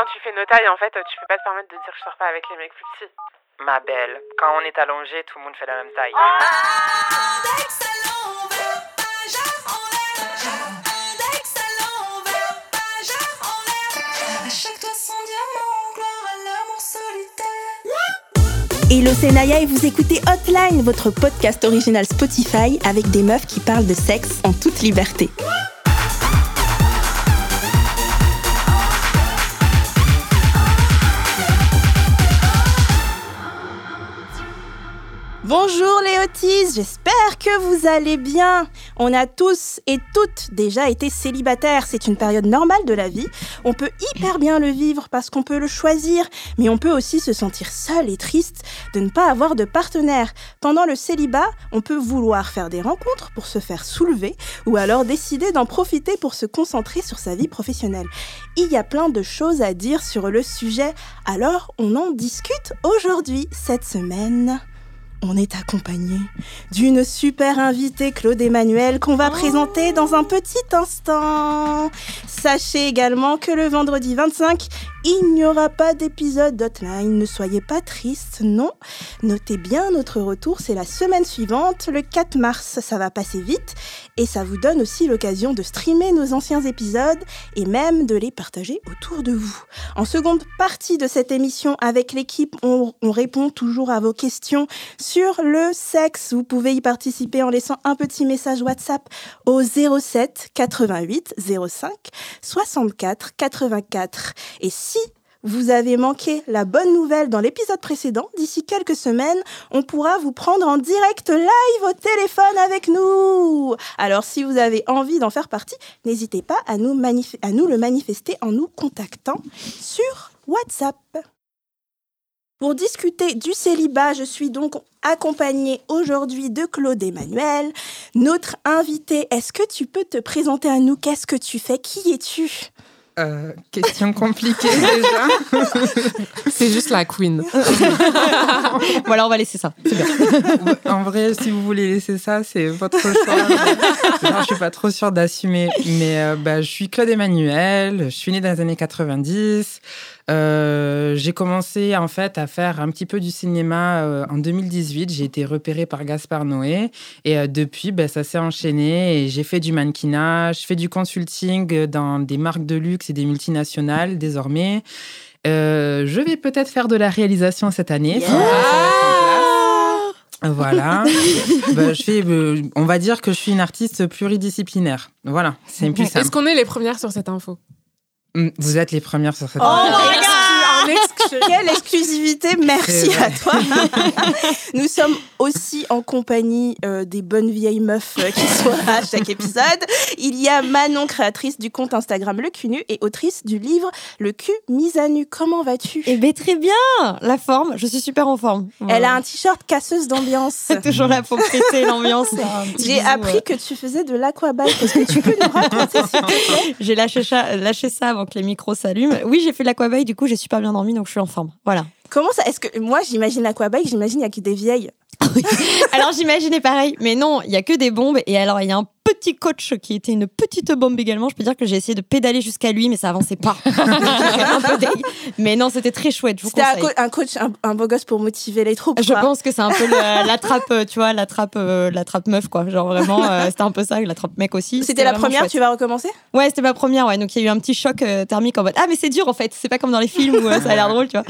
quand tu fais nos tailles, en fait, tu peux pas te permettre de dire je sors pas avec les mecs plus petits. Ma belle, quand on est allongé, tout le monde fait la même taille. Hello, c'est Naya et vous écoutez Hotline, votre podcast original Spotify avec des meufs qui parlent de sexe en toute liberté. Bonjour les j'espère que vous allez bien. On a tous et toutes déjà été célibataires, c'est une période normale de la vie. On peut hyper bien le vivre parce qu'on peut le choisir, mais on peut aussi se sentir seul et triste de ne pas avoir de partenaire. Pendant le célibat, on peut vouloir faire des rencontres pour se faire soulever ou alors décider d'en profiter pour se concentrer sur sa vie professionnelle. Il y a plein de choses à dire sur le sujet, alors on en discute aujourd'hui, cette semaine on est accompagné d'une super invitée, Claude Emmanuel, qu'on va présenter dans un petit instant. Sachez également que le vendredi 25, il n'y aura pas d'épisode d'Hotline. Ne soyez pas tristes, non. Notez bien notre retour, c'est la semaine suivante, le 4 mars. Ça va passer vite et ça vous donne aussi l'occasion de streamer nos anciens épisodes et même de les partager autour de vous. En seconde partie de cette émission, avec l'équipe, on, on répond toujours à vos questions sur le sexe. Vous pouvez y participer en laissant un petit message WhatsApp au 07 88 05 64 84. Et vous avez manqué la bonne nouvelle dans l'épisode précédent, d'ici quelques semaines, on pourra vous prendre en direct live au téléphone avec nous. Alors si vous avez envie d'en faire partie, n'hésitez pas à nous, le manifester en nous contactant sur WhatsApp. Pour discuter du célibat, je suis donc accompagnée aujourd'hui de Claude Emmanuel, notre invité. Est-ce que tu peux te présenter à nous? Qu'est-ce que tu fais? Qui es-tu? Euh, question compliquée déjà. C'est juste la queen. voilà, on va laisser ça. Bien. En vrai, si vous voulez laisser ça, c'est votre choix. je suis pas trop sûre d'assumer. Mais euh, bah, je suis Claude Emmanuel. Je suis née dans les années 90. Euh, j'ai commencé en fait à faire un petit peu du cinéma euh, en 2018. J'ai été repérée par Gaspard Noé et euh, depuis, ben, ça s'est enchaîné et j'ai fait du mannequinage, je fais du consulting dans des marques de luxe et des multinationales désormais. je vais peut-être faire de la réalisation cette année. Voilà. Ben, je fais, on va dire que je suis une artiste pluridisciplinaire. Voilà, c'est plus. Est-ce qu'on est les premières sur cette info? Vous êtes les premières sur cette. Oh Quelle exclusivité, merci à toi. Nous sommes aussi en compagnie euh, des bonnes vieilles meufs euh, qui sont à chaque épisode. Il y a Manon, créatrice du compte Instagram Le Cul Nu et autrice du livre Le cul mis à nu. Comment vas-tu? Eh bien, très bien La forme, je suis super en forme. Elle a un t-shirt casseuse d'ambiance. Toujours là pour péter l'ambiance. J'ai appris que tu faisais de l'aquabike. Est-ce que tu peux nous raconter J'ai lâché, lâché ça avant que les micros s'allument. Oui, j'ai fait de l'aquabike, du coup, j'ai super bien dormi, donc je suis en forme. Voilà. Comment ça Est-ce que moi j'imagine l'aquabike, j'imagine il y a que des vieilles. alors j'imaginais pareil, mais non, il y a que des bombes et alors il y a un petit coach qui était une petite bombe également. Je peux dire que j'ai essayé de pédaler jusqu'à lui, mais ça avançait pas. mais non, c'était très chouette. C'était un, coach, un, beau gosse pour motiver les troupes. Je pense que c'est un peu la trappe, euh, tu vois, la trappe, euh, la trappe meuf, quoi. Genre vraiment, euh, c'était un peu ça, la trappe mec aussi. C'était la première, tu vas recommencer? Ouais, c'était ma première, ouais. Donc il y a eu un petit choc thermique en mode Ah, mais c'est dur en fait, c'est pas comme dans les films où ça a l'air drôle, tu vois.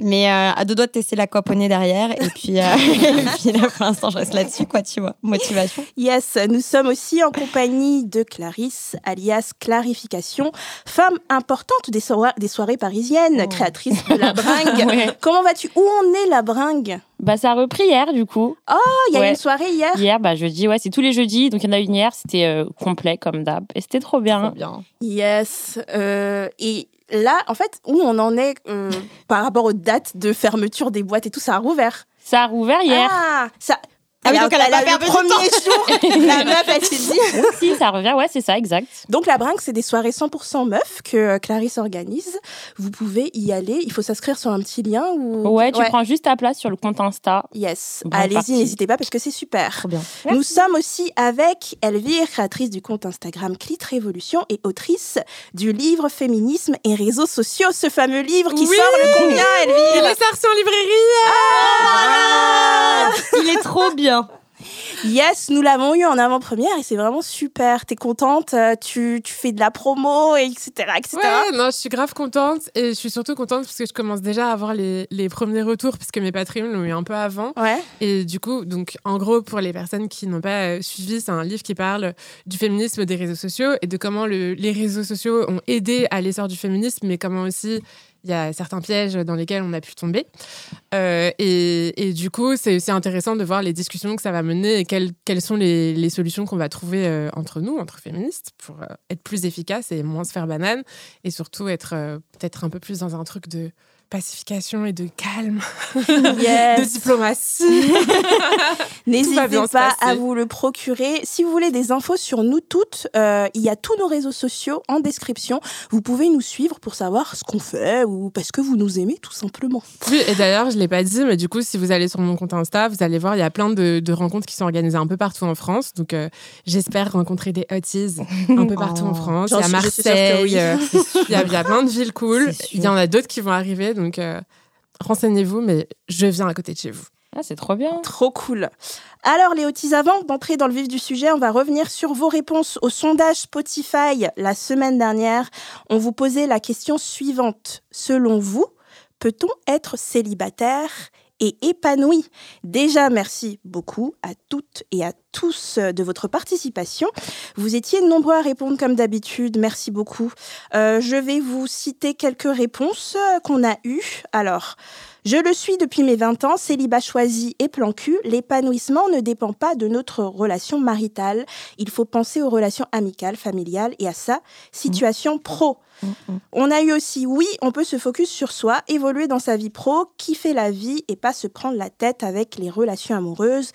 Mais à deux doigts de tester la nez derrière. Et puis, et puis là, pour l'instant, je reste là-dessus, quoi, tu vois. Motivation. Yes, nous sommes aussi en compagnie de Clarisse, alias Clarification, femme importante des, des soirées parisiennes, oh. créatrice de la bringue. Comment vas-tu? Où en est la bringue? Bah, ça a repris hier, du coup. Oh, il y a eu une soirée hier? Hier, bah, jeudi, ouais, c'est tous les jeudis. Donc, il y en a une hier, c'était euh, complet, comme d'hab. Et c'était trop bien. Trop bien. Yes. Euh, et là, en fait, où on en est euh, par rapport aux dates de fermeture des boîtes et tout, ça a rouvert? Ça a rouvert hier. Ah, ça, Ah oui, Elle a- donc elle a pas eu perdu le du premier jour. La meuf, elle s'est dit. Oui, si, ça revient, ouais, c'est ça, exact. Donc la bringue, c'est des soirées 100% meufs que euh, Clarisse organise. Vous pouvez y aller. Il faut s'inscrire sur un petit lien ou. Ouais, tu prends juste ta place sur le compte Insta. Yes. Allez-y, n'hésitez pas parce que c'est super. Trop bien. Nous sommes aussi avec Elvire, créatrice du compte Instagram Clit Révolution et autrice du livre Féminisme et réseaux sociaux, ce fameux livre qui Oui sort le combien, Il Elvire est sorti en librairie Il est trop bien. Yes, nous l'avons eu en avant-première et c'est vraiment super. T'es contente, euh, tu, tu fais de la promo, et etc. etc. Ouais, non, je suis grave contente et je suis surtout contente parce que je commence déjà à avoir les, les premiers retours parce que mes Patreons l'ont eu un peu avant. Ouais. Et du coup, donc, en gros, pour les personnes qui n'ont pas euh, suivi, c'est un livre qui parle du féminisme des réseaux sociaux et de comment le- les réseaux sociaux ont aidé à l'essor du féminisme, mais comment aussi il y a certains pièges dans lesquels on a pu tomber. Euh, et, du coup, c'est aussi intéressant de voir les discussions que ça va mener et quelles, quelles sont les, solutions qu'on va trouver euh, entre nous, entre féministes, pour euh, être plus efficace et moins se faire banane, et surtout être peut-être un peu plus dans un truc de pacification et de calme, de Yes. diplomatie. N'hésitez pas à vous le procurer. Si vous voulez des infos sur nous toutes, euh, il y a tous nos réseaux sociaux en description. Vous pouvez nous suivre pour savoir ce qu'on fait ou parce que vous nous aimez tout simplement. Oui, et d'ailleurs, je ne l'ai pas dit, mais du coup, si vous allez sur mon compte Insta, vous allez voir, il y a plein de, de rencontres qui sont organisées un peu partout en France. Donc, euh, j'espère rencontrer des hotties un peu partout en France. Il y a Marseille, oui. euh, il y, a- il y a plein de villes cool. Il y en a d'autres qui vont arriver, donc euh, renseignez-vous, mais je viens à côté de chez vous. Ah, c'est trop bien. Trop cool. Alors, les Otis, avant d'entrer dans le vif du sujet, on va revenir sur vos réponses au sondage Spotify la semaine dernière. On vous posait la question suivante. Selon vous, peut-on être célibataire et épanoui Déjà, merci beaucoup à toutes et à tous euh, de votre participation. Vous étiez nombreux à répondre comme d'habitude. Merci beaucoup. Euh, je vais vous citer quelques réponses euh, qu'on a eues. Alors, je le suis depuis mes 20 ans, célibat choisi et plan cul. L'épanouissement ne dépend pas de notre relation maritale. Il faut penser aux relations amicales, familiales et à sa situation pro. On a eu aussi, oui, on peut se focus sur soi, évoluer dans sa vie pro, kiffer la vie et pas se prendre la tête avec les relations amoureuses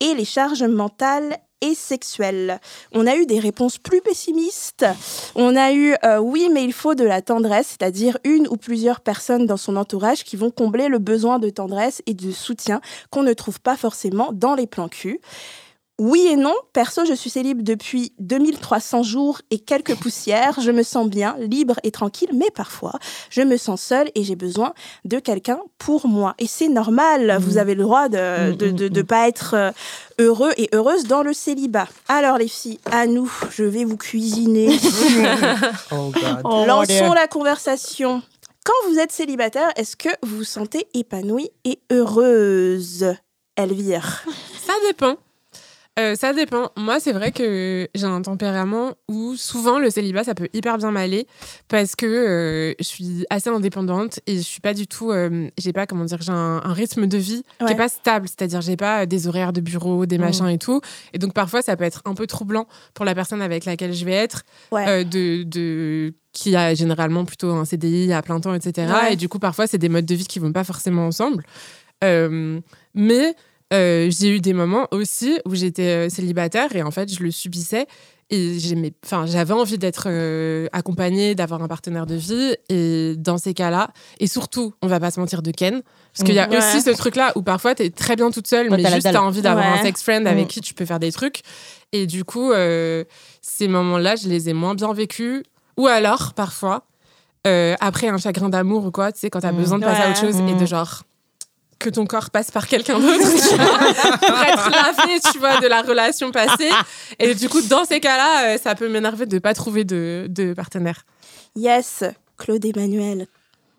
et les charges mentales et sexuelles. On a eu des réponses plus pessimistes. On a eu, euh, oui, mais il faut de la tendresse, c'est-à-dire une ou plusieurs personnes dans son entourage qui vont combler le besoin de tendresse et de soutien qu'on ne trouve pas forcément dans les plans cul. Oui et non. Perso, je suis célib depuis 2300 jours et quelques poussières. Je me sens bien, libre et tranquille, mais parfois, je me sens seule et j'ai besoin de quelqu'un pour moi. Et c'est normal. Vous avez le droit de de, de, de pas être euh, heureux et heureuse dans le célibat. Alors, les filles, à nous, je vais vous cuisiner. Oh God. Oh, Lançons la conversation. Quand vous êtes célibataire, est-ce que vous vous sentez épanouie et heureuse? Elvire. Ça dépend. Euh, ça dépend. Moi, c'est vrai que j'ai un tempérament où souvent le célibat, ça peut hyper bien m'aller parce que euh, je suis assez indépendante et je suis pas du tout. euh, j'ai pas, comment dire, j'ai un, un rythme de vie qui est pas stable. C'est-à-dire, j'ai pas des horaires de bureau, des machins et tout. Et donc, parfois, ça peut être un peu troublant pour la personne avec laquelle je vais être Ouais. de. de qui a généralement plutôt un CDI à plein temps, etc. Ouais. Et du coup, parfois, c'est des modes de vie qui vont pas forcément ensemble. Euh, mais euh, j'ai eu des moments aussi où j'étais euh, célibataire et en fait, je le subissais. Et j'avais envie d'être euh, accompagnée, d'avoir un partenaire de vie. Et dans ces cas-là, et surtout, on va pas se mentir de Ken, parce qu'il y a Ouais. aussi ce truc-là où parfois tu es très bien toute seule, mais la juste t'as envie d'avoir Ouais. un sex friend avec Mm. qui tu peux faire des trucs. Et du coup, euh, ces moments-là, je les ai moins bien vécus. Ou alors, parfois, euh, après un chagrin d'amour ou quoi, tu sais, quand t'as Mm. besoin de passer à autre chose et de Mm. genre que ton corps passe par quelqu'un d'autre tu vois, pour être lavé, tu vois, de la relation passée. Et du coup, dans ces cas-là, euh, ça peut m'énerver de pas trouver de, de partenaire. Yes, Claude Emmanuel.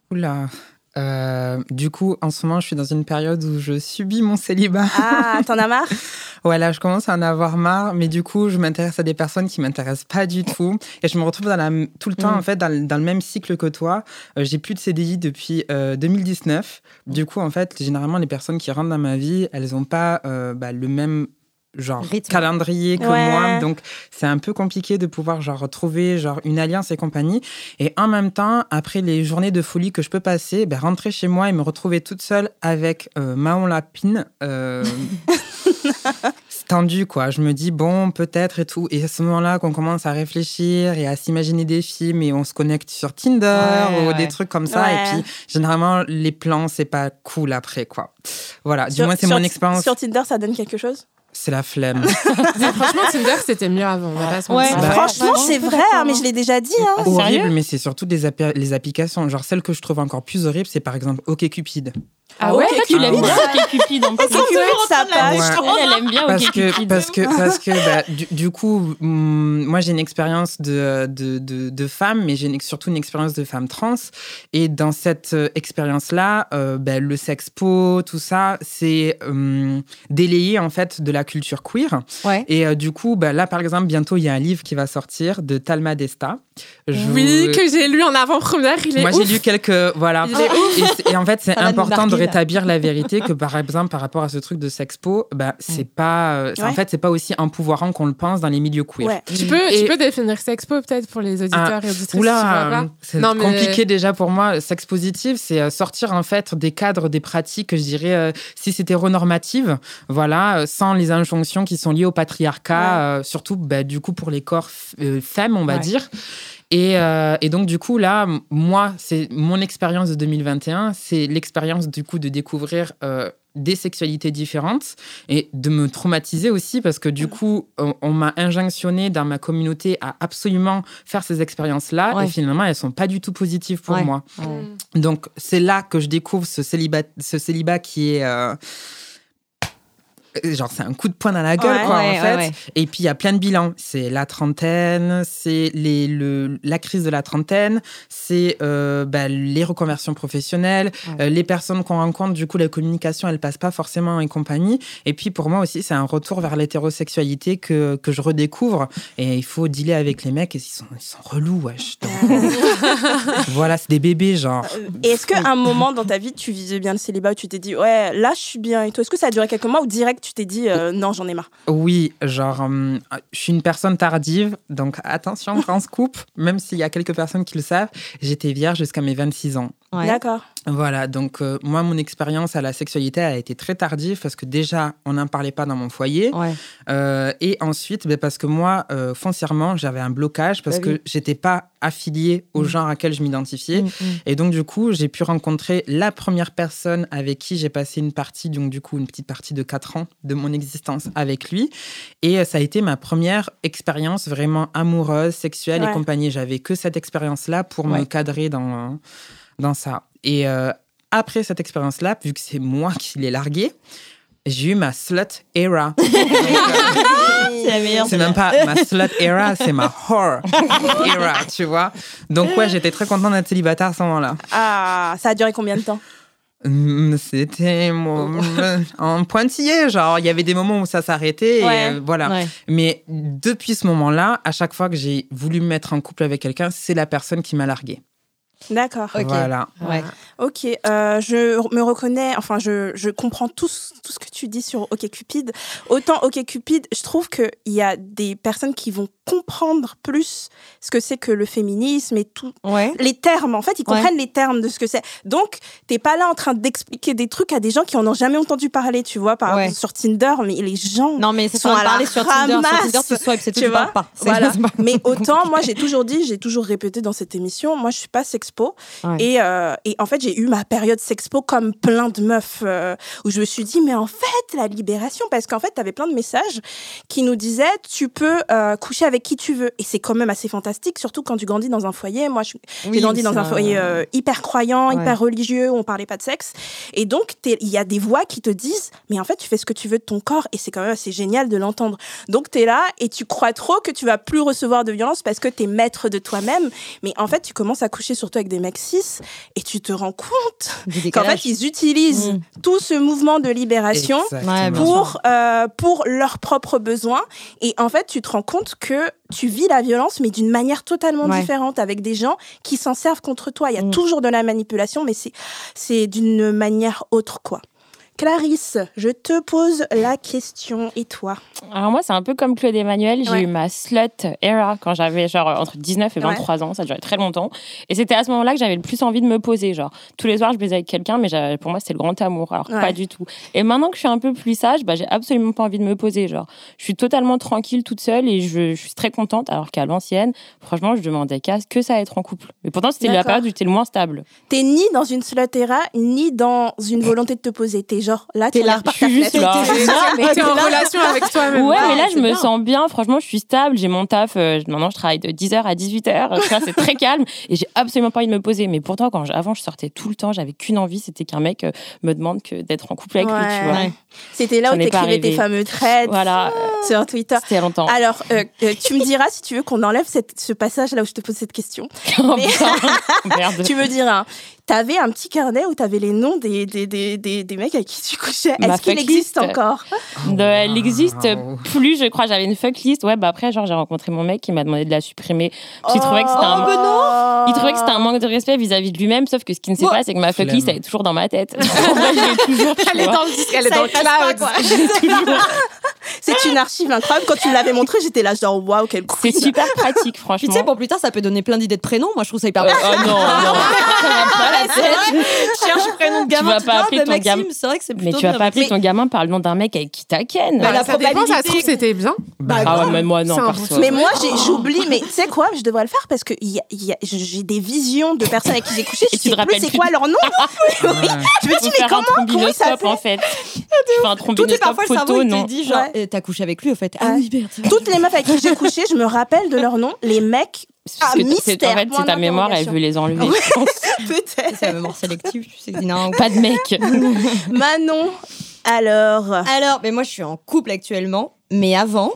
Oula. Euh, du coup, en ce moment, je suis dans une période où je subis mon célibat. Ah, t'en as marre? Voilà, je commence à en avoir marre, mais du coup, je m'intéresse à des personnes qui m'intéressent pas du tout. Et je me retrouve dans la, tout le temps, Mm. en fait, dans, le- dans le même cycle que toi. Euh, j'ai plus de CDI depuis euh, 2019. Du coup, en fait, généralement, les personnes qui rentrent dans ma vie, elles n'ont pas euh, bah, le même genre Rythme. calendrier que Ouais. moi, donc c'est un peu compliqué de pouvoir genre retrouver genre une alliance et compagnie. Et en même temps, après les journées de folie que je peux passer, ben, rentrer chez moi et me retrouver toute seule avec euh, Mahon Lapine. euh, c'est tendu quoi. Je me dis bon peut-être et tout. Et à ce moment-là qu'on commence à réfléchir et à s'imaginer des films et on se connecte sur Tinder Ouais, ou ouais. des trucs comme ça. Et puis généralement les plans c'est pas cool après quoi. Voilà. Du Sur- moins c'est mon expérience. Sur Tinder, ça donne quelque chose? C'est la flemme. Franchement, Tinder, c'était mieux avant. On va pas se Ouais. mentir. Bah, Franchement, c'est vrai, hein, mais je l'ai déjà dit. Hein. horrible, mais c'est surtout des les applications. Genre celle que je trouve encore plus horrible, c'est par exemple OkCupid. Ah ouais, Toi, tu l'aimes bien. OK Cupid, en plus. C'est ça passe. Ouais. Elle, aime bien Parce OK que, Cupid. parce que, parce que bah, du, du coup, hum, moi j'ai une expérience de, de, de, de femme, mais j'ai surtout une expérience de femme trans. Et dans cette euh, expérience-là, euh, bah, le sexpo, tout ça, c'est hum, délayé en fait de la culture queer. Ouais. Et euh, du coup, bah, là par exemple, bientôt il y a un livre qui va sortir de Talma Desta. Je Oui, vous- que j'ai lu en avant-première. Il est Moi, j'ai lu quelques. Voilà. Il est Et, et en fait, c'est important de. Rétablir la vérité que, par exemple, par rapport à ce truc de sexpo, bah, c'est pas. euh, En fait, c'est pas aussi empouvoirant qu'on le pense dans les milieux queer. Ouais. Tu peux, Et- tu peux définir sexpo peut-être pour les auditeurs et auditrices Oula, c'est mais- compliqué déjà pour moi. Sexe positif, c'est euh, sortir en fait des cadres, des pratiques, je dirais, euh, si c'est hétéronormative, voilà, sans les injonctions qui sont liées au patriarcat, euh, surtout bah, du coup pour les corps euh, femmes, on va Ouais. dire. Et, euh, et donc du coup là, moi, c'est mon expérience de 2021, c'est l'expérience du coup de découvrir. euh, des sexualités différentes et de me traumatiser aussi parce que du coup on, on m'a injonctionné dans ma communauté à absolument faire ces expériences-là Ouais. et finalement elles sont pas du tout positives pour Ouais. moi. Mm. Donc c'est là que je découvre ce célibat, ce célibat qui est euh, genre c'est un coup de poing dans la gueule Ouais. quoi Ouais, en fait. ouais. Et puis il y a plein de bilans. C'est la trentaine, c'est les le, la crise de la trentaine, c'est euh, bah, les reconversions professionnelles, euh, les personnes qu'on rencontre. Du coup la communication elle passe pas forcément et compagnie. Et puis pour moi aussi c'est un retour vers l'hétérosexualité que que je redécouvre. Et il faut dealer avec les mecs et ils sont ils sont relous wesh. Voilà c'est des bébés genre. Euh, Et est-ce qu'à un moment dans ta vie, tu visais bien le célibat où tu t'es dit, ouais, là, je suis bien et tout? Est-ce que ça a duré quelques mois ou direct, tu t'es dit, euh, non, j'en ai marre Oui, genre, hum, je suis une personne tardive, donc attention, grand scoop, même s'il y a quelques personnes qui le savent, j'étais vierge jusqu'à mes 26 ans. Ouais. D'accord. Voilà, donc euh, moi, mon expérience à la sexualité a été très tardive parce que déjà, on n'en parlait pas dans mon foyer. Ouais. Euh, et ensuite, ben, parce que moi, euh, foncièrement, j'avais un blocage parce Bah oui. que j'étais pas affiliée au Mm. genre à quel je m'identifiais. Mm, mm. Et donc, du coup, j'ai pu rencontrer la première personne avec qui j'ai passé une partie, donc du coup, une petite partie de 4 ans de mon existence avec lui. Et euh, ça a été ma première expérience vraiment amoureuse, sexuelle Ouais. et compagnie. J'avais que cette expérience-là pour me Ouais. cadrer dans, dans ça. Et euh, après cette expérience-là, vu que c'est moi qui l'ai largué, j'ai eu ma slut era. Euh, C'est même pas ma slut era, c'est ma whore era, tu vois. Donc ouais, j'étais très contente d'être célibataire à ce moment-là. Ah, ça a duré combien de temps Hum, C'était en pointillé, genre il y avait des moments où ça s'arrêtait, Ouais. euh, voilà. Ouais. Mais depuis ce moment-là, à chaque fois que j'ai voulu me mettre en couple avec quelqu'un, c'est la personne qui m'a largué. D'accord. Voilà. Ouais. Ok, euh, je me reconnais, enfin, je, je comprends tout, ce- tout ce que tu dis sur OkCupid. Autant OkCupid, je trouve qu'il y a des personnes qui vont comprendre plus ce que c'est que le féminisme et tout. Ouais. Les termes, en fait, ils Ouais. comprennent les termes de ce que c'est. Donc, t'es pas là en train d'expliquer des trucs à des gens qui en ont jamais entendu parler, tu vois, par Ouais. exemple sur Tinder, mais les gens. Non, mais c'est Sont à la parler sur Tinder. Sur Tinder, tu swipes, c'est tout, tu tu parles vois. pas. Voilà. Mais autant, moi, j'ai toujours dit, j'ai toujours répété dans cette émission, moi, je suis pas sexpo. Et, euh, et en fait, j'ai eu ma période sexpo comme plein de meufs euh, où je me suis dit, mais en fait, la libération, parce qu'en fait, tu avais plein de messages qui nous disaient, tu peux euh, coucher avec qui tu veux. Et c'est quand même assez fantastique, surtout quand tu grandis dans un foyer. Moi, je- j'ai Oui, grandi dans un foyer euh, hyper croyant, Ouais. hyper religieux, où on parlait pas de sexe. Et donc, il y a des voix qui te disent, mais en fait, tu fais ce que tu veux de ton corps. Et c'est quand même assez génial de l'entendre. Donc, tu es là et tu crois trop que tu vas plus recevoir de violence parce que tu es maître de toi-même. Mais en fait, tu commences à coucher surtout avec des mecs cis et tu te rends compte qu'en fait, ils utilisent Mm. tout ce mouvement de libération Exactement. Pour, euh, pour leurs propres besoins. Et en fait, tu te rends compte que tu vis la violence, mais d'une manière totalement Ouais. différente, avec des gens qui s'en servent contre toi. Il y a Mm. toujours de la manipulation, mais c'est d'une manière autre, quoi. Clarisse, je te pose la question. Et toi Alors moi, c'est un peu comme Claude Emmanuel. J'ai Ouais. eu ma slut era quand j'avais genre entre 19 et 23 ans. Ça durait très longtemps. Et c'était à ce moment-là que j'avais le plus envie de me poser. Genre, tous les soirs, je baisais avec quelqu'un, mais pour moi, c'était le grand amour. Alors, Ouais. pas du tout. Et maintenant que je suis un peu plus sage, bah, j'ai absolument pas envie de me poser. Genre, je suis totalement tranquille toute seule et je, je suis très contente. Alors qu'à l'ancienne, franchement, je demandais qu'à que ça être en couple. Mais pourtant, c'était la période où j'étais le moins stable. T'es ni dans une slut era, ni dans une volonté de te poser. T'es genre là, T'es là, par ta juste fenêtre. là. T'es là, mais T'es en relation avec toi-même. Ouais, mais là, je me sens bien. Franchement, je suis stable. J'ai mon taf. euh, maintenant, je travaille de 10h à 18h. Tu vois, c'est très calme. Et j'ai absolument pas envie de me poser. Mais pourtant, quand avant, je sortais tout le temps. J'avais qu'une envie, c'était qu'un mec euh, me demande que d'être en couple avec lui, tu vois. C'était là Ça où t'écrivais tes fameux threads Voilà, euh, sur Twitter. c'était longtemps. Alors, euh, tu me diras si tu veux qu'on enlève cette- ce passage là où je te pose cette question. Oh, mais-. Tu me diras, t'avais un petit carnet où t'avais les noms des, des, des, des, des mecs avec qui tu couchais. Est-ce qu'il existe encore? De- elle existe Wow. plus, je crois. J'avais une fuck list. Ouais, bah après, genre, j'ai rencontré mon mec qui m'a demandé de la supprimer. Parce qu'il trouvait que c'était un. Oh, Il trouvait que c'était un manque de respect vis-à-vis de lui-même, sauf que ce qu'il ne sait pas, c'est que ma fuck list, elle est toujours dans ma tête. je l'ai toujours. Elle est dans le disque, elle est dans le cloud. C'est une archive incroyable. Quand tu me l'avais montré, j'étais là genre waouh, quel C'est super pratique, Puis franchement. tu sais, pour plus tard, ça peut donner plein d'idées de prénoms. Moi, je trouve ça hyper Euh, oh non, non. Je cherche prénom de Tu gamin. vas pas appeler de ton gamin. C'est vrai que c'est Mais tu vas pas appeler Mais- ton gamin par le nom d'un mec avec qui t'as ken. Bah, la ça dépend, ça se probabilité- trouve, c'était bien. Bah, ah ouais, mais moi non, Mais moi, j'ai- j'oublie. Mais tu sais quoi Je devrais le faire parce que j'ai des visions de personnes avec qui j'ai couché. Je Et tu sais te plus rappelles c'est quoi leur nom. Je me dis mais faire un comment comment ça en fait. Je fais un Tout est trombinoscope parfois le cerveau, photo, non. dit genre, Ouais. eh, t'as couché avec lui, au fait. Ah Ouais. oui. Toutes les meufs avec qui j'ai couché, je me rappelle de leur nom. Les mecs, Ah, mystère, en fait, c'est ta mémoire, elle veut les enlever. peut-être. C'est la mémoire sélective, tu sais. Non. Pas de mec. Manon. Alors. Alors, mais moi, je suis en couple actuellement, mais avant.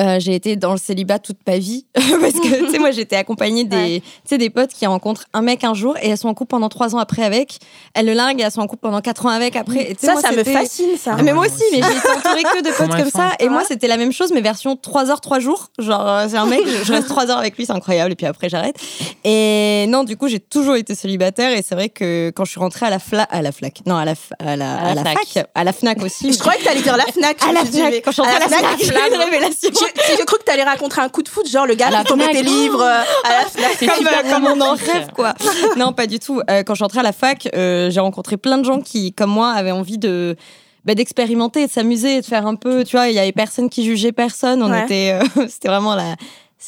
Euh, j'ai été dans le célibat toute ma vie parce que tu sais moi j'étais accompagnée des tu sais des potes qui rencontrent un mec un jour et elles sont en couple pendant trois ans après avec elles le linguent et elles sont en couple pendant quatre ans avec après Et Ça, moi, ça me fascine, ça. Mais moi aussi, mais j'ai été entourée que de potes comme ça. Et moi, Ouais. c'était la même chose, mais version 3 heures, 3 jours. Genre, euh, c'est un mec, je, je reste 3 heures avec lui, c'est incroyable. Et puis après, j'arrête. Et non, du coup, j'ai toujours été célibataire. Et c'est vrai que quand je suis rentrée à la, fla à la flac, non, à la, à la, À la à la Fnac. fac, à la Fnac aussi. Je croyais que t'allais dire la Fnac. à la Fnac, quand je suis rentrée à la Fnac, j'ai eu une révélation. J'ai j'ai cru que t'allais raconter un coup de foot, genre le gars qui tombait Fnac. tes livres euh, à la Fnac. Comme, euh, comme on en rêve, quoi. non, pas du tout. Euh, quand je suis entrée à la fac, j'ai rencontré plein de gens qui, comme moi, avaient envie de bah, d'expérimenter, de s'amuser, de faire un peu. Tu vois, il y avait personne qui jugeait personne. On Ouais. était, euh, c'était vraiment la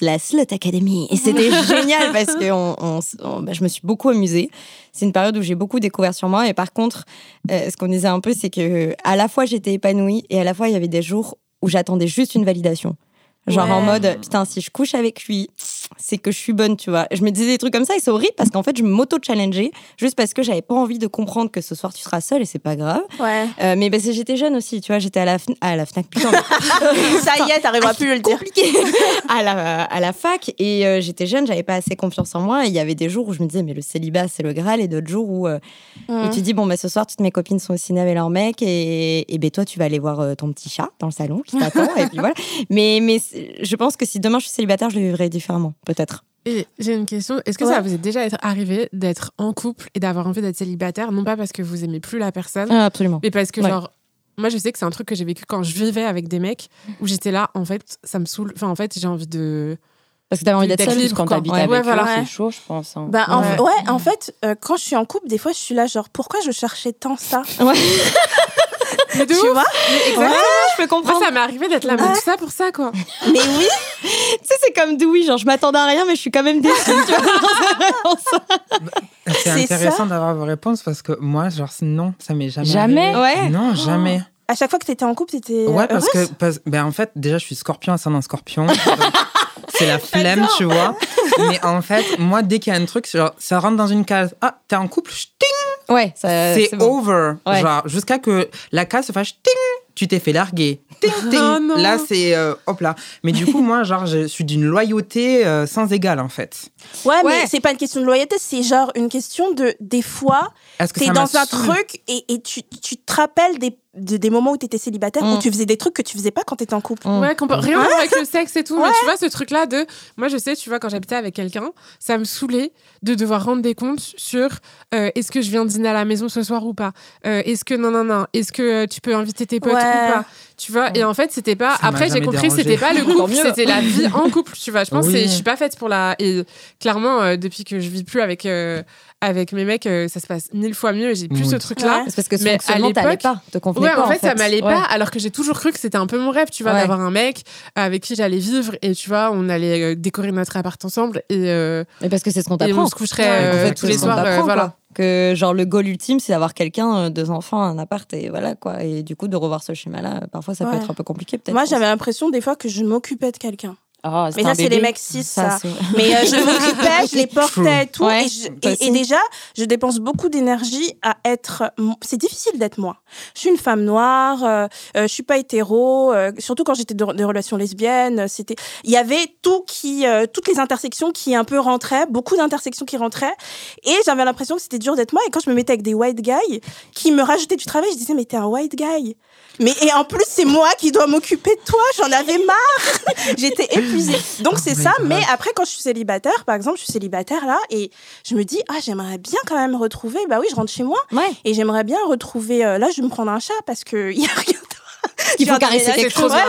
la Slut Academy et c'était génial parce que on, on- on- bah, je me suis beaucoup amusée. C'est une période où j'ai beaucoup découvert sur moi et par contre, euh, ce qu'on disait un peu, c'est que à la fois j'étais épanouie et à la fois il y avait des jours où j'attendais juste une validation. Genre en mode, putain, si je couche avec lui, c'est que je suis bonne, tu vois. Je me disais des trucs comme ça et c'est horrible parce qu'en fait, je m'auto-challengeais juste parce que j'avais pas envie de comprendre que ce soir tu seras seule et c'est pas grave. Ouais. Euh, mais parce que j'étais jeune aussi, tu vois, j'étais à la, Fn- à la Fnac, putain, Ça y est, t'arriveras plus à le dire. à la, à la fac et euh, j'étais jeune, j'avais pas assez confiance en moi et il y avait des jours où je me disais mais le célibat c'est le Graal et d'autres jours où, euh, où Mhm. tu dis bon bah ce soir toutes mes copines sont au ciné avec leur mec et, et ben toi tu vas aller voir ton petit chat dans le salon qui t'attend et puis voilà. Mais, je pense que si demain je suis célibataire je le vivrai différemment peut-être. Et j'ai une question. Est-ce que Ouais. ça vous est déjà arrivé d'être en couple et d'avoir envie d'être célibataire, non pas parce que vous aimez plus la personne, Ah, absolument. mais parce que Ouais. genre. Moi, je sais que c'est un truc que j'ai vécu quand je vivais avec des mecs où j'étais là, en fait, ça me saoule. Enfin, en fait, j'ai envie de. Parce que t'avais envie d'être seule. Quand t'habites Ouais, avec ouais, eux, voilà. c'est chaud, je pense. hein. En Ouais. fait- ouais, en fait, euh, quand je suis en couple, des fois, je suis là, genre, pourquoi je cherchais tant ça? Ouais. Mais de Tu ouf. vois Mais exactement. je peux Moi, comprendre. ça m'est arrivé d'être là, mais tout ça pour ça, quoi. Mais oui, Tu sais, c'est comme Dewey, genre je m'attendais à rien mais je suis quand même déçue. tu vois. C'est intéressant d'avoir vos réponses parce que moi, genre, non, ça m'est jamais. Jamais arrivé. Ouais. Non, jamais. À chaque fois que t'étais en couple, t'étais. Ouais, parce que, parce- ben, en fait, déjà, je suis scorpion, ascendant scorpion. c'est la flemme, tu vois. Mais en fait, moi, dès qu'il y a un truc, genre, ça rentre dans une case. Ah, t'es en couple, ting, Ouais, ça- c'est bon. over. Ouais. Genre, jusqu'à que la case se fasse ting, tu t'es fait larguer. Ting, ting. Oh non. là, c'est euh, hop là. Mais du coup, moi, genre, je suis d'une loyauté euh, sans égale, en fait. Ouais, Ouais. mais c'est pas une question de loyauté, c'est genre une question de. Des fois, t'es dans un truc et, et tu, tu te rappelles des de- des moments où tu étais célibataire, Mm. où tu faisais des trucs que tu faisais pas quand tu étais en couple. Mm. Ouais, rien à voir avec le sexe et tout. Mais tu vois, ce truc-là de. Moi, je sais, tu vois, quand j'habitais avec quelqu'un, ça me saoulait de devoir rendre des comptes sur euh, est-ce que je viens dîner à la maison ce soir ou pas? Euh, Est-ce que non, non, non. Est-ce que euh, tu peux inviter tes potes Ouais. ou pas? Tu vois, et en fait, c'était pas. Ça Après, j'ai compris que c'était pas le couple, c'était la vie en couple. Tu vois, je pense que Oui. c'est- je suis pas faite pour la. Et clairement, euh, depuis que je vis plus avec, euh, avec mes mecs, euh, ça se passe mille fois mieux et j'ai plus Oui. ce truc-là. Ouais. C'est parce que Mais à l'époque- pas, te Ouais, pas. en fait, ça m'allait Ouais. pas, alors que j'ai toujours cru que c'était un peu mon rêve, tu vois, Ouais. d'avoir un mec avec qui j'allais vivre et tu vois, on allait euh, décorer notre appart ensemble et, euh, Mais parce que c'est ce qu'on et t'apprend. on se coucherait Ouais, euh, En fait, tous les soirs. voilà. Que genre le goal ultime, c'est d'avoir quelqu'un, euh, deux enfants, un appart et voilà quoi. Et du coup, de revoir ce schéma-là, parfois ça peut être un peu compliqué peut-être. Moi, j'avais l'impression des fois que je m'occupais de quelqu'un. Oh, Mais ça, c'est les mecs cis, ça. c'est- Mais euh, je m'occupais, je les portais et tout. Ouais, et, je- toi et- aussi. et déjà, je dépense beaucoup d'énergie à être. C'est difficile d'être moi. Je suis une femme noire, euh, euh, je suis pas hétéro, euh, surtout quand j'étais de, de relations lesbiennes. euh, C'était, il y avait tout qui, toutes les intersections qui un peu rentraient, beaucoup d'intersections qui rentraient. Et j'avais l'impression que c'était dur d'être moi. Et quand je me mettais avec des white guys qui me rajoutaient du travail, je disais mais t'es un white guy. Mais et en plus c'est moi qui dois m'occuper de toi. J'en avais marre. J'étais épuisée. Donc c'est ça. Mais après quand je suis célibataire, par exemple, je suis célibataire là et je me dis ah j'aimerais bien quand même retrouver. Bah oui, je rentre chez moi Ouais. et j'aimerais bien retrouver. euh, là, je vais me prendre un chat parce que il y a rien. Il faut caresser C'est quelque trop chose. bien.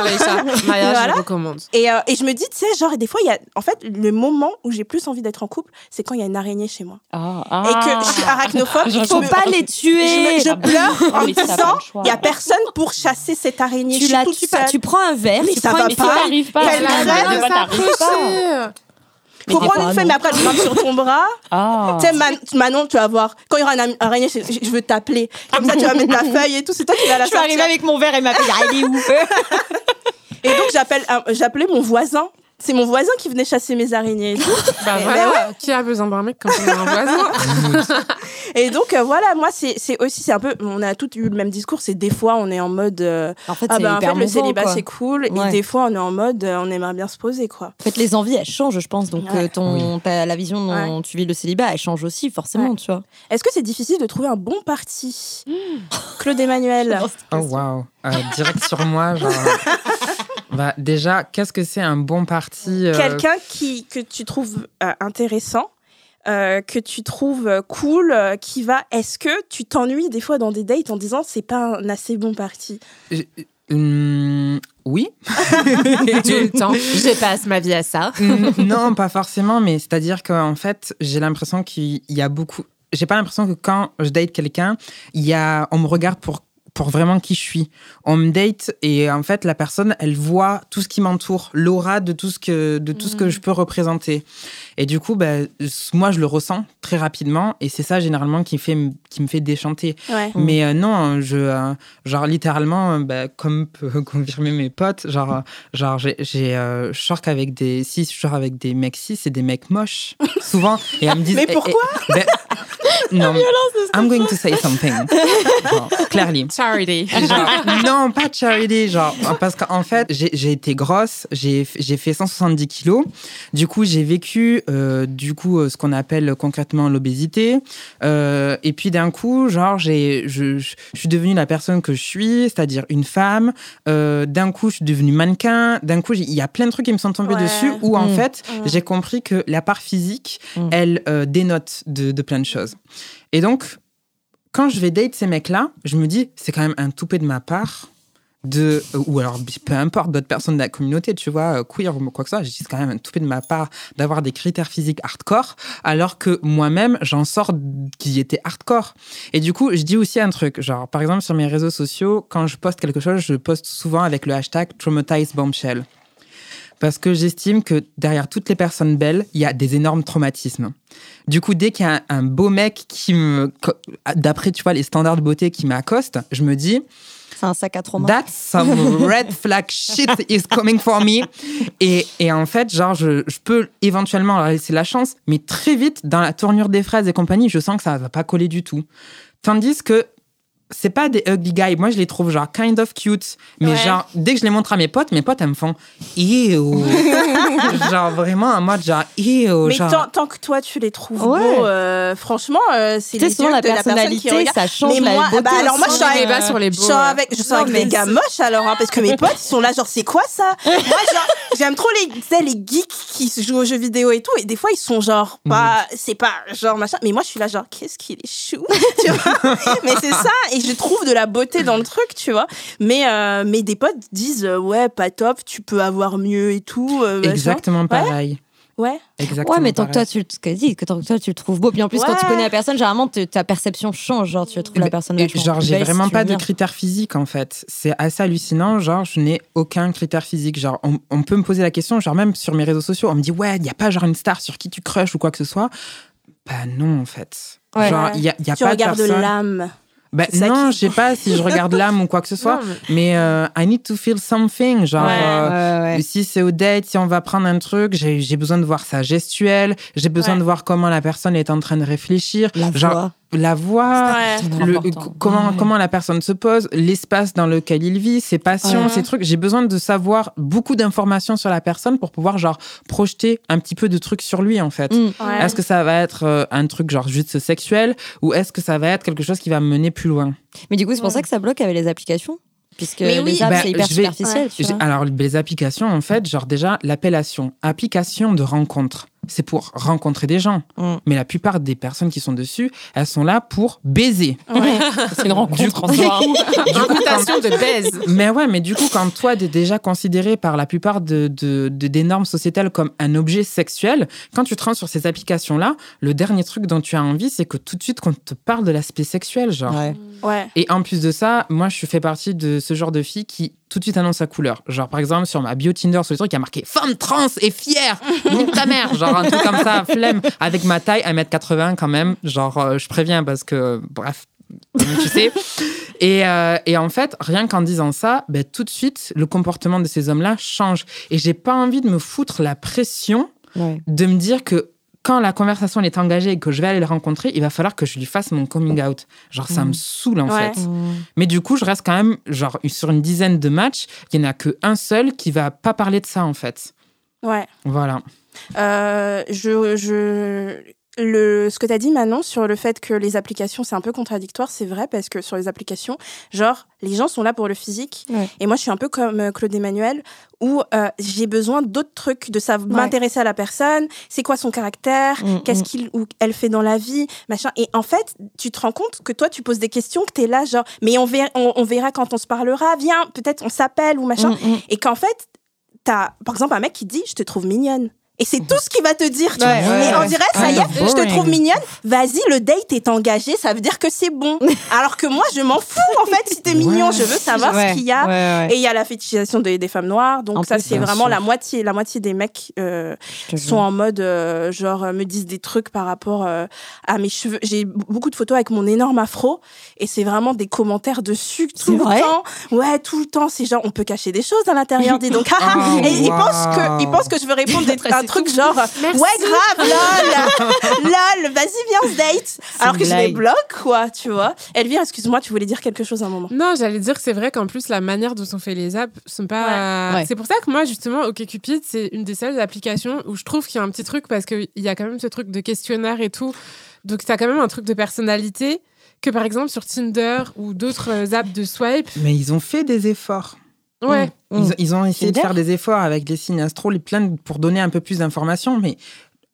Maya, Voilà. je recommande. Et, euh, et je me dis, tu sais, genre, et des fois, il y a, en fait, le moment où j'ai plus envie d'être en couple, c'est quand il y a une araignée chez moi. Ah, Et ah. que je suis arachnophobe. que je Faut me- pas les Je, tuer. me- je Ah pleure en pas disant, il y a personne pour chasser cette araignée. je Tu suis la toute tues pas. seule. Tu prends un verre, Mais tu ça prends va une pas. t'arrives pas, Elle crève, Faut prendre une feuille, mais après, tu grimpe sur ton bras. Ah. Tu sais, Man- Manon, tu vas voir. Quand il y aura une araignée, je, veux t'appeler. Comme ça, tu vas mettre la feuille et tout. C'est toi qui vas la Je suis arrivée sortir. avec mon verre et ma fille, ah, elle est où Et donc, j'appelle, j'appelais mon voisin. C'est mon voisin qui venait chasser mes araignées. Bah voilà, qui a besoin d'un mec quand on a un voisin Et donc, euh, voilà, moi, c'est aussi, c'est un peu, on a tous eu le même discours. C'est des fois, on est en mode, euh, En fait, ah ben, en fait, le célibat, c'est cool. Ouais. Et des fois, on est en mode, euh, on aimerait bien se poser, quoi. En fait, les envies, elles changent, je pense. Donc, Ouais. euh, ton, ta- la vision dont tu vis le célibat, elle change aussi, forcément, Ouais. tu vois. Est-ce que c'est difficile de trouver un bon parti? Claude Emmanuel. Oh waouh, Euh, direct sur moi, genre. Bah, déjà, qu'est-ce que c'est un bon parti euh, Quelqu'un qui, que tu trouves euh, intéressant, euh, que tu trouves cool, euh, qui va. Est-ce que tu t'ennuies des fois dans des dates en disant c'est pas un assez bon parti? Hum, Oui. Tout le temps. Je passe ma vie à ça. Hum, non, pas forcément, mais c'est-à-dire qu'en fait, j'ai l'impression qu'il y a beaucoup. J'ai pas l'impression que quand je date quelqu'un, il y a, on me regarde pour pour vraiment qui je suis. On me date et en fait la personne, elle voit tout ce qui m'entoure, l'aura de tout ce que de tout ce que je peux représenter. Et du coup, bah, moi je le ressens très rapidement et c'est ça généralement qui fait qui me fait déchanter. Ouais. Mais euh, non, je, euh, genre littéralement, bah, comme peuvent confirmer mes potes, genre, genre j'ai, j'ai, euh, je sors qu'avec des, si je sors avec des mecs cis, c'est des mecs moches, souvent. Et elles me disent, Mais eh, eh, pourquoi? ben, Non, I'm going to say something. Genre, clearly. Charity. Genre, non, pas charity, genre, parce qu'en fait, j'ai été grosse, j'ai j'ai fait 170 kilos. Du coup, j'ai vécu, euh, du coup, euh, ce qu'on appelle concrètement l'obésité. Euh, et puis, d'un coup, genre, j'ai, je, je, suis devenue la personne que je suis, c'est-à-dire une femme. Euh, d'un coup, je suis devenue mannequin. D'un coup, il y a plein de trucs qui me sont tombés Ouais. dessus où, en Mm. fait, Mm. j'ai compris que la part physique, Mm. elle euh, dénote de, de plein de choses. Et donc, quand je vais date ces mecs-là, je me dis, c'est quand même un toupet de ma part de euh, ou alors peu importe d'autres personnes de la communauté tu vois euh, queer ou quoi que ce soit je dis c'est quand même un toupet de ma part d'avoir des critères physiques hardcore alors que moi-même j'en sors qui étaient hardcore. Et du coup je dis aussi un truc genre par exemple sur mes réseaux sociaux quand je poste quelque chose je poste souvent avec le hashtag traumatized bombshell parce que j'estime que derrière toutes les personnes belles, il y a des énormes traumatismes. Du coup, dès qu'il y a un, un beau mec qui me, d'après tu vois les standards de beauté qui m'accoste, je me dis C'est un sac à trauma. That's some red flag shit is coming for me. Et, et en fait, genre, je, je peux éventuellement leur laisser la chance, mais très vite, dans la tournure des phrases et compagnie, je sens que ça va pas coller du tout. Tandis que c'est pas des ugly guys. Moi, je les trouve genre kind of cute. Mais Ouais. genre, dès que je les montre à mes potes, mes potes, elles me font ew. genre, vraiment, en mode genre ew. Mais genre, tant, tant que toi tu les trouves Ouais. beaux, euh, franchement, euh, c'est Tu sais, les souvent la de la personne qui personnalité, regarde. ça change Mais la moi, beauté. bah, alors moi, je suis avec- sur les Je beaux. euh. avec, je sors Non, avec mais des gars moches alors, hein, parce que mes potes ils sont là, genre c'est quoi ça? Moi, genre, j'aime trop les, les geeks qui se jouent aux jeux vidéo et tout, et des fois ils sont genre pas, c'est pas genre machin, mais moi je suis là genre qu'est-ce qu'il est chou, tu vois? Mais c'est ça, et je trouve de la beauté dans le truc, tu vois. Mais euh, mais des potes disent euh, ouais pas top, tu peux avoir mieux et tout. euh, machin. Exactement pareil. Ouais. Exactement Ouais, mais tant que toi, tu, ce que dit, que tant que toi, tu le trouves beau. Puis en plus, quand tu connais la personne, généralement, te- ta perception change. Genre, tu trouves la Mais- personne et genre, j'ai vraiment si pas de critères physiques en fait. C'est assez hallucinant. Genre, je n'ai aucun critère physique. Genre, on, on peut me poser la question, genre, même sur mes réseaux sociaux, on me dit, ouais, il n'y a pas genre une star sur qui tu crushes ou quoi que ce soit. Bah non, en fait. Ouais. Genre, il n'y a, y a Tu pas regardes l'âme. Bah, ça non, qui- je sais pas si je regarde l'âme ou quoi que ce soit, Non, mais- mais euh, I need to feel something. Genre, Ouais. euh, Ouais, ouais. si c'est au date, si on va prendre un truc, j'ai j'ai besoin de voir sa gestuelle, j'ai besoin Ouais. de voir comment la personne est en train de réfléchir. La genre, voix. La voix, Ouais. Le- comment, Ouais. comment la personne se pose, l'espace dans lequel il vit, ses passions, Ouais. ses trucs. J'ai besoin de savoir beaucoup d'informations sur la personne pour pouvoir genre projeter un petit peu de trucs sur lui en fait. Mm. Ouais. Est-ce que ça va être euh, un truc genre juste sexuel ou est-ce que ça va être quelque chose qui va me mener plus loin? Mais du coup, c'est pour Ouais. ça que ça bloque avec les applications. Puisque Mais oui. les apps, Bah, c'est hyper vais- superficiel. tu J'ai- vois. Alors les applications en fait, genre déjà l'appellation application de rencontre, c'est pour rencontrer des gens. Mm. Mais la plupart des personnes qui sont dessus, elles sont là pour baiser. Ouais. C'est une rencontre en soi. Réputation de baise. Mais ouais, mais du coup, quand toi, t'es déjà considéré par la plupart de, de- de- des normes sociétales comme un objet sexuel, quand tu te rends sur ces applications-là, le dernier truc dont tu as envie, c'est que tout de suite qu'on te parle de l'aspect sexuel, genre. Ouais. Ouais. Et en plus de ça, moi, je fais partie de ce genre de fille qui tout de suite annonce sa couleur. Genre, par exemple, sur ma bio Tinder, sur le truc, il y a marqué femme trans et fière, donc ta mère. Genre, un truc comme ça, flemme, avec ma taille, 1m80 quand même. Genre, euh, je préviens parce que, bref, tu sais. Et, euh, et en fait, rien qu'en disant ça, ben, tout de suite, le comportement de ces hommes-là change. Et j'ai pas envie de me foutre la pression Ouais. de me dire que quand la conversation elle est engagée et que je vais aller le rencontrer, il va falloir que je lui fasse mon coming out. Genre, ça Mm. me saoule en Ouais. fait. Mais du coup, je reste quand même, genre, sur une dizaine de matchs, il n'y en a qu'un seul qui va pas parler de ça en fait. Ouais. Voilà. Euh, je, je, le, ce que tu as dit Manon sur le fait que les applications c'est un peu contradictoire, c'est vrai parce que sur les applications, genre les gens sont là pour le physique Ouais. et moi je suis un peu comme euh, Claude Emmanuel où euh, j'ai besoin d'autres trucs, de savoir Ouais. m'intéresser à la personne, c'est quoi son caractère, Mm, qu'est-ce mm. qu'il ou elle fait dans la vie, machin. Et en fait, tu te rends compte que toi tu poses des questions, que tu es là genre, mais on verra, on, on verra quand on se parlera, viens, peut-être on s'appelle ou machin. Mm, mm. Et qu'en fait, t'as, par exemple, un mec qui dit Je te trouve mignonne. Et c'est tout ce qu'il va te dire. Tu Ouais, vois. ouais, et on dirait, ça y est, je te trouve mignonne. Vas-y, le date est engagé, ça veut dire que c'est bon. Alors que moi, je m'en fous, en fait, si t'es mignon, je veux savoir Ouais, ce qu'il y a. Et il y a la fétichisation des, des femmes noires. Donc, En ça, c'est vraiment sûr. la moitié, la moitié des mecs euh, sont en mode, euh, genre, euh, me disent des trucs par rapport euh, à mes cheveux. J'ai beaucoup de photos avec mon énorme afro. Et c'est vraiment des commentaires dessus tout le temps. Ouais, tout le temps. C'est genre, on peut cacher des choses à l'intérieur. Dis donc, ah. Oh, et ils pensent que, ils pensent que je veux répondre des, un truc tout. genre, ouais, grave, lol, lol, vas-y, viens, on date. Alors que je les bloque, quoi, tu vois. Elvire, excuse-moi, tu voulais dire quelque chose à un moment. Non, j'allais dire que c'est vrai qu'en plus, la manière dont sont fait les apps sont pas. Ouais. Ouais. C'est pour ça que moi, justement, OkCupid, c'est une des seules applications où je trouve qu'il y a un petit truc parce qu'il y a quand même ce truc de questionnaire et tout. Donc, t'as quand même un truc de personnalité que, par exemple, sur Tinder ou d'autres apps de swipe. Mais ils ont fait des efforts. Ouais. Mm. Ils, ils ont essayé de faire des efforts avec les signes astro, les plein de- pour donner un peu plus d'informations. Mais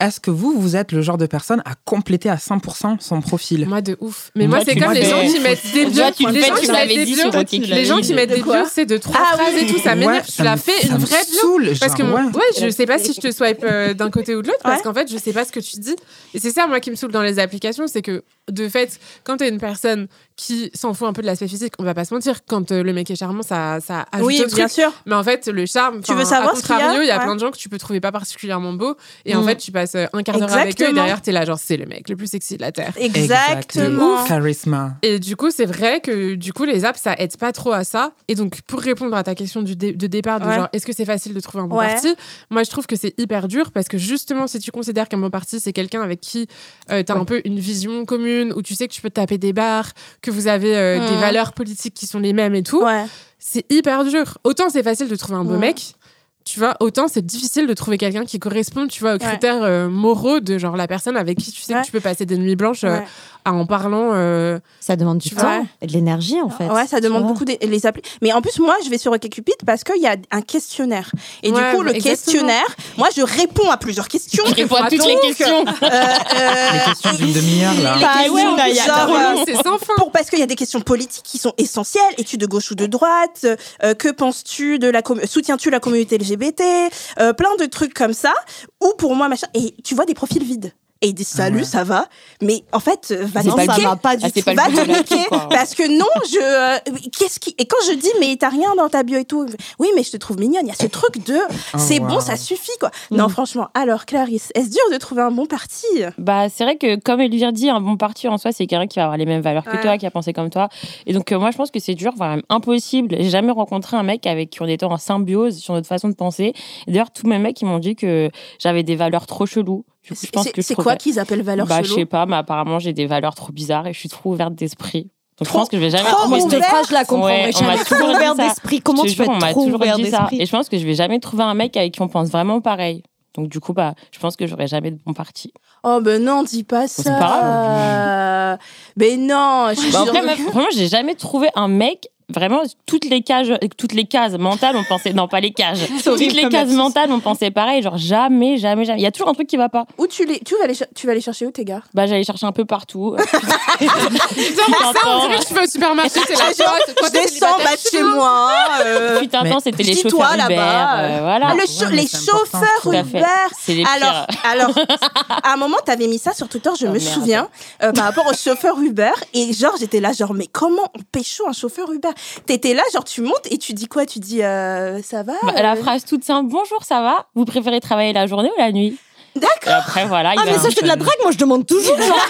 est-ce que vous, vous êtes le genre de personne à compléter à 100% son profil? Moi, de ouf. Mais Moi, moi, c'est tu comme le les gens qui mettent des bios. Tu les gens tu qui mettent l'avais des dit bios. sur OkCupid. Les gens qui mettent De des quoi bios, c'est de trois Ah phrases oui. et tout. Ça Ouais, m'énerve. Tu ça l'as me- fait une vraie bio. Parce que ouais. ouais, je sais pas si je te swipe euh, d'un côté ou de l'autre, parce Ouais. qu'en fait, je sais pas ce que tu dis. Et c'est ça, moi, qui me saoule dans les applications, c'est que de fait, quand t'es une personne qui s'en fout un peu de l'aspect physique, on va pas se mentir, quand euh, le mec est charmant, ça, ça ajoute Oui, au truc. bien sûr. Mais en fait, le charme, Tu veux savoir à ce qu'il y a contrario, il y a, Ouais. plein de gens que tu peux trouver pas particulièrement beaux. Et en Mm. fait, tu passes euh, un quart d'heure avec eux et derrière, t'es là, genre, c'est le mec le plus sexy de la Terre. Exactement. Charisma. Et du coup, c'est vrai que du coup, les apps, ça aide pas trop à ça. Et donc, pour répondre à ta question du dé- de départ, de Ouais. genre, est-ce que c'est facile de trouver un bon Ouais. parti? Moi, je trouve que c'est hyper dur parce que justement, si tu considères qu'un bon parti, c'est quelqu'un avec qui tu as un peu une vision commune, où tu sais que tu peux taper des barres, que vous avez euh, des Mhm. valeurs politiques qui sont les mêmes et tout, Ouais. c'est hyper dur. Autant c'est facile de trouver un beau Ouais. mec. Tu vois, autant c'est difficile de trouver quelqu'un qui correspond, tu vois, aux Ouais. critères euh, moraux de genre la personne avec qui tu sais Ouais. que tu peux passer des nuits blanches euh, Ouais. en parlant. euh, Ça demande du temps et de l'énergie, en fait. Ouais, ça demande vois. beaucoup de les applis. Mais en plus, moi, je vais sur OkCupid parce qu'il y a un questionnaire. Et Ouais, du coup, le exactement. questionnaire, moi, je réponds à plusieurs questions. Je réponds à toutes les questions. euh, euh, Les questions d'une demi-heure, là. Bah questions, ouais, on a- il y a genre, trop euh, long. c'est sans fin. pour, parce qu'il y a des questions politiques qui sont essentielles. Es-tu de gauche ou de droite? Euh, Que penses-tu de la com- soutiens-tu la communauté LGBT Euh, Plein de trucs comme ça. Ou pour moi machin. Et tu vois des profils vides. Et ils disent salut, ouais. ça va? Mais en fait, euh, va Non, te ça niquer. va pas du Ah, c'est tout. pas Va te niquer. Parce que non, je. euh, Qu'est-ce qui. Et quand je dis, mais t'as rien dans ta bio et tout. Oui, mais je te trouve mignonne. Il y a ce truc de. c'est bon, ça suffit, quoi. Non, franchement. Alors, Clarisse, est-ce dur de trouver un bon parti? Bah, c'est vrai que, comme Elvire dit, un bon parti en soi, c'est quelqu'un qui va avoir les mêmes valeurs que toi, qui a pensé comme toi. Et donc, euh, moi, je pense que c'est dur, voire même impossible. J'ai jamais rencontré un mec avec qui on était en symbiose sur notre façon de penser. Et D'ailleurs, tous mes mecs, ils m'ont dit que j'avais des valeurs trop cheloues. Du coup, je pense C'est que quoi qu'ils appellent valeur Bah, je sais pas, mais apparemment, j'ai des valeurs trop bizarres et je suis trop ouverte d'esprit. Donc, Trop- je pense que je vais jamais trop trouver cette phrase, je la comprends. Ouais, on m'a toujours ouvert d'esprit. Comment Je tu peux être on m'a trop toujours ouvert d'esprit Et je pense que je vais jamais trouver un mec avec qui on pense vraiment pareil. Donc, du coup, bah, je pense que j'aurai jamais de bon parti. Oh, ben non, dis pas ça. c'est pas Mais non, je suis Bah, sûre- après, meuf, vraiment, j'ai jamais trouvé un mec. Vraiment, toutes les cases, toutes les cases mentales, on pensait, non, pas les cages. Toutes les cases mentales, on pensait pareil. Genre, jamais, jamais, jamais. Il y a toujours un truc qui va pas. Où tu, les, tu, vas cher- tu vas les chercher où, tes gars? Bah, j'allais chercher un peu partout. Putain, ça, on dirait que tu vas au supermarché, là, toi, toi, Je descends célibataire bah, chez moi. euh, Putain, mais temps, c'était les chauffeurs Uber. là-bas, euh, voilà. ah, les c'est chauffeurs. Uber. C'est les Alors, alors, à un moment, t'avais mis ça sur Twitter, je Oh, me souviens, euh, par rapport aux chauffeurs Uber. Et genre, j'étais là, genre, mais comment on pécho un chauffeur Uber? T'étais là, genre, tu montes et tu dis quoi? Tu dis, euh, ça va? Bah, La phrase toute simple, bonjour, ça va? Vous préférez travailler la journée ou la nuit? D'accord. après, voilà. il Ah, mais ça, un c'est de la drague. Moi, je demande toujours. genre.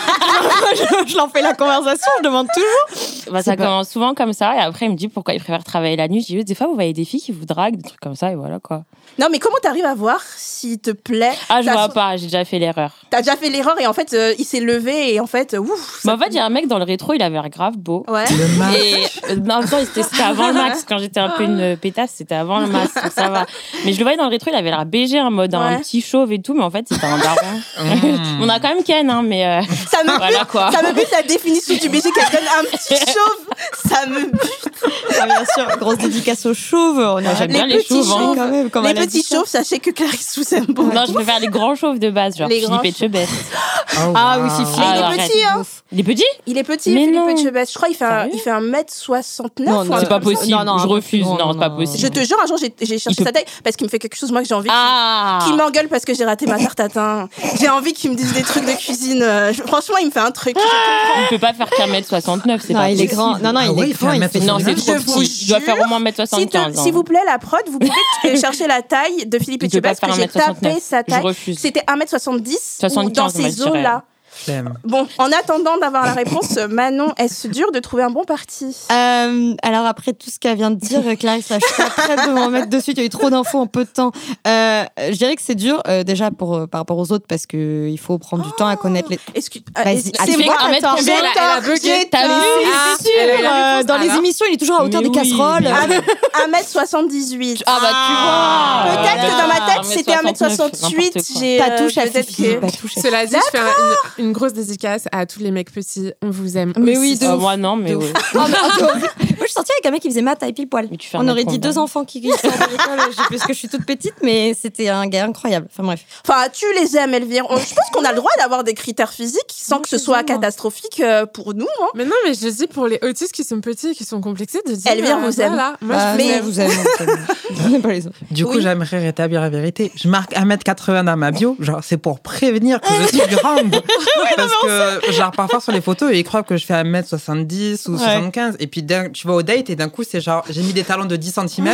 je, je leur fais la conversation, je demande toujours. Bah, ça pas- commence souvent comme ça. Et après, il me dit pourquoi il préfère travailler la nuit? Je dis, oui, des fois, vous voyez des filles qui vous draguent, des trucs comme ça, et voilà quoi. Non, mais comment t'arrives à voir s'il te plaît Ah, je vois pas, j'ai déjà fait l'erreur. T'as déjà fait l'erreur et en fait, euh, il s'est levé et en fait, ouf. Mais ça- en fait, il y a un mec dans le rétro, il avait l'air grave beau. Ouais. Le masque. Et euh, en même temps, c'était avant le max. Quand j'étais un peu une pétasse, c'était avant le max. donc ça va. Mais je le voyais dans le rétro, il avait l'air BG en mode un petit chauve et tout. Mais en fait, c'était un daron. Mmh. On a quand même Ken, hein, mais euh, Ça me voilà quoi. Ça me bute la définition du BG qu'elle donne un petit chauve. Ça me bute. Ah, bien sûr, grosse dédicace aux chauves. On a j'aime Les bien les petits chauves. hein. chauves. quand même. Les petits chauves, sachez que Clarisse vous aime beaucoup. Non, je préfère les grands chauves de base, genre Les grands Philippe Etchebest. Oh, Ah oui, wow. si, Mais si. il Ah, est petit, hein. Il est petit Il est petit, Mais Philippe non. Etchebest. Je crois qu'il fait, un, il fait 1m69. Non, non, C'est pas possible. Non, non, je refuse. Non, grand, c'est pas non. possible. Je te jure, un jour, j'ai j'ai cherché sa taille parce qu'il me fait quelque chose, moi, que j'ai envie qu'il- Ah qu'il m'engueule parce que j'ai raté ma tarte tatin. J'ai envie qu'il me dise des trucs de cuisine. Euh, Franchement, il me fait un truc. Il peut pas faire qu'un mètre 69, c'est Non, pas il est possible. grand. Non, non, Ah il ouais, est grand. Non, c'est Je trop petit. Il doit faire au moins 1 S'il te- 75 S'il vous plaît, la prod, vous pouvez chercher la taille de Philippe Etchebest, que j'ai 1m69. tapé sa taille. C'était 1m70 ou 75, dans ces eaux-là. Flemme. Bon, en attendant d'avoir la réponse, Manon, est-ce dur de trouver un bon parti Euh, alors après tout ce qu'elle vient de dire, euh, Clarisse, là, je suis pas prête de m'en mettre dessus. Il y a eu trop d'infos en peu de temps. Euh, je dirais que c'est dur euh, déjà pour par rapport aux autres parce que il faut prendre du temps à connaître les. Excuse. Vas-y, c'est attends, moi, attends, j'ai elle a- tort, elle a bugué. T'as vu Ah, euh, dans les émissions, il est toujours à hauteur Mais des oui, casseroles. mais- Ah, 1m78. Ah bah tu vois Peut-être que dans ma tête, Ah, c'était 1m68. 1m69, J'ai, Pas touche à Cela dit, je fais un- une, une grosse dédicace à tous les mecs petits. On vous aime. Mais aussi. oui, de Euh, ouf. Moi non, mais De je suis sortie avec un mec qui faisait ma taille pile poil. Mais tu fais On aurait dit deux enfants qui qui sortent de l'école, je sais plus, parce que je suis toute petite, mais c'était un gars incroyable. Enfin bref. Enfin, tu les aimes, Elvire. On- Je pense qu'on a le droit d'avoir des critères physiques sans Moi, que ce je soit aime, catastrophique euh, pour nous. hein. Mais non, mais je dis pour les autistes qui sont petits, qui sont complexés, de dire. Elvire euh, vous aime. voilà, Moi, Bah, je vous mais- aime. vous aime. Je n'aime pas les autres. Du coup, Oui. j'aimerais rétablir la vérité. Je marque 1m80 dans ma bio. Genre, c'est pour prévenir que je suis grande. Parce que, genre, parfois sur les photos, ils croient que je fais 1m70 ou Ouais. 75. Et puis, tu vas au au date et d'un coup, c'est genre, j'ai mis des talons de 10 cm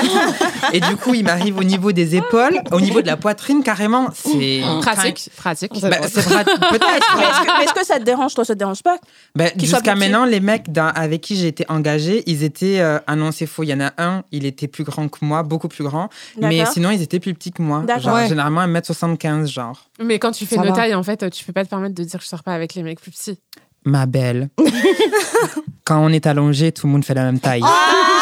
et du coup, il m'arrive au niveau des épaules, au niveau de la poitrine, carrément. C'est Pratique, pratique. Bah, c'est vrai, peut-être. Mais est-ce que, ça te dérange Toi, ça te dérange pas soit Jusqu'à maintenant, les mecs dans- avec qui j'ai été engagée, ils étaient. euh, ah non, c'est faux. Il y en a un, il était plus grand que moi, beaucoup plus grand. Mais sinon, ils étaient plus petits que moi. D'accord. Genre, Ouais. généralement, 1m75, genre. Mais quand tu fais nos tailles, en fait, tu peux pas te permettre de dire que je sors pas avec les mecs plus petits. Ma belle. Quand on est allongé, tout le monde fait la même taille. Ah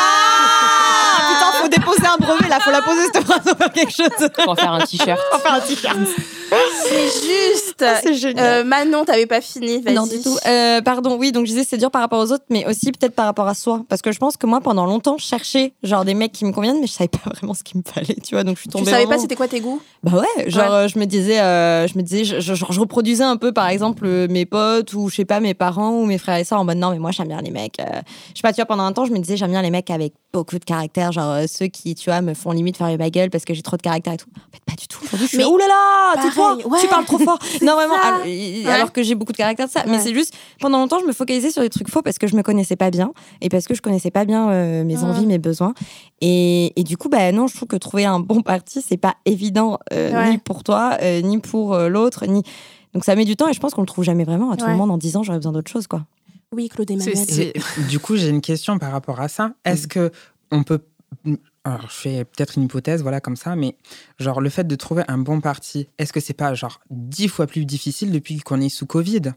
déposer un brevet là, faut la poser cette phrase pour faire quelque chose. Pour faire un t-shirt. Pour faire un t-shirt. C'est juste. C'est génial. Euh, Manon, t'avais pas fini, vas-y. Non, du tout. Euh, pardon, oui, donc je disais c'est dur par rapport aux autres, mais aussi peut-être par rapport à soi. Parce que je pense que moi, pendant longtemps, je cherchais genre des mecs qui me conviennent, mais je savais pas vraiment ce qu'il me fallait, tu vois. Donc je suis Tu tombée. savais pas c'était quoi tes goûts? Bah ouais, genre euh, je me disais, euh, je me disais, je, je- genre, je reproduisais un peu par exemple mes potes ou je sais pas mes parents ou mes frères et sœurs en mode non mais moi j'aime bien les mecs. euh, je sais pas, tu vois pendant un temps je me disais j'aime bien les mecs avec beaucoup de caractère, genre euh, ceux qui tu vois me font limite faire ma gueule parce que j'ai trop de caractère et tout. En fait pas du tout. Aujourd'hui je suis Mais là, là ouais. tu parles trop fort. non vraiment, ça. alors, que j'ai beaucoup de caractère de ça. Mais c'est juste pendant longtemps je me focalisais sur des trucs faux parce que je me connaissais pas bien et parce que je connaissais pas bien euh, mes envies, mes besoins. Et, et du coup, bah non, je trouve que trouver un bon parti, c'est pas évident, euh, Ouais. ni pour toi, euh, ni pour euh, l'autre, ni. Donc ça met du temps et je pense qu'on le trouve jamais vraiment. À tout Ouais. moment, dans 10 ans, j'aurais besoin d'autre chose, quoi. Oui, Claude Emmanuel. Du coup, j'ai une question par rapport à ça. Est-ce que on peut. Alors, je fais peut-être une hypothèse, voilà, comme ça, mais genre, le fait de trouver un bon parti, est-ce que c'est pas genre dix fois plus difficile depuis qu'on est sous Covid?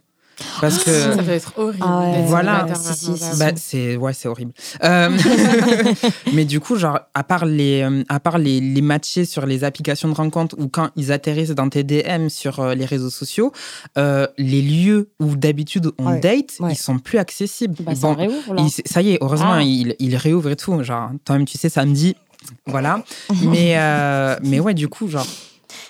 Parce que. Ça peut être horrible. Ah ouais, Voilà. célibataire Si, si, maintenant, si, Bah, c'est ouais, c'est horrible. Euh, mais du coup, genre à part les euh, à part les, les matchés sur les applications de rencontre ou quand ils atterrissent dans tes DM sur euh, les réseaux sociaux, euh, les lieux où d'habitude on Ouais, date, ouais. ils sont plus accessibles. Bah, ça Bon, réouvre, il- ça y est, heureusement, Ah. il, il réouvre et tout. Genre, toi-même, tu sais, samedi, voilà. mais euh, mais ouais, du coup, genre.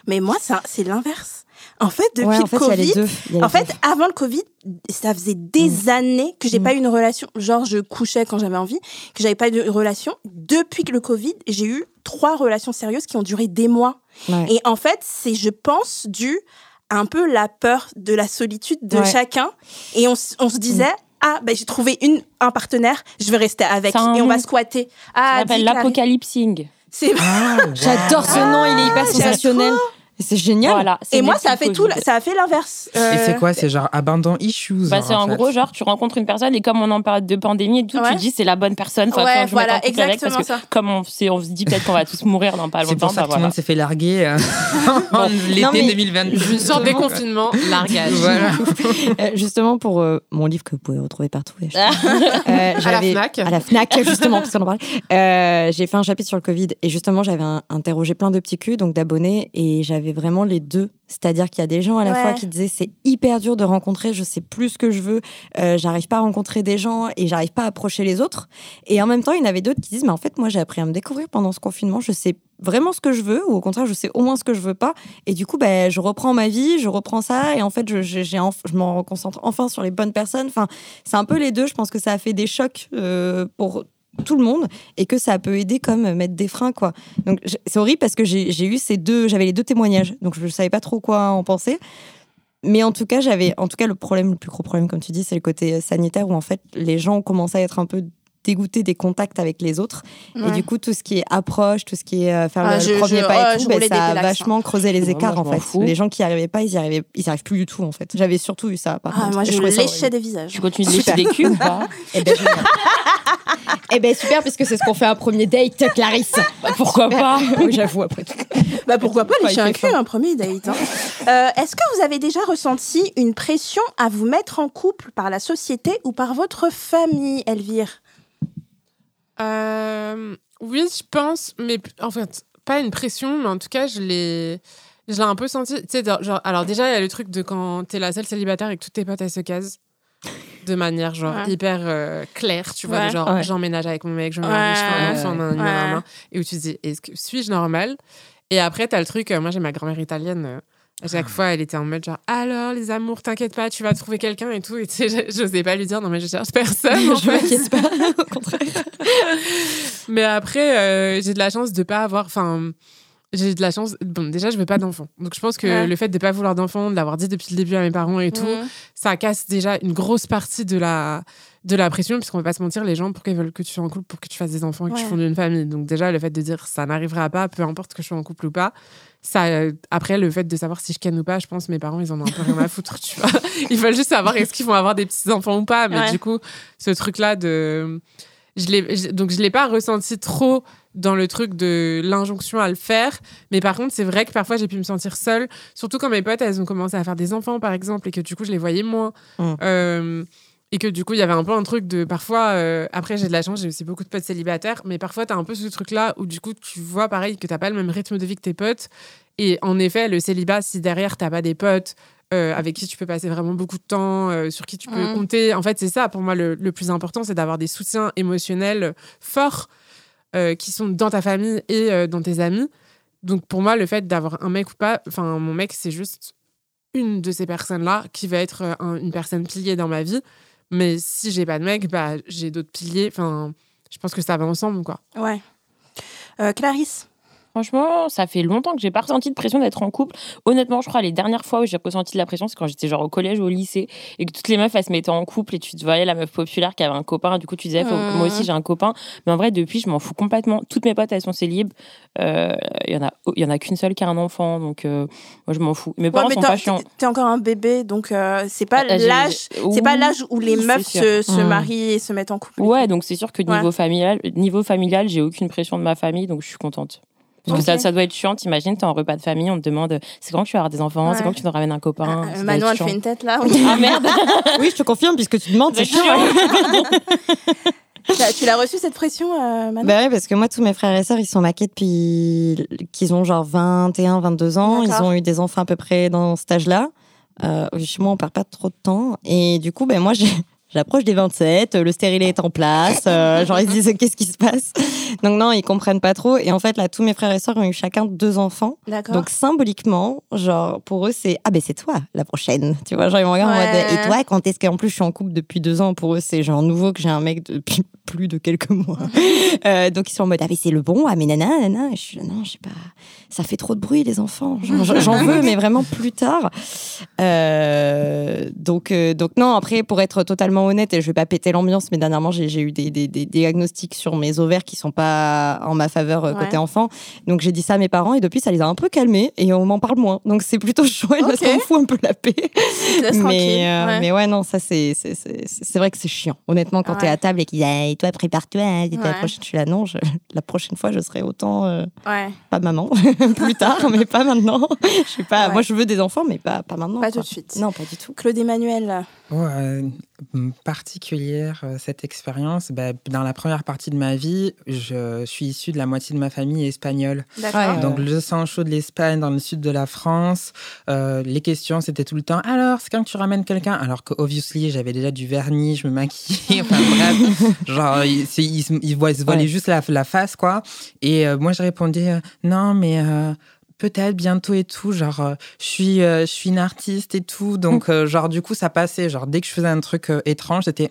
Mais moi, ça- c'est l'inverse. En fait, depuis ouais, en fait, Covid, deux. En fait, deux. avant le Covid, ça faisait des années que j'ai Mm. pas eu une relation. Genre, je couchais quand j'avais envie, que j'avais pas eu de relation. Depuis le Covid, j'ai eu trois relations sérieuses qui ont duré des mois. Ouais. Et en fait, c'est, je pense, dû à un peu la peur de la solitude de Ouais. chacun. Et on, se disait, ah, ben, j'ai trouvé une, un partenaire, je vais rester avec. Et on va squatter. Ça Ah, s'appelle Clarisse. l'apocalypsing. C'est Ah, J'adore ce nom, il est hyper Ah, sensationnel. C'est génial. Voilà. Et moi, ça a fait tout, ça a fait l'inverse. Et Euh, c'est quoi C'est genre abandon issues. Bah, c'est en fait. gros, genre, tu rencontres une personne et comme on est en période de pandémie et tout, Ouais. tu dis c'est la bonne personne. Ouais, je voilà, exactement parce que ça. comme on, on se dit peut-être qu'on va tous mourir dans pas C'est longtemps, pour ça bah que tout le voilà. monde s'est fait larguer euh, en l'été Non, mais- 2022. Une sorte de déconfinement, largage. Voilà. Euh, justement, pour euh, mon livre que vous pouvez retrouver partout. Euh, À la Fnac. À la Fnac, justement, parce qu'on en parlait. Euh, j'ai fait un chapitre sur le Covid et justement, j'avais interrogé plein de petits culs, donc d'abonnés, et j'avais vraiment les deux. C'est-à-dire qu'il y a des gens à la Ouais. fois qui disaient c'est hyper dur de rencontrer, je sais plus ce que je veux, euh, j'arrive pas à rencontrer des gens et j'arrive pas à approcher les autres. Et en même temps, il y en avait d'autres qui disent mais en fait, moi, j'ai appris à me découvrir pendant ce confinement, je sais vraiment ce que je veux ou au contraire, je sais au moins ce que je veux pas. Et du coup, ben, je reprends ma vie, je reprends ça et en fait, je, je, j'ai enf- je m'en concentre enfin sur les bonnes personnes. Enfin, c'est un peu les deux. Je pense que ça a fait des chocs euh, pour tout le monde et que ça peut aider comme mettre des freins quoi. Donc c'est horrible parce que j'ai eu ces deux, j'avais les deux témoignages, donc je savais pas trop quoi en penser. Mais en tout cas, j'avais, en tout cas, le problème, le plus gros problème, comme tu dis, c'est le côté sanitaire où en fait les gens ont commencé à être un peu dégoûtés des contacts avec les autres et du coup tout ce qui est approche tout ce qui est euh, faire Ah, le, je- premier je- pas et je tout ben, ça a pélaxes, vachement creusé les écarts je en fait fous. les gens qui y arrivaient pas ils y arrivaient ils arrivent plus du tout en fait j'avais surtout eu ça par Ah, contre. moi, je ça léchais des visages. Tu continues de lécher des culs ou pas Eh ben. Eh ben super, puisque c'est ce qu'on fait un premier date, Clarisse. Pourquoi pas Oui, j'avoue, après tout. Bah pourquoi pas lécher un cul, un premier date. hein. Euh, Est-ce que vous avez déjà ressenti une pression à vous mettre en couple par la société ou par votre famille, Elvire? Euh, oui, je pense, mais en fait, pas une pression, mais en tout cas, je l'ai, je l'ai un peu senti. Tu sais, dans- genre, alors déjà, il y a le truc de quand t'es la seule célibataire et que toutes tes potes elles se casent de manière genre Ouais. hyper euh, claire, tu vois, Ouais. genre Ouais. j'emménage avec mon mec, je me marie, je fais un Ouais. enfant, nan, nan, nan, Ouais. nan, et où tu te dis, est-ce que suis-je normale? Et après, t'as le truc, euh, moi j'ai ma grand-mère italienne. euh, à chaque fois, elle était en mode genre alors les amours, t'inquiète pas, tu vas trouver quelqu'un et tout. Et tu sais, je- j'osais pas lui dire non mais je cherche personne. je m'inquiète pas, au contraire. Mais après, euh, j'ai de la chance de pas avoir. Enfin, J'ai de la chance. Bon, déjà, je veux pas d'enfant. Donc, je pense que Ouais. le fait de pas vouloir d'enfant, de l'avoir dit depuis le début à mes parents et tout, Mhm. ça casse déjà une grosse partie de la, de la pression, puisqu'on va pas se mentir, les gens, pourquoi ils veulent que tu sois en couple Pour que tu fasses des enfants et que tu fondes une famille. Donc, déjà, le fait de dire ça n'arrivera pas, peu importe que je sois en couple ou pas. Ça, euh, après, le fait de savoir si je ken ou pas, je pense mes parents, ils en ont un peu rien à foutre, tu vois. Ils veulent juste savoir est-ce qu'ils vont avoir des petits-enfants ou pas. Mais Ouais. du coup, ce truc-là de. Je l'ai- donc, je l'ai pas ressenti trop dans le truc de l'injonction à le faire. Mais par contre, c'est vrai que parfois, j'ai pu me sentir seule. Surtout quand mes potes, elles ont commencé à faire des enfants, par exemple, et que du coup, je les voyais moins. Mm. Euh, et que du coup, il y avait un peu un truc de parfois. euh, après, j'ai de la chance, j'ai aussi beaucoup de potes célibataires. Mais parfois, tu as un peu ce truc-là où du coup, tu vois pareil que tu pas le même rythme de vie que tes potes. Et en effet, le célibat, si derrière, t'as pas des potes. euh, avec qui tu peux passer vraiment beaucoup de temps, euh, sur qui tu peux Mm. compter. En fait, c'est ça, pour moi, le, le plus important, c'est d'avoir des soutiens émotionnels forts qui sont dans ta famille et dans tes amis. Donc pour moi, le fait d'avoir un mec ou pas, enfin mon mec, c'est juste une de ces personnes-là qui va être un- une personne pilier dans ma vie. Mais si j'ai pas de mec, bah j'ai d'autres piliers. Enfin, je pense que ça va ensemble, quoi. Ouais. Euh, Clarisse? Franchement, ça fait longtemps que j'ai pas ressenti de pression d'être en couple. Honnêtement, je crois les dernières fois où j'ai ressenti de la pression, c'est quand j'étais genre au collège ou au lycée et que toutes les meufs elles se mettaient en couple et tu te voyais la meuf populaire qui avait un copain. Du coup, tu disais, faut que moi aussi j'ai un copain. Mais en vrai, depuis, je m'en fous complètement. Toutes mes potes elles sont célibes. Euh, Il y en a, il y en a qu'une seule qui a un enfant, donc euh, moi je m'en fous. Mes Ouais, parents mais sont pas chiants. t'es- encore un bébé, donc euh, c'est pas Ah, l'âge. C'est pas l'âge où les meufs se, se Mm. marient et se mettent en couple. Ouais, donc c'est sûr que Ouais. niveau familial, niveau familial, j'ai aucune pression de ma famille, donc je suis contente. Parce que ça, ça doit être chiant. T'imagines, t'es en repas de famille, on te demande c'est quand que tu vas avoir des enfants, c'est quand que tu nous ramènes un copain? Euh, ça doit Manon, elle fait une tête là. Ah merde Oui, je te confirme, puisque tu demandes, c'est chiant. Tu l'as reçu cette pression, euh, Manon? Bah oui, parce que moi, tous mes frères et sœurs, ils sont maqués depuis qu'ils ont genre 21, 22 ans. Ils ont eu des enfants à peu près dans cet âge-là. Euh, chez moi, on perd pas trop de temps. Et du coup, ben moi, j'ai- J'approche des 27, le stérilet est en place, euh, genre ils se disent qu'est-ce qui se passe? Donc non, ils comprennent pas trop. Et en fait, là, tous mes frères et sœurs ont eu chacun deux enfants. Donc symboliquement, genre pour eux, c'est ah ben c'est toi la prochaine. Tu vois, genre ils me regardent en Ouais. mode et toi quand est-ce qu'en plus je suis en couple depuis deux ans pour eux c'est genre nouveau que j'ai un mec depuis plus de quelques mois. Euh, donc ils sont en mode ah mais c'est le bon ah mais nana nana. Et je suis là non je sais pas ça fait trop de bruit les enfants. J'en j'en veux mais vraiment plus tard. Euh, donc euh, donc non après pour être totalement honnête et je vais pas péter l'ambiance mais dernièrement j'ai eu des, des, des diagnostics sur mes ovaires qui sont pas en ma faveur euh, côté enfant. Donc j'ai dit ça à mes parents et depuis ça les a un peu calmés et on m'en parle moins. Donc c'est plutôt chouette parce Ok. qu'on me fout un peu la paix. Tu. Mais, euh, ouais. mais ouais, non, ça c'est vrai que c'est chiant. Honnêtement, quand t'es Ouais. à table et qu'ils disent hey, toi prépare-toi, hein, la prochaine, suis là non, je- la prochaine fois je serai autant euh, Ouais. pas maman, plus tard, mais pas maintenant. Je sais pas, moi je veux des enfants, mais pas pas maintenant. Pas quoi. tout de suite. Non, pas du tout. Claude Emmanuel. Euh, particulière euh, cette expérience. Bah, dans la première partie de ma vie, je suis issu de la moitié de ma famille espagnole. D'accord. Ouais. Donc le sang chaud de l'Espagne dans le sud de la France. Euh, les questions c'était tout le temps. Alors c'est quand que tu ramènes quelqu'un? Alors que obviously j'avais déjà du vernis, je me maquillais. Enfin bref, genre il, c'est- il se- il voit- il se voilait Ouais. juste la, la face quoi. Et euh, moi je répondais euh, non mais euh, peut-être bientôt et tout genre euh, je suis euh, je suis une artiste et tout. Donc euh, genre du coup ça passait. Genre dès que je faisais un truc étrange c'était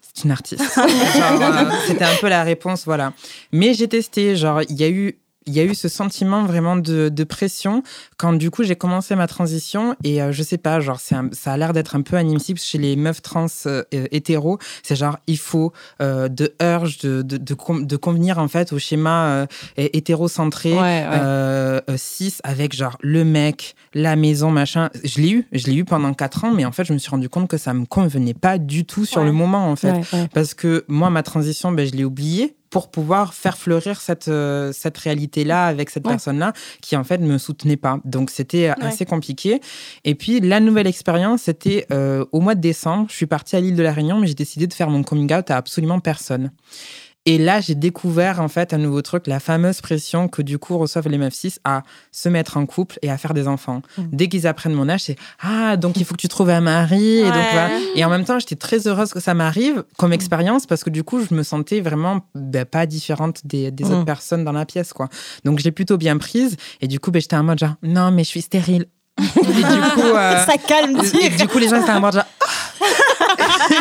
c'est une artiste. Genre, c'était un peu la réponse voilà. Mais j'ai testé. Genre il y a eu il y a eu ce sentiment vraiment de, de pression quand du coup j'ai commencé ma transition et euh, je sais pas genre un- ça a l'air d'être un peu admissible chez les meufs trans euh, euh, hétéros c'est genre il faut euh, de urge de, de, de, de convenir en fait au schéma euh, hé- hétérocentré Ouais, ouais. cis avec genre le mec, la maison, machin. Je l'ai eu, je l'ai eu pendant quatre ans, mais en fait, je me suis rendu compte que ça me convenait pas du tout sur Ouais. le moment, en fait. Ouais, ouais. Parce que moi, ma transition, ben, je l'ai oubliée pour pouvoir faire fleurir cette, euh, cette réalité-là avec cette Ouais. personne-là qui, en fait, ne me soutenait pas. Donc, c'était assez compliqué. Et puis, la nouvelle expérience, c'était euh, au mois de décembre. Je suis partie à l'île de la Réunion, mais j'ai décidé de faire mon coming out à absolument personne. Et là, j'ai découvert en fait un nouveau truc, la fameuse pression que du coup reçoivent les meufs cis à se mettre en couple et à faire des enfants. Mm. Dès qu'ils apprennent mon âge, c'est ah donc il faut que tu trouves un mari et donc voilà. Et en même temps, j'étais très heureuse que ça m'arrive comme expérience parce que du coup, je me sentais vraiment ben, pas différente des, des Mm. autres personnes dans la pièce quoi. Donc j'ai plutôt bien prise et du coup, ben, j'étais en mode genre non mais je suis stérile. et du coup, euh, Ça calme et du coup, les gens étaient en mode genre.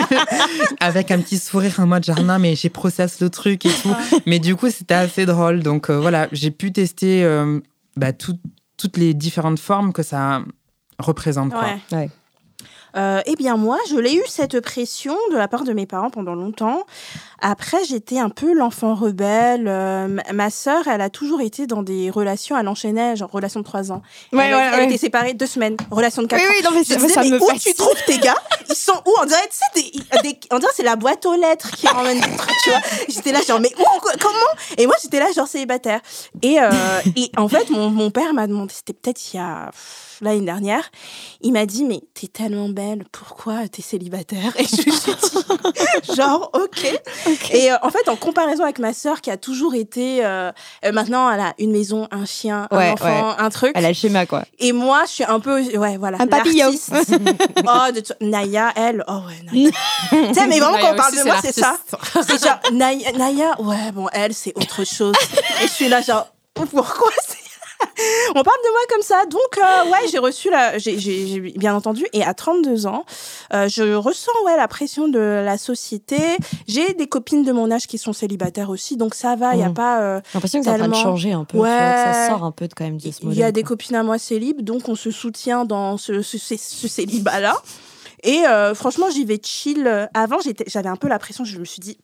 Avec un petit sourire en mode non, mais j'ai processé le truc et tout. Mais du coup, c'était assez drôle. Donc euh, voilà, j'ai pu tester euh, bah, tout- toutes les différentes formes que ça représente. Quoi. Ouais. Euh, eh bien, moi, je l'ai eu cette pression de la part de mes parents pendant longtemps. Après, j'étais un peu l'enfant rebelle. Euh, ma sœur, elle a toujours été dans des relations, elle enchaînait, genre relation de trois ans. Ouais, elle, ouais, elle ouais. était séparée deux semaines, relation de quatre Oui, ans. oui, non, mais Je ça, disais, ça mais me où tu trouves tes gars? Ils sont où? On dirait, tu sais, des- des- on dirait c'est la boîte aux lettres qui emmène des trucs, tu vois. J'étais là genre, mais où Comment? Et moi, j'étais là genre célibataire. Et, euh, et en fait, mon, mon père m'a demandé, c'était peut-être il y a l'année dernière, il m'a dit, mais t'es tellement belle, pourquoi t'es célibataire? Et je me suis dit, genre, ok. Et euh, en fait, en comparaison avec ma sœur qui a toujours été, euh, euh, maintenant, elle a une maison, un chien, Ouais, un enfant, un truc. Elle a le schéma, quoi. Et moi, je suis un peu, ouais, voilà. Un papillon. oh, de Naya, elle, oh ouais, Naya. tu sais, mais vraiment, quand on parle de moi, c'est ça. C'est genre, Naya, Naya, ouais, bon, elle, c'est autre chose. Et je suis là, genre, pourquoi c'est. On parle de moi comme ça. Donc, euh, ouais, j'ai reçu la. J'ai, bien entendu. Et à 32 ans, euh, je ressens, ouais, la pression de la société. J'ai des copines de mon âge qui sont célibataires aussi. Donc, ça va. Il n'y a Mhm. pas. euh, J'ai l'impression que c'est en train de changer un peu. tu vois, que ça Ouais. sort un peu de, quand même de ce il y a des copines à moi célib, donc on se soutient dans ce, ce, ce- ce célibat-là. Et euh, franchement, j'y vais chill. Avant, j'avais un peu la pression. Je me suis dit,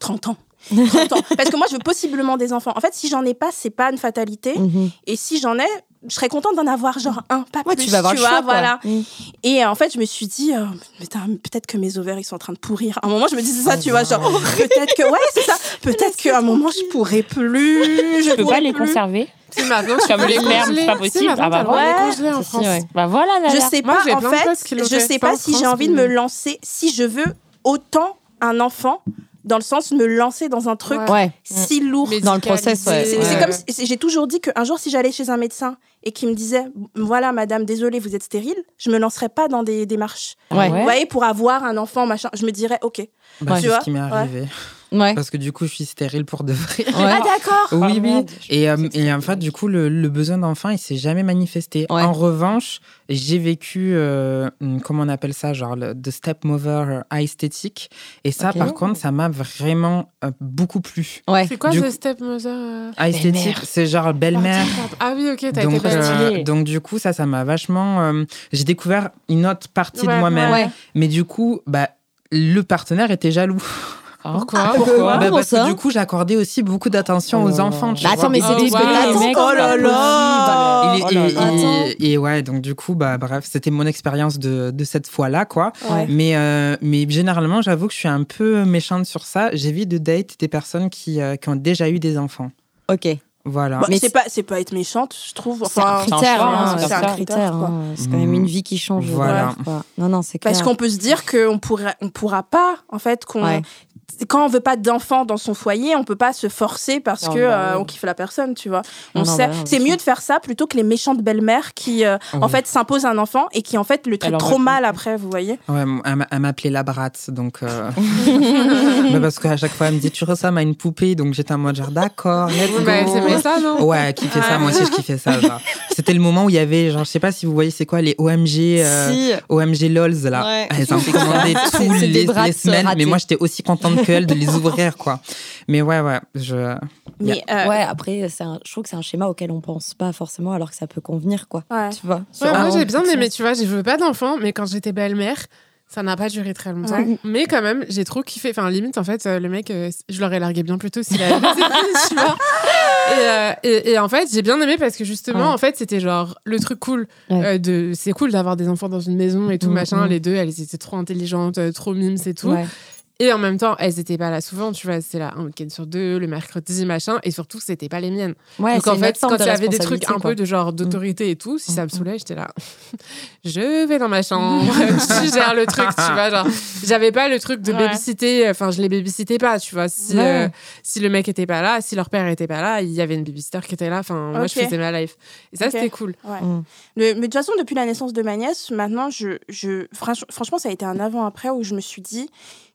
30 ans. 30 ans. Parce que moi, je veux possiblement des enfants. En fait, si j'en ai pas, c'est pas une fatalité. Mhm. Et si j'en ai, je serais contente d'en avoir genre un, pas Ouais, plus. tu vas avoir le vois, choix, quoi. voilà. Mhm. Et euh, en fait, je me suis dit, euh, putain, peut-être que mes ovaires, ils sont en train de pourrir. À un moment, je me disais ça, tu vois, genre, peut-être que, ouais, c'est ça. Peut-être qu'à un moment, je pourrais plus. Je Tu peux pas les plus. conserver Si maintenant tu Comme peux les les congeler. c'est pas Si, possible. Ah bah droit de les ouais. congeler en France. ouais. Bah voilà, Je Naya. sais Moi, pas, j'ai en fait, je sais Pas pas en si j'ai envie de me lancer, si je veux autant un enfant, dans le sens de me lancer dans un truc Ouais. Si lourd. Mais Dans le process, ouais. C'est Ouais. comme si- j'ai toujours dit qu'un jour, si j'allais chez un médecin et qu'il me disait Voilà, madame, désolée, vous êtes stérile, je me lancerais pas dans des démarches. Ouais. Vous voyez, pour avoir un enfant, machin, je me dirais Ok. Bah, Tu vois ce qui m'est Ouais. arrivé. Ouais. Parce que du coup, je suis stérile pour de vrai. Ouais. Ah, d'accord Oui, Ah, oui. Et, euh, et en fait, du coup, le, le besoin d'enfant, il s'est jamais manifesté. Ouais. En revanche, j'ai vécu, euh, hum, comment on appelle ça, genre le the stepmother esthétique. Et ça, par contre, ça m'a vraiment euh, beaucoup plu. Ouais. C'est quoi Du The Stepmother euh Esthétique, c'est genre belle-mère. Ah oui, ok, t'as été Donc, belle. euh, donc du coup, ça, ça m'a vachement. euh, j'ai découvert une autre partie Ouais, de moi-même. ouais. Mais du coup, bah, le partenaire était jaloux. Pourquoi Pourquoi Bah, Comment parce ça que du coup, j'accordais aussi beaucoup d'attention aux Oh. enfants. tu Bah, vois. attends, mais Oh, c'était ce que wow. t'as Les dit. mecs, Oh là c'est là Oh là et, là. et- et ouais, donc du coup, bah, bref, c'était mon expérience de, de cette fois-là, quoi. Ouais. Mais, euh, mais généralement, j'avoue que je suis un peu méchante sur ça. J'évite de date des personnes qui, euh, qui ont déjà eu des enfants. Ok. Voilà. Bah, Mais c'est pas, c'est pas être méchante, je trouve. C'est un Enfin, c'est un critère. hein, hein, C'est c'est un critère. hein. C'est quand même une vie qui change. Voilà. quoi. Non, non, c'est. Parce qu'on peut se dire qu'on pourrait, on pourra pas, en fait, qu'on. Ouais. Quand on veut pas d'enfant dans son foyer, on peut pas se forcer parce Non, que bah euh, oui. on kiffe la personne, tu vois. On Non, sait, bah c'est mieux de faire ça plutôt que les méchantes belles-mères qui, euh, en fait, s'imposent un enfant et qui, en fait, le traitent en trop mal après, vous voyez. Ouais, elle m'a- elle m'appelait la brate, donc. euh, mais parce qu'à chaque fois, elle me dit Tu ressembles à une poupée, donc j'étais en mode genre D'accord, bah, c'est ça, non Ouais, qui fait ça, moi aussi je kiffais ça. C'était le moment où il y avait, genre, je sais pas si vous voyez, c'est quoi les OMG, euh, Si. OMG LOLs là. Ouais. Elles en commandaient tous les, les semaines, mais moi j'étais aussi contente qu'elles de les ouvrir quoi. Mais ouais, ouais, je. Mais, euh, Ouais, après, c'est un- je trouve que c'est un schéma auquel on pense pas forcément, alors que ça peut convenir, quoi. ouais. Tu vois Ouais, moi j'ai bien aimé, tu vois, je veux pas d'enfant, mais quand j'étais belle-mère, ça n'a pas duré très longtemps. Ouais. Mais quand même, j'ai trop kiffé. Enfin, limite, en fait, euh, le mec, euh, je l'aurais largué bien plus tôt s'il avait tu vois. Et, euh, et, et en fait, j'ai bien aimé parce que justement, Ouais. en fait, c'était genre le truc cool Ouais. euh, de. C'est cool d'avoir des enfants dans une maison et tout, Mm, machin. mm. Les deux, elles étaient trop intelligentes, trop mimes, c'est tout. Et en même temps, elles étaient pas là souvent, tu vois. C'était là un week-end sur deux, le mercredi, machin. Et surtout, c'était pas les miennes. Ouais, Donc en fait, quand il y avait des trucs un peu de genre d'autorité et tout, si ça me Mm, saoulait, j'étais là. je vais dans ma chambre, tu gères le truc, tu vois. Genre, j'avais pas le truc de Ouais. babysitter, enfin, je les babysitais pas, tu vois. Si, Ouais. euh, si le mec était pas là, si leur père était pas là, il y avait une babysitter qui était là. Enfin, moi, je faisais ma life. Et ça, c'était cool. Ouais. Mm. Le- mais de toute façon, depuis la naissance de ma nièce, maintenant, je, je, franch- franchement, ça a été un avant-après où je me suis dit,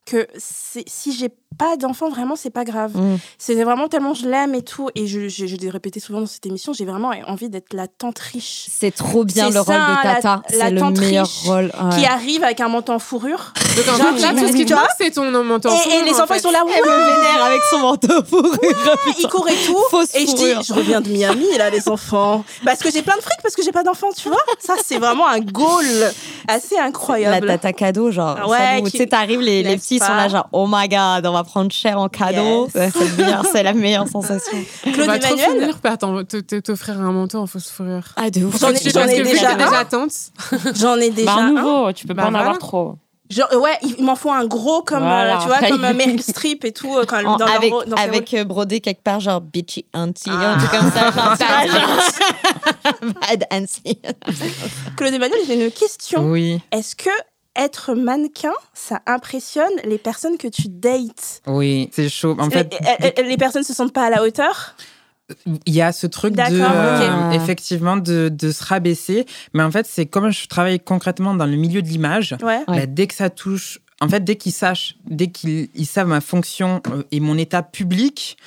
que si j'ai pas d'enfant, vraiment, c'est pas grave. Mm. C'est vraiment tellement je l'aime et tout. Et je, je, je l'ai répété souvent dans cette émission, j'ai vraiment envie d'être la tante riche. C'est trop bien le rôle de la- Tata. la C'est le tante meilleur riche rôle. ouais. Qui arrive avec un manteau en fourrure. Donc en Genre, fait, là, tout ce qui te c'est ton menton. Et, et les enfants, ils sont là, ouais, Elle me vénère avec son manteau fourrure. ils courent et tout. Fausse Et je dis, fourrure. je reviens de Miami, là, les enfants. Parce que j'ai plein de fric, parce que j'ai pas d'enfants, tu vois. Ça, c'est vraiment un goal assez La incroyable. tata cadeau, genre. Ouais, Tu sais, t'arrives, les, petits sont là, genre, oh my god, on va prendre cher en cadeau. Yes. C'est la meilleure sensation. On Claude va trop Emmanuel, finir par t'offrir un manteau en fausse fourrure. Ah, de ouf. J'en ai- ai que déjà déjà j'en ai déjà Bah, un un. nouveau, tu peux Bah, pas en voilà. avoir trop. Genre, euh, ouais, il m'en faut un gros comme, Voilà, euh, tu vois, après, comme euh, Meryl Streep et tout, euh, quand elle En- dans avec dans avec euh, brodé quelque part, genre bitchy auntie, Ah. un truc comme ça. Genre, genre, bad auntie. Claude Emmanuel, j'ai une question. Oui, Est-ce que être mannequin, ça impressionne les personnes que tu dates oui, c'est chaud. En fait, les, les- personnes se sentent pas à la hauteur? Il y a ce truc de euh, effectivement de, de se rabaisser, mais en fait c'est comme je travaille concrètement dans le milieu de l'image. Ouais. Ouais. bah, dès que ça touche, en fait dès qu'ils sachent, dès qu'ils ils savent ma fonction euh, et mon état public,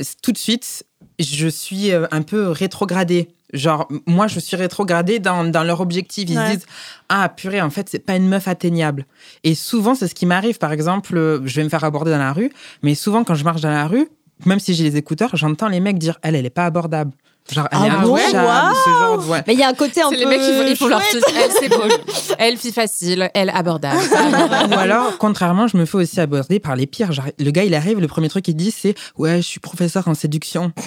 euh, tout de suite je suis un peu rétrogradée. Genre, moi, je suis rétrogradée dans, dans leur objectif. Ils Ouais. se disent, ah, purée, en fait, c'est pas une meuf atteignable. Et souvent, c'est ce qui m'arrive. Par exemple, euh, je vais me faire aborder dans la rue, mais souvent, quand je marche dans la rue, même si j'ai les écouteurs, j'entends les mecs dire, elle, elle est pas abordable. Genre, elle Ah est bon intouchable, ce genre de. Ouais. Mais il y a un côté un peu. les mecs qui font, ils font leur fille. Elle, c'est beau. Elle, fille facile. Elle, abordable. Ou alors, contrairement, je me fais aussi aborder par les pires. Genre, le gars, il arrive, le premier truc qu'il dit, c'est Ouais, je suis professeur en séduction.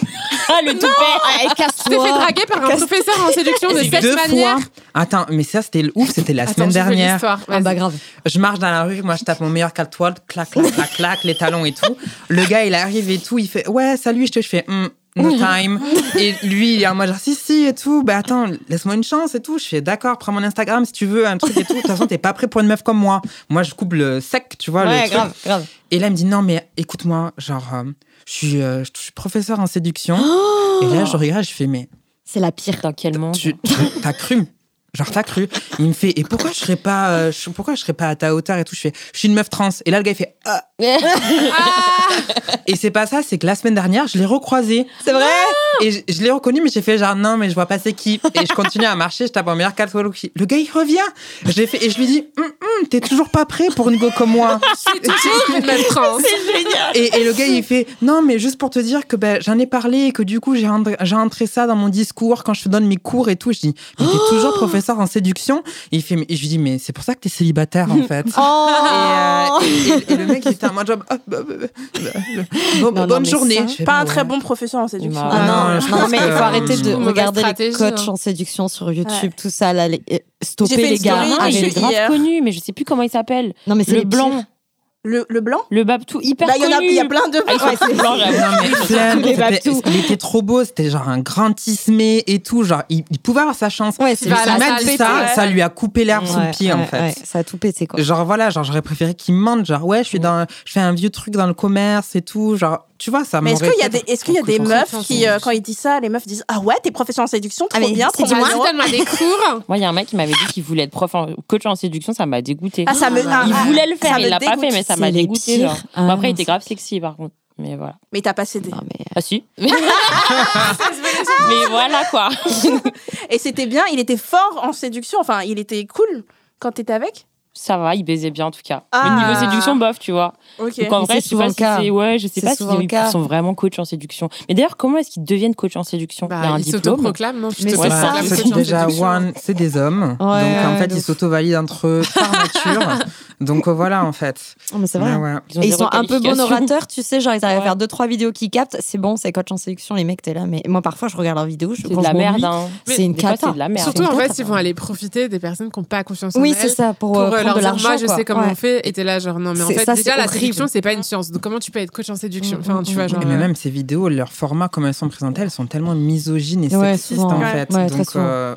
Ah, le toupet Ah, Tu t'es fait casse-toi. draguer par un professeur en séduction de cette Deux manière? fois. Attends, mais ça, c'était le ouf, c'était la Attends, semaine je dernière. Ah, bah grave. Je marche dans la rue, moi, je tape mon meilleur caltoile, clac, clac, clac, clac, les talons et tout. Le gars, il arrive et tout, il fait Ouais, salut, je te je fais Hmm, No time. Et lui, il est en mode genre, si, si, et tout. Bah attends, laisse-moi une chance et tout. Je fais d'accord, prends mon Instagram si tu veux, un truc et tout. De toute façon, t'es pas prêt pour une meuf comme moi. Moi, je coupe le sec, tu vois. le Ouais, truc. grave, grave. Et là, il me dit non, mais écoute-moi, genre, euh, je suis, euh, je suis professeur en séduction. et là, je regarde, je fais, mais C'est la pire. Dans quel monde tu tu- t'as cru Genre, t'as cru Il me fait, et pourquoi je serais pas, euh, je- pourquoi je serais pas à ta hauteur et tout? Je fais, je suis une meuf trans. Et là, le gars, il fait, ah. Et c'est pas ça, c'est que la semaine dernière, je l'ai recroisé. C'est vrai? Et je, je l'ai reconnu, mais j'ai fait genre non, mais je vois pas c'est qui. Et je continue à marcher, je tape en meilleur 4 Le gars, il revient. Je l'ai fait et je lui dis, Hum, hum, t'es toujours pas prêt pour une go comme moi. une meuf trans. Et, et le gars, il fait non, mais juste pour te dire que ben, j'en ai parlé et que du coup, j'ai rentré, ça dans mon discours quand je te donne mes cours et tout. Je dis, mais t'es toujours professeur en séduction. Et il fait, mais, et je lui dis, mais c'est pour ça que t'es célibataire en fait. Oh Et, euh, et- et- et le mec, il était Ah, bah, bah, bah, bah, bon- Non, non, bonne mais journée. ça- Je Pas un très bon professeur en séduction. Ah Ah non, non, je non, pense mais il faut arrêter de regarder les coachs hein. en séduction sur YouTube, Ouais. tout ça. Là, les... euh, Stopper J'ai fait les une gars. story, Ah, Ah, est fait grave connu, mais je sais plus comment il s'appelle. Non, mais c'est Le les blanc, pires. Le, le blanc le Babtou, hyper Bah, il y, en a, connu. il y a plein de Ah, blancs. Non, mais il était trop beau, c'était genre un grand tismé et tout. Genre, il, il pouvait avoir sa chance. Ouais, Il la m'a dit ça, ouais. ça lui a coupé l'herbe sous le pied, en fait. ouais, ça a tout pété, quoi. Genre, voilà, genre, j'aurais préféré qu'il mente. Genre, ouais, je suis dans, je fais un vieux truc dans le commerce et tout. Genre, tu vois, ça Mais est-ce qu'il y a des, peut-être est-ce qu'il y a des meufs qui, euh, quand ils disent ça, les meufs disent Ah ouais, t'es professeur en séduction, trop Ah, mais bien, c'est trop bien. Donne-moi des cours. Moi, il y a un mec qui m'avait dit qu'il voulait être prof en, coach en séduction, ça m'a dégoûté. Ah, ça me. ah, il ah, voulait le faire, ça il l'a pas fait, mais ça m'a dégoûté. pires. Genre. Ah, Bon, après, il était grave sexy, par contre. Mais voilà. Mais t'as pas cédé. Non, mais... Ah si. mais voilà quoi. Et c'était bien, il était fort en séduction, enfin, il était cool quand t'étais avec Ça va, il baisait bien en tout cas. Ah. Mais niveau séduction, bof, tu vois. Ok. Donc en vrai, c'est je sais souvent pas le si cas. c'est. Ouais, je sais pas s'ils cas. sont vraiment coach en séduction. Mais d'ailleurs, comment est-ce qu'ils deviennent coach en séduction? Bah, Il y a un il diplôme. s'autoproclame, non? Mais te c'est ça, déjà one, c'est des hommes. donc Ouais, en fait, de ils s'auto-valident entre eux par nature. donc euh, voilà, en fait. Oh, mais c'est vrai. Ouais, ouais. ont Et ils zéro sont un peu bons orateurs, tu sais, genre ils arrivent à faire deux trois vidéos qui captent, c'est bon, c'est coach en séduction, les mecs t'es là, mais moi parfois je regarde leurs vidéos, je C'est de la merde. Hein. c'est une cata. c'est de la merde. Surtout C'est en fait, ils vont aller profiter des personnes qui n'ont pas confiance en Oui, c'est ça pour, Pour prendre leur de l'argent. moi, je quoi. sais comment Ouais. on fait. Et t'es là, genre, non, mais en fait, ça, déjà, la séduction, c'est pas une science. Donc, comment tu peux être coach en séduction? Enfin, tu vois, genre. Et mais euh, même ces vidéos, leur format, comme elles sont présentées, elles sont tellement misogynes et Ouais, sexistes souvent. en Ouais. fait. Euh,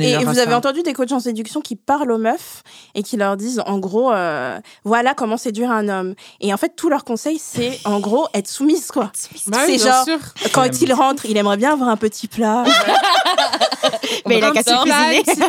et, vous avez entendu des coachs en séduction qui parlent aux meufs et qui leur disent en gros euh, voilà comment séduire un homme et en fait tout leur conseil c'est en gros être soumise quoi Bah oui, c'est genre sûr. quand il rentre il aimerait bien avoir un petit plat Mais il a qu'à se cuisiner.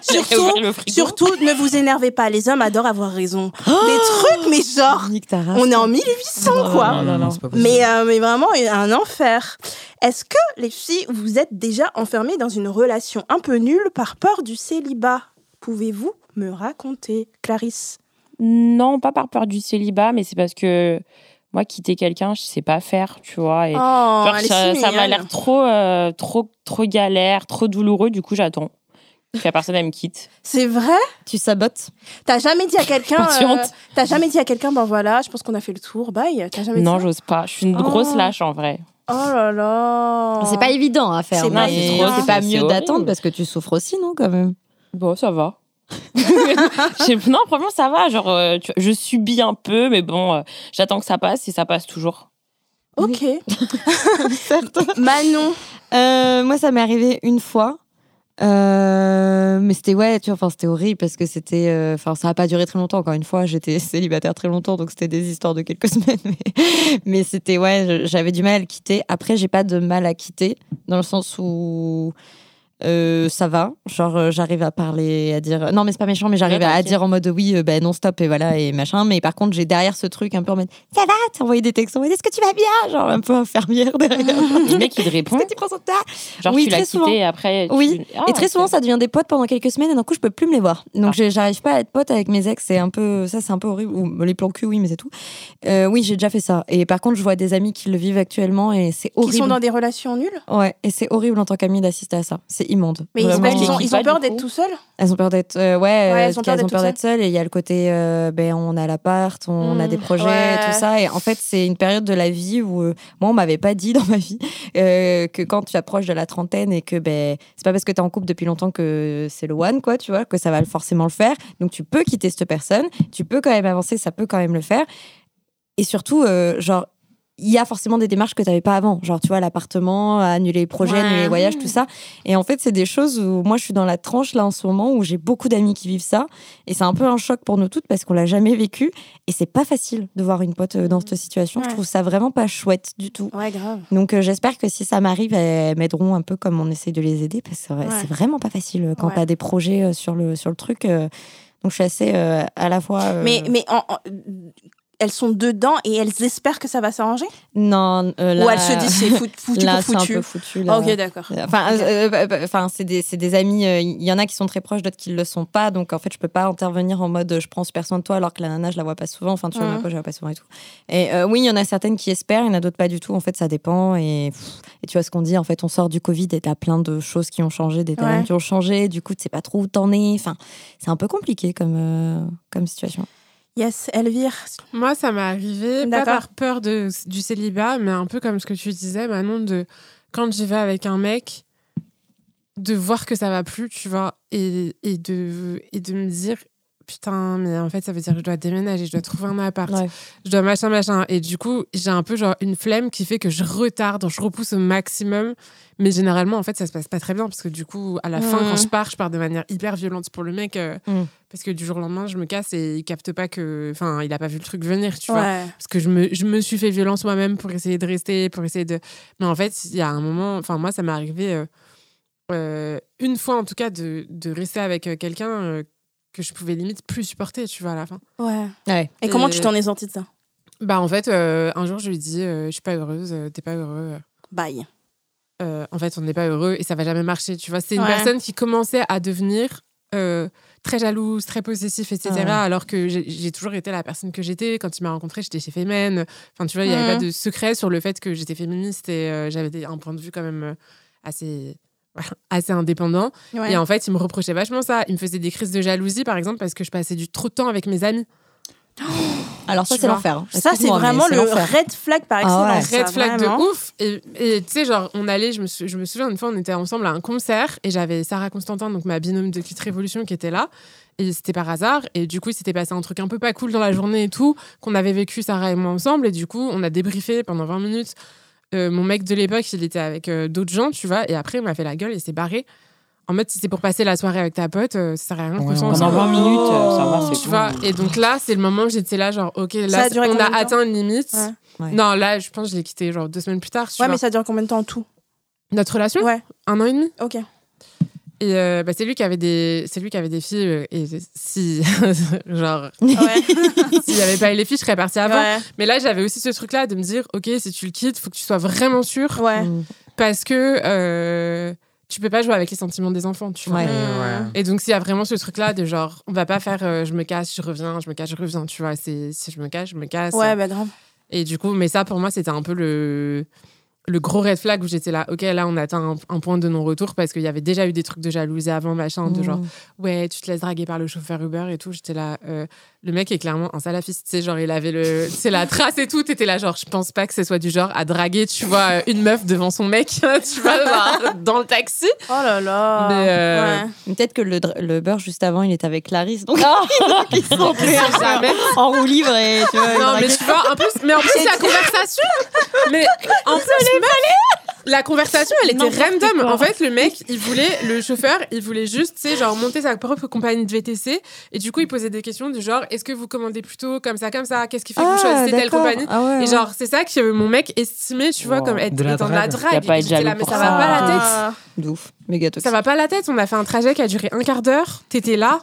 surtout surtout ne vous énervez savez pas, les hommes adorent avoir raison. Des trucs, mais genre, on est en 1800, quoi. Non, non, non. c'est pas possible. Mais, euh, mais vraiment un enfer. Est-ce que les filles, vous êtes déjà enfermées dans une relation un peu nulle par peur du célibat? Pouvez-vous me raconter, Clarisse? Non, pas par peur du célibat, mais c'est parce que moi, quitter quelqu'un, je sais pas faire, tu vois. Et Oh, genre, ça m'a l'air trop, euh, trop, trop galère, trop douloureux. Du coup, j'attends que la personne elle me quitte. C'est vrai? Tu sabotes T'as jamais dit à quelqu'un Patiente. euh, T'as jamais dit à quelqu'un ben voilà, je pense qu'on a fait le tour, bye. T'as jamais Non, dit? j'ose pas. Je suis une Oh. grosse lâche en vrai. Oh là là. C'est pas évident à faire. C'est mais pas évident. C'est pas C'est mieux horrible. d'attendre parce que tu souffres aussi, non, quand même? Bon, ça va. J'ai- non, franchement, ça va. Genre, euh, tu je subis un peu, mais bon, euh, j'attends que ça passe et ça passe toujours. Ok. Manon. Euh, moi, ça m'est arrivé une fois. Euh, mais c'était ouais, tu vois, enfin c'était horrible parce que c'était, euh, enfin ça a pas duré très longtemps. Encore une fois, j'étais célibataire très longtemps, donc c'était des histoires de quelques semaines. Mais, mais c'était ouais, j'avais du mal à le quitter. Après, j'ai pas de mal à quitter dans le sens où euh, ça va, genre euh, j'arrive à parler, à dire non mais c'est pas méchant, mais j'arrive Ouais, à, dire en mode oui, euh, ben non stop et voilà et machin. Mais par contre, j'ai derrière ce truc un peu en mode ça va, t'as envoyé des textos, est-ce que tu vas bien, genre un peu infirmière derrière. Le mec, il te Est-ce répond. que tu prends de toi Genre, Oui, tu l'as très quitté après. tu- Oui. Ah, et très souvent, ça devient des potes pendant quelques semaines et d'un coup, je peux plus me les voir. Donc, Ah. j'arrive pas à être pote avec mes ex. C'est un peu, ça, c'est un peu horrible. Ou les plans cul, oui, mais c'est tout. Euh, oui, j'ai déjà fait ça. Et par contre, je vois des amis qui le vivent actuellement et c'est horrible. Qui sont dans des relations nulles? Ouais, et c'est horrible en tant qu'ami d'assister à ça. C'est immonde. Mais ils, Vraiment. ont, ils ont peur d'être tout seuls Elles ont peur d'être, euh, ouais, Ouais, elles ont peur d'être seules. Et il y a le côté, euh, ben, on a l'appart, on a Mm, des projets, ouais. tout ça. Et en fait, c'est une période de la vie où, euh, moi, on m'avait pas dit dans ma vie euh, que quand tu approches de la trentaine et que, ben, c'est pas parce que tu es en couple depuis longtemps que c'est le one, quoi, tu vois, que ça va forcément le faire. Donc, tu peux quitter cette personne, tu peux quand même avancer, ça peut quand même le faire. Et surtout, euh, genre, il y a forcément des démarches que tu n'avais pas avant. Genre, tu vois, l'appartement, annuler les projets, Ouais. annuler les voyages, tout ça. Et en fait, c'est des choses où moi, je suis dans la tranche là en ce moment où j'ai beaucoup d'amis qui vivent ça. Et c'est un peu un choc pour nous toutes parce qu'on l'a jamais vécu. Et c'est pas facile de voir une pote euh, dans cette situation. Ouais. Je trouve ça vraiment pas chouette du tout. Ouais, grave. Donc, euh, j'espère que si ça m'arrive, elles m'aideront un peu comme on essaye de les aider parce que Ouais. c'est vraiment pas facile euh, quand tu as des projets sur le, sur le truc. euh. donc, je suis assez euh, à la fois. Mais, mais en- en- elles sont dedans et elles espèrent que ça va s'arranger? Non, euh, là, Ou elles se disent c'est fou- foutu là, pour c'est un foutu peu foutu. Là. Ok, d'accord. Enfin, euh, euh, euh, enfin, c'est des, amis. euh, Il y en a qui sont très proches, d'autres qui le sont pas. Donc, en fait, je peux pas intervenir en mode euh, je prends super soin de toi, alors que la nana, je la vois pas souvent. Enfin, tu vois, Mhm. ma pote, je la vois pas souvent et tout. Et euh, oui, il y en a certaines qui espèrent, il y en a d'autres pas du tout. En fait, ça dépend. Et, pff, et tu vois ce qu'on dit. En fait, on sort du Covid et t'as plein de choses qui ont changé, des talents Ouais. qui ont changé. Du coup, tu sais pas trop où t'en es. Enfin, c'est un peu compliqué comme euh, comme situation. Yes, Elvire. Moi, ça m'est arrivé, pas par peur de, du célibat, mais un peu comme ce que tu disais, Manon, de quand j'y vais avec un mec, de voir que ça va plus, tu vois, et, et, de, et de me dire, putain, mais en fait, ça veut dire que je dois déménager, je dois trouver un appart, Ouais. je dois machin, machin. Et du coup, j'ai un peu genre une flemme qui fait que je retarde, je repousse au maximum. Mais généralement, en fait, ça se passe pas très bien parce que du coup, à la fin, quand je pars, je pars de manière hyper violente pour le mec. euh, Mhm. Parce que du jour au lendemain, je me casse et il capte pas que. Enfin, il a pas vu le truc venir, tu vois. Parce que je me, je me suis fait violence moi-même pour essayer de rester, pour essayer de. Mais en fait, il y a un moment. Enfin, moi, ça m'est arrivé euh, euh, une fois, en tout cas, de, de rester avec quelqu'un que je pouvais limite plus supporter, tu vois, à la fin. Ouais. Ouais. Et comment tu t'en es sortie de ça? Bah, en fait, euh, un jour, je lui dis euh, Je suis pas heureuse, euh, t'es pas heureux. Bye. euh, en fait, on n'est pas heureux et ça va jamais marcher. Tu vois, c'est une Ouais. personne qui commençait à devenir euh, très jalouse, très possessif, etc. Ouais. Alors que j'ai toujours été la personne que j'étais. Quand il m'a rencontrée, j'étais chez Femen. Enfin, tu vois, il n'y avait Mhm. pas de secret sur le fait que j'étais féministe et euh, j'avais un point de vue quand même assez assez indépendant Ouais. et en fait il me reprochait vachement ça il me faisait des crises de jalousie par exemple parce que je passais du trop de temps avec mes amis Alors ça, c'est l'enfer. hein. Ça, c'est vraiment le red flag par Ah ouais. excellence. red ça, flag de ouf. Et et tu sais, genre, on allait, je me, sou- je me souviens une fois, on était ensemble à un concert et j'avais Sarah Constantin, donc ma binôme de Kit Révolution, qui était là. Et c'était par hasard. Et du coup, il s'était passé un truc un peu pas cool dans la journée et tout, qu'on avait vécu Sarah et moi ensemble. Et du coup, on a débriefé pendant 20 minutes. Euh, mon mec de l'époque, il était avec euh, d'autres gens, tu vois. Et après, il m'a fait la gueule et s'est barré. En mode, si c'est pour passer la soirée avec ta pote, euh, ça sert à rien Ouais. Pendant 20 minutes, euh, ça va, c'est Tu vois, et donc là, c'est le moment où j'étais là, genre, ok, a là, on a atteint une limite. Ouais. Ouais. Non, là, je pense que je l'ai quitté genre deux semaines plus tard. Tu Ouais, vois. mais ça dure combien de temps en tout? Notre relation? Ouais. Un an et demi. Ok. Et euh, bah, c'est lui qui avait des, c'est lui qui avait des filles. euh, et si, genre, Ouais. s'il n'y avait pas eu les filles, je serais partie avant. Ouais. Mais là, j'avais aussi ce truc-là de me dire, ok, si tu le quittes, faut que tu sois vraiment sûr, Ouais. Mm. parce que euh, tu peux pas jouer avec les sentiments des enfants, tu vois. Ouais. Mmh. Et donc, s'il y a vraiment ce truc-là de genre, on va pas faire, euh, je me casse, je reviens, je me casse, je reviens, tu vois. C'est si je me casse, je me casse. Ouais, bah grave. Et du coup, mais ça, pour moi, c'était un peu le, le gros red flag où j'étais là, ok, là, on atteint un, un point de non-retour parce qu'il y avait déjà eu des trucs de jalousie avant, machin, de genre, Mm. ouais, tu te laisses draguer par le chauffeur Uber et tout. J'étais là, euh, le mec est clairement un salafiste, tu sais, genre, il avait le, c'est la trace et tout. T'étais là, genre, je pense pas que ce soit du genre à draguer, tu vois, une meuf devant son mec, tu vois, genre, dans le taxi. Oh là là. Mais, euh, Ouais. Peut-être que le, le beurre juste avant, il était avec Clarisse. Donc, ils sont jamais. en roue libre et tu vois. Non, mais tu vois, en plus, mais en plus, la conversation, mais en plus, la conversation, elle était random. quoi. En fait, le mec, il voulait, le chauffeur, il voulait juste, tu sais, genre, monter sa propre compagnie de VTC. Et du coup, il posait des questions du genre, est-ce que vous commandez plutôt comme ça, comme ça? Qu'est-ce qui fait que vous Ah, choisissez telle compagnie? Ah ouais, Et ouais. genre, c'est ça que mon mec estimait, tu vois, Wow. comme être, De la de la drague. pas à Et là, mais ça ça. va pas la tête. Ah. De ouf. Méga toxique. Ça va pas la tête. On a fait un trajet qui a duré un quart d'heure. T'étais là.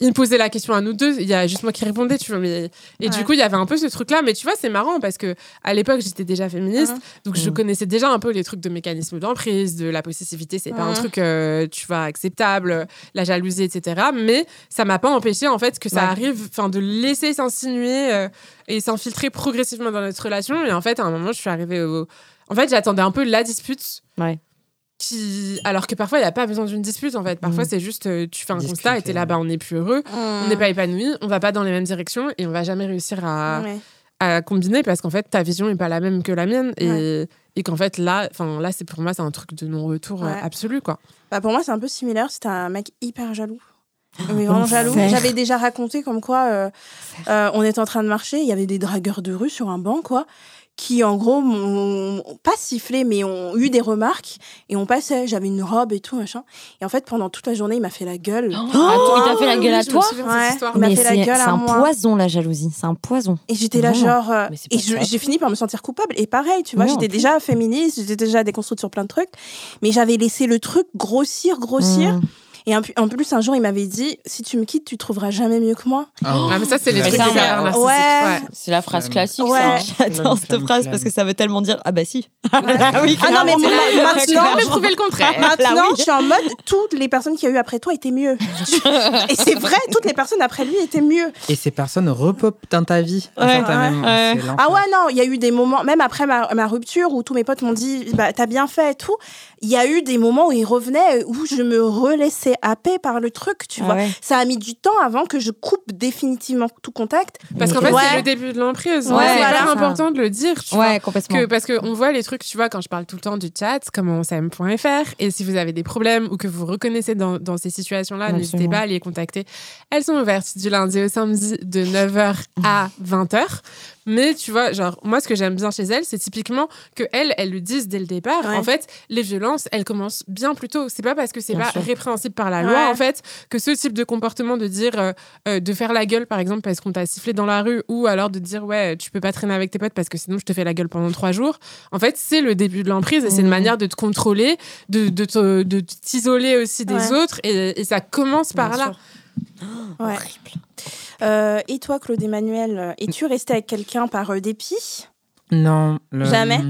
Il me posait la question à nous deux. Il y a juste moi qui répondais, tu vois. Mais... Et du coup, il y avait un peu ce truc-là. Mais tu vois, c'est marrant parce que à l'époque, j'étais déjà féministe. Mhm. Donc, je Mhm. connaissais déjà un peu les trucs de mécanisme d'emprise, de la possessivité. C'est pas un Mhm. truc, euh, tu vois, acceptable, la jalousie, etc. Mais ça m'a pas empêché, en fait, que ça Ouais. arrive, enfin, de laisser s'insinuer euh, et s'infiltrer progressivement dans notre relation. Et en fait, à un moment, je suis arrivée au. En fait, j'attendais un peu la dispute. Ouais. Qui... Alors que parfois, il n'y a pas besoin d'une dispute, en fait. Parfois, Mhm. c'est juste, euh, tu fais un Discuter. constat et t'es là, bah, on n'est plus heureux, on Mmh. n'est pas épanoui, on va pas dans les mêmes directions et on va jamais réussir à, Ouais. à combiner parce qu'en fait, ta vision n'est pas la même que la mienne. Et, et qu'en fait, là, enfin, là c'est pour moi, c'est un truc de non-retour euh, Ouais. absolu, quoi. Bah, pour moi, c'est un peu similaire. C'était un mec hyper jaloux. Mais vraiment Enfer. jaloux. J'avais déjà raconté comme quoi euh, euh, on était en train de marcher, il y avait des dragueurs de rue sur un banc, quoi, qui en gros m'ont pas sifflé, mais ont eu des remarques et on passait. J'avais une robe et tout, machin. Et en fait, pendant toute la journée, il m'a fait la gueule. Oh, il t'a fait la oui, gueule à toi Ouais. Il m'a Mais fait la c'est gueule c'est un moi. poison, la jalousie. C'est un poison. Et j'étais là, genre. euh, et j'ai fini par me sentir coupable. Et pareil, tu vois, j'étais déjà féministe, j'étais déjà déconstruite sur plein de trucs. Mais j'avais laissé le truc grossir, grossir. Mm. Et en plus, un jour, il m'avait dit si tu me quittes, tu trouveras jamais mieux que moi. Ah, mais ça, c'est les trucs ouais. C'est la phrase classique, Ouais. ça. J'adore cette phrase parce que ça veut tellement dire Ah bah si. ah oui, Ah non, mais maintenant, me prouver le contraire. Maintenant, je suis en mode toutes les personnes qu'il y a eu après toi étaient mieux. et c'est vrai, toutes les personnes après lui étaient mieux. Et ces personnes repopent dans ta vie. Ah ouais, non, il y a eu des moments, même après ma, ma rupture, où tous mes potes m'ont dit bah, T'as bien fait et tout. Il y a eu des moments où ils revenaient, où je me relaissais happer par le truc, tu Ah vois. ouais. Ça a mis du temps avant que je coupe définitivement tout contact. Parce qu'en fait, Ouais. c'est le début de l'emprise. Ouais, c'est voilà. hyper important de le dire. tu vois. Ouais, complètement. Que, parce qu'on voit les trucs, tu vois, quand je parle tout le temps du chat, comme on s'aime.fr, et si vous avez des problèmes ou que vous reconnaissez dans, dans ces situations-là, n'hésitez pas à les contacter. Elles sont ouvertes du lundi au samedi de 9h à 20h. Mais tu vois, genre, moi, ce que j'aime bien chez elles, c'est typiquement que elles, elles le disent dès le départ. Ouais. En fait, les violences, elles commencent bien plus tôt. C'est pas parce que c'est pas sûr. répréhensible par la loi, en fait, que ce type de comportement de dire, euh, euh, de faire la gueule, par exemple, parce qu'on t'a sifflé dans la rue, ou alors de dire, ouais, tu peux pas traîner avec tes potes parce que sinon je te fais la gueule pendant trois jours. En fait, c'est le début de l'emprise et c'est une manière de te contrôler, de, de, te- de t'isoler aussi des Ouais. autres, et, et ça commence par Bien là. sûr. Ouais. Euh, et toi, Claude Emmanuel, es-tu resté avec quelqu'un par dépit? Non. le- Jamais?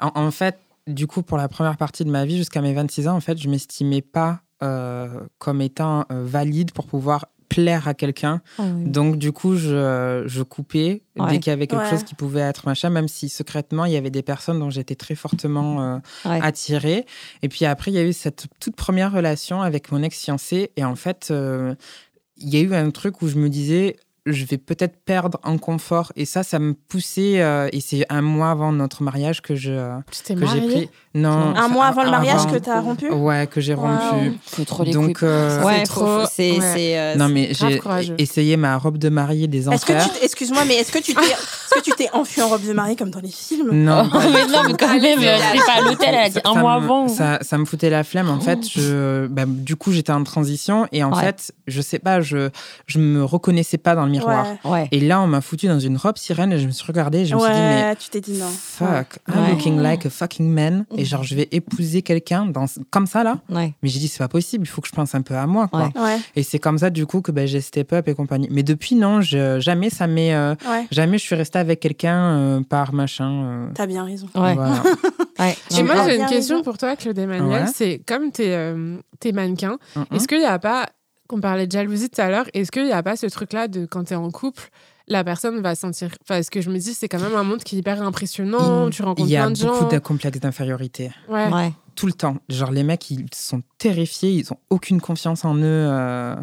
en, en fait, du coup, pour la première partie de ma vie, jusqu'à mes 26 ans, en fait, je m'estimais pas euh, comme étant euh, valide pour pouvoir plaire à quelqu'un. Ah oui. Donc, du coup, je, je coupais Ouais. dès qu'il y avait quelque Ouais. chose qui pouvait être machin, même si secrètement, il y avait des personnes dont j'étais très fortement euh, Ouais. attirée. Et puis après, il y a eu cette toute première relation avec mon ex-fiancé. Et en fait, il y a eu un truc où je me disais, je vais peut-être perdre en confort. Et ça, ça me poussait. euh, et c'est un mois avant notre mariage que je Tu que j'ai pris. Non. Un mois avant le mariage avant- que t'as rompu? Ouais, que j'ai Wow. rompu. Faut trop les Donc, euh, Ouais, c'est trop- c'est. ouais. c'est, euh, non, mais j'ai essayé ma robe de mariée des Est-ce que enfers. tu, excuse-moi, mais est-ce que tu t'es, est-ce que tu t'es enfui en robe de mariée comme dans les films? Non. Oh, mais non, mais quand même, elle serait pas à l'hôtel, elle a dit un mois avant. Ça, ça me foutait la flemme. En fait, je, bah, du coup, j'étais en transition et en Ouais. fait, je sais pas, je, je me reconnaissais pas dans le miroir. Ouais. Ouais. Et là, on m'a foutu dans une robe sirène et je me suis regardée et je me suis dit, mais Ouais, tu t'es dit non. fuck, I'm Ouais. looking like a fucking man. Et genre, je vais épouser quelqu'un dans... comme ça, là. Ouais. Mais j'ai dit, c'est pas possible, il faut que je pense un peu à moi, quoi. Ouais. Ouais, Et c'est comme ça, du coup, que ben, j'ai step up et compagnie. Mais depuis, non, je, jamais ça m'est. euh, ouais. jamais je suis restée avec quelqu'un euh, par machin. euh, T'as bien raison. Ouais. voilà. Ouais. Et moi, j'ai une question raison. pour toi, Claude Emmanuel. Ouais. C'est comme t'es euh, mannequin, est-ce qu'il n'y a pas, qu'on parlait de jalousie tout à l'heure, est-ce qu'il n'y a pas ce truc-là de quand t'es en couple, la personne va sentir. Enfin, ce que je me dis, c'est quand même un monde qui est hyper impressionnant, Il- tu rencontres Il y a plein de beaucoup gens. de complexes d'infériorité. Ouais. Ouais. Tout le temps. Genre, les mecs, ils sont terrifiés, ils ont aucune confiance en eux. euh,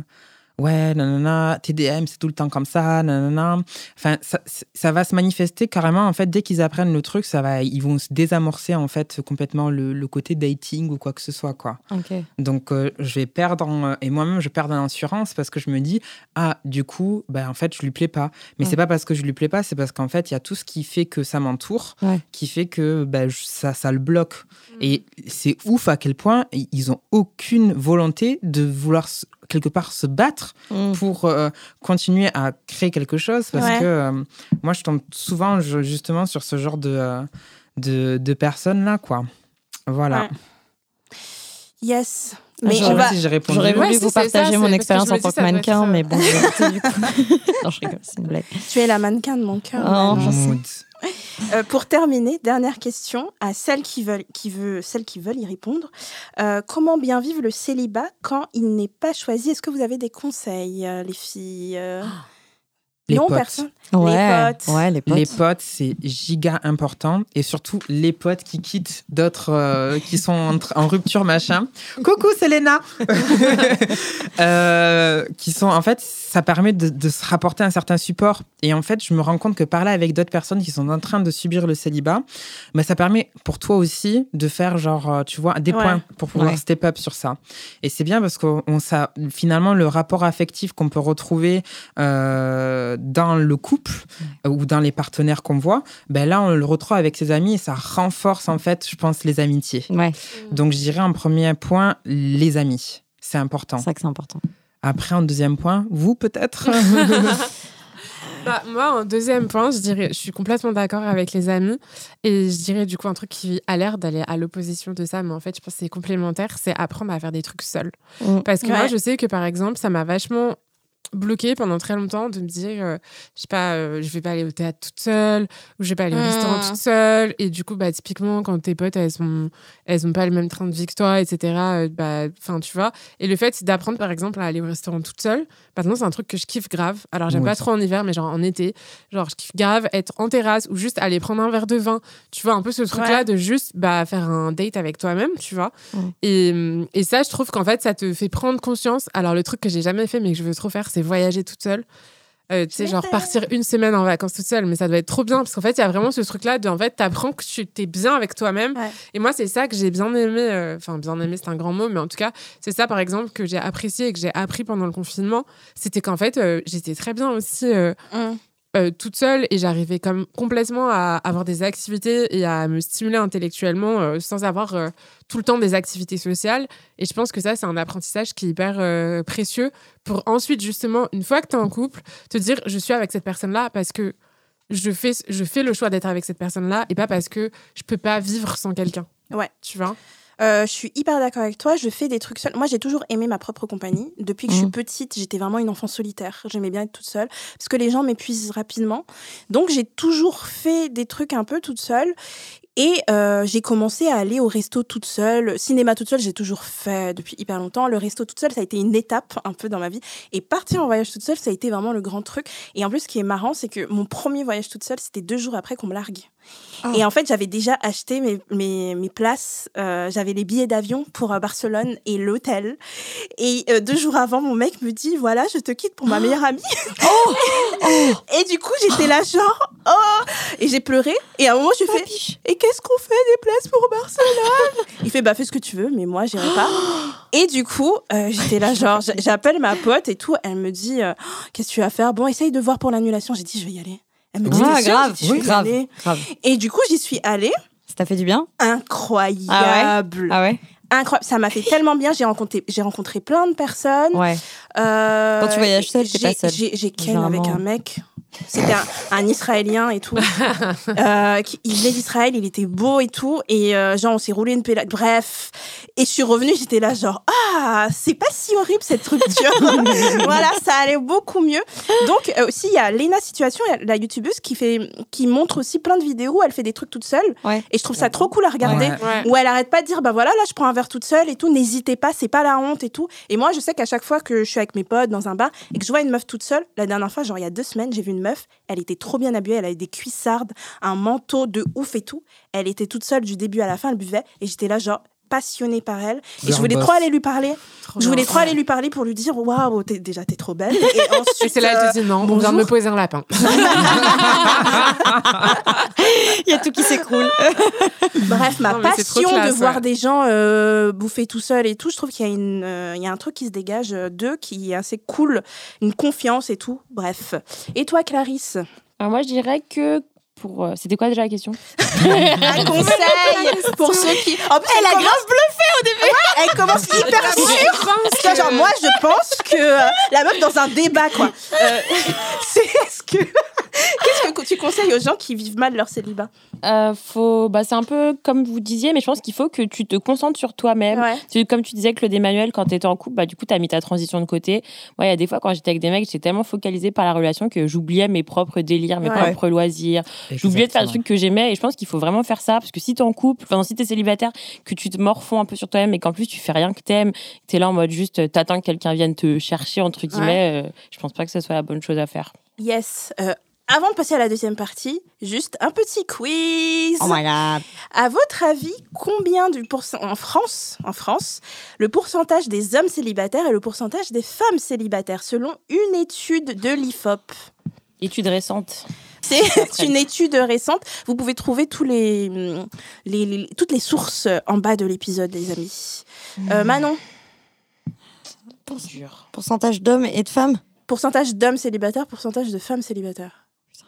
Ouais, nanana, TDM, c'est tout le temps comme ça, nanana. Enfin, ça, ça va se manifester carrément, en fait, dès qu'ils apprennent le truc, ça va, ils vont se désamorcer, en fait, complètement le, le côté dating ou quoi que ce soit, quoi. Ok. Donc, euh, je vais perdre, en- et moi-même, je perds en assurance parce que je me dis, ah, du coup, ben, en fait, je lui plais pas. Mais Ouais. c'est pas parce que je lui plais pas, c'est parce qu'en fait, il y a tout ce qui fait que ça m'entoure, Ouais. qui fait que ben, ça, ça le bloque. Mm. Et c'est ouf à quel point ils ont aucune volonté de vouloir quelque part se battre Mm. pour euh, continuer à créer quelque chose parce Ouais. que euh, moi je tombe souvent je- justement sur ce genre de euh, de, de personnes là quoi voilà Ouais. Yes. Ah, Mais si j'ai répondu J'aurais Ouais, voulu si, vous ça, partager mon expérience en tant que mannequin, mais bon, du coup. non, je rigole, c'est une blague. Tu es la mannequin de mon cœur. Oh, Euh, pour terminer, dernière question à celles qui veulent, qui veut, celles qui veulent y répondre. Euh, comment bien vivre le célibat quand il n'est pas choisi? Est-ce que vous avez des conseils, euh, les filles euh? Les Non, potes personne. Ouais, potes. ouais, les potes. les potes c'est giga important et surtout les potes qui quittent d'autres euh, qui sont en, rupture machin coucou Selena Euh, qui sont en fait ça permet de, de se rapporter un certain support et en fait je me rends compte que parler avec d'autres personnes qui sont en train de subir le célibat bah, ça permet pour toi aussi de faire genre euh, tu vois des Ouais. points pour pouvoir Ouais. step up sur ça et c'est bien parce que on, ça, finalement le rapport affectif qu'on peut retrouver euh, dans le couple ou dans les partenaires qu'on voit, ben là, on le retrouve avec ses amis et ça renforce, en fait, je pense, les amitiés. Ouais, Donc, je dirais en premier point, les amis. C'est important. c'est vrai que c'est important. Après, en deuxième point, vous, peut-être? Bah, moi, en deuxième point, je dirais, je suis complètement d'accord avec les amis. Et je dirais, du coup, un truc qui a l'air d'aller à l'opposition de ça, mais en fait, je pense que c'est complémentaire, c'est apprendre à faire des trucs seuls. Mm. Parce que Ouais. moi, je sais que, par exemple, ça m'a vachement bloqué pendant très longtemps de me dire euh, je sais pas euh, je vais pas aller au théâtre toute seule ou je vais pas aller au restaurant toute seule. Et du coup bah typiquement quand tes potes elles sont elles ont pas le même train de vie que toi etc euh, bah enfin tu vois. Et le fait d'apprendre par exemple à aller au restaurant toute seule maintenant c'est un truc que je kiffe grave. Alors j'aime Moi pas trop en hiver mais genre en été. Genre je kiffe grave être en terrasse ou juste aller prendre un verre de vin. Tu vois un peu ce truc là Ouais. de juste bah faire un date avec toi-même tu vois. Et, et ça je trouve qu'en fait ça te fait prendre conscience. Alors le truc que j'ai jamais fait mais que je veux trop faire c'est voyager toute seule euh, tu sais, genre partir une semaine en vacances toute seule, mais ça doit être trop bien parce qu'en fait, il y a vraiment ce truc-là de, en fait, t'apprends que tu t'es bien avec toi-même. Ouais. Et moi, c'est ça que j'ai bien aimé. euh, Enfin, bien aimé, c'est un grand mot, mais en tout cas, c'est ça, par exemple, que j'ai apprécié et que j'ai appris pendant le confinement. C'était qu'en fait, euh, j'étais très bien aussi Hum. Euh, toute seule et j'arrivais comme complètement à avoir des activités et à me stimuler intellectuellement euh, sans avoir euh, tout le temps des activités sociales. Et je pense que ça, c'est un apprentissage qui est hyper précieux pour ensuite, justement, une fois que tu es en couple, te dire je suis avec cette personne-là parce que je fais, je fais le choix d'être avec cette personne-là et pas parce que je peux pas vivre sans quelqu'un. Ouais. Tu vois? Euh, je suis hyper d'accord avec toi. Je fais des trucs seuls. Moi, j'ai toujours aimé ma propre compagnie. Depuis que je suis Mhm. petite, j'étais vraiment une enfant solitaire. J'aimais bien être toute seule parce que les gens m'épuisent rapidement. Donc, j'ai toujours fait des trucs un peu toute seule. Et euh, j'ai commencé à aller au resto toute seule. Cinéma toute seule, j'ai toujours fait depuis hyper longtemps. Le resto toute seule, ça a été une étape un peu dans ma vie. Et partir en voyage toute seule, ça a été vraiment le grand truc. Et en plus, ce qui est marrant, c'est que mon premier voyage toute seule, c'était deux jours après qu'on me largue. Ah. Et en fait, j'avais déjà acheté mes, mes, mes places. euh, j'avais les billets d'avion pour euh, Barcelone et l'hôtel. Et euh, deux jours avant, mon mec me dit Voilà, je te quitte pour ma meilleure amie. et du coup, j'étais là, genre, oh Et j'ai pleuré. Et à un moment, je fais Et qu'est-ce qu'on fait des places pour Barcelone? Il fait Bah, fais ce que tu veux, mais moi, j'irai pas. Et du coup, j'étais là, genre, j'appelle ma pote et tout. Elle me dit euh, Qu'est-ce que tu vas faire? Bon, essaye de voir pour l'annulation. J'ai dit Je vais y aller. Elle me dit Ah, grave, vais y grave, grave. Et du coup, j'y suis allée. Ça t'a fait du bien? Incroyable. Ah ouais? Incroyable. Ça m'a fait tellement bien. J'ai rencontré, j'ai rencontré plein de personnes. Ouais. Euh, Quand tu voyages seule, t'es pas seule. J'ai ken avec un mec. C'était un, un Israélien et tout. Euh, qui- il venait d'Israël, il était beau et tout. Et euh, genre, on s'est roulé une pelade. Bref. Et je suis revenue, j'étais là, genre, ah, c'est pas si horrible cette rupture. voilà, ça allait beaucoup mieux. Donc, euh, aussi, il y a Lena Situation, la youtubeuse, qui, fait, qui montre aussi plein de vidéos. où Elle fait des trucs toute seule. Ouais. Et je trouve ça trop cool à regarder. Ouais. Où elle arrête pas de dire, bah voilà, là, je prends un verre toute seule et tout. N'hésitez pas, c'est pas la honte et tout. Et moi, je sais qu'à chaque fois que je suis avec mes potes dans un bar et que je vois une meuf toute seule, la dernière fois, genre il y a deux semaines, j'ai vu une elle était trop bien habillée, elle avait des cuissardes, un manteau de ouf et tout. Elle était toute seule du début à la fin, elle buvait et j'étais là, genre passionnée par elle. Et je voulais trop aller lui parler. Trop Je voulais bien. trop aller lui parler pour lui dire, waouh, t'es- déjà, t'es trop belle. Et Et ensuite. c'est là euh, que je dis non, on vient de me poser un lapin. Il y a tout qui s'écroule. Bref, ma Non, passion de voir ouais. des gens euh, bouffer tout seul et tout, je trouve qu'il y a une, euh, il y a un truc qui se dégage euh, d'eux qui est assez cool, une confiance et tout. Bref. Et toi, Clarisse? Alors moi, je dirais que pour. euh, C'était quoi déjà la question? Un conseil pour ceux qui. En plus, elle, a grave bluffé au début. Ouais, elle commence hyper sûre. Genre moi, je pense que euh, la meuf dans un débat quoi. Euh, c'est est-ce que qu'est-ce que tu conseilles aux gens qui vivent mal leur célibat? Euh, faut, bah, c'est un peu comme vous disiez, mais je pense qu'il faut que tu te concentres sur toi-même. Ouais. Comme tu disais, Claude Emmanuel, quand tu étais en couple, bah, du coup, tu as mis ta transition de côté. Moi, il y a des fois, quand j'étais avec des mecs, j'étais tellement focalisée par la relation que j'oubliais mes propres délires, mes Ouais. propres loisirs. J'oubliais de faire des trucs que j'aimais et je pense qu'il faut vraiment faire ça parce que si t'es en couple, enfin, si t'es célibataire, que tu te morfonds un peu sur toi-même et qu'en plus tu fais rien que t'aimes, que t'es là en mode juste t'attends que quelqu'un vienne te chercher, entre guillemets, euh, je pense pas que ce soit la bonne chose à faire. Yes. Euh, avant de passer à la deuxième partie, juste un petit quiz. Oh my god. À votre avis, combien du pourcent en France, en France, le pourcentage des hommes célibataires et le pourcentage des femmes célibataires selon une étude de l'IFOP Étude récente. C'est une étude récente. Vous pouvez trouver tous les, les- les- toutes les sources en bas de l'épisode, les amis. Euh, Manon, Dur. Pourcentage d'hommes et de femmes? Pourcentage d'hommes célibataires, pourcentage de femmes célibataires.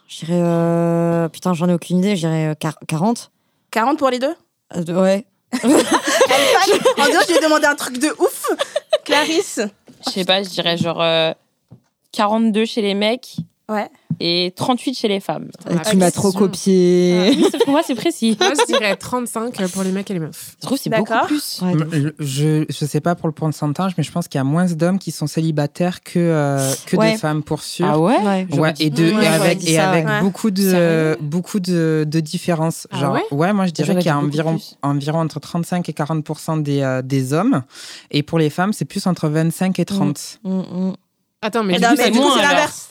Je dirais. euh, Putain, j'en ai aucune idée. Je dirais euh, quar- 40 40 pour les deux? Euh, Ouais. En disant, je lui ai demandé un truc de ouf. Clarisse Je sais pas, je dirais genre euh, 42 chez les mecs Ouais. et 38 chez les femmes. Tu m'as trop copié. Oui, c'est- pour moi, c'est précis. Moi, je dirais 35 pour les mecs et les meufs. Je trouve que c'est beaucoup plus. Ouais. Je, je sais pas pour le pourcentage, mais je pense qu'il y a moins d'hommes qui sont célibataires que, euh, que Ouais. de femmes pour sûr. Ah ouais Ouais, et, de, Ouais, et j'aurais avec, et ça, avec ouais. beaucoup de beaucoup de, de différences. Ah Genre, ouais moi je dirais qu'il y a environ plus. environ entre 35 et 40 des, euh, des hommes, et pour les femmes c'est plus entre 25 et 30. Mm, mm. Attends, mais du non, mais c'est du coup, moins, c'est alors. l'inverse.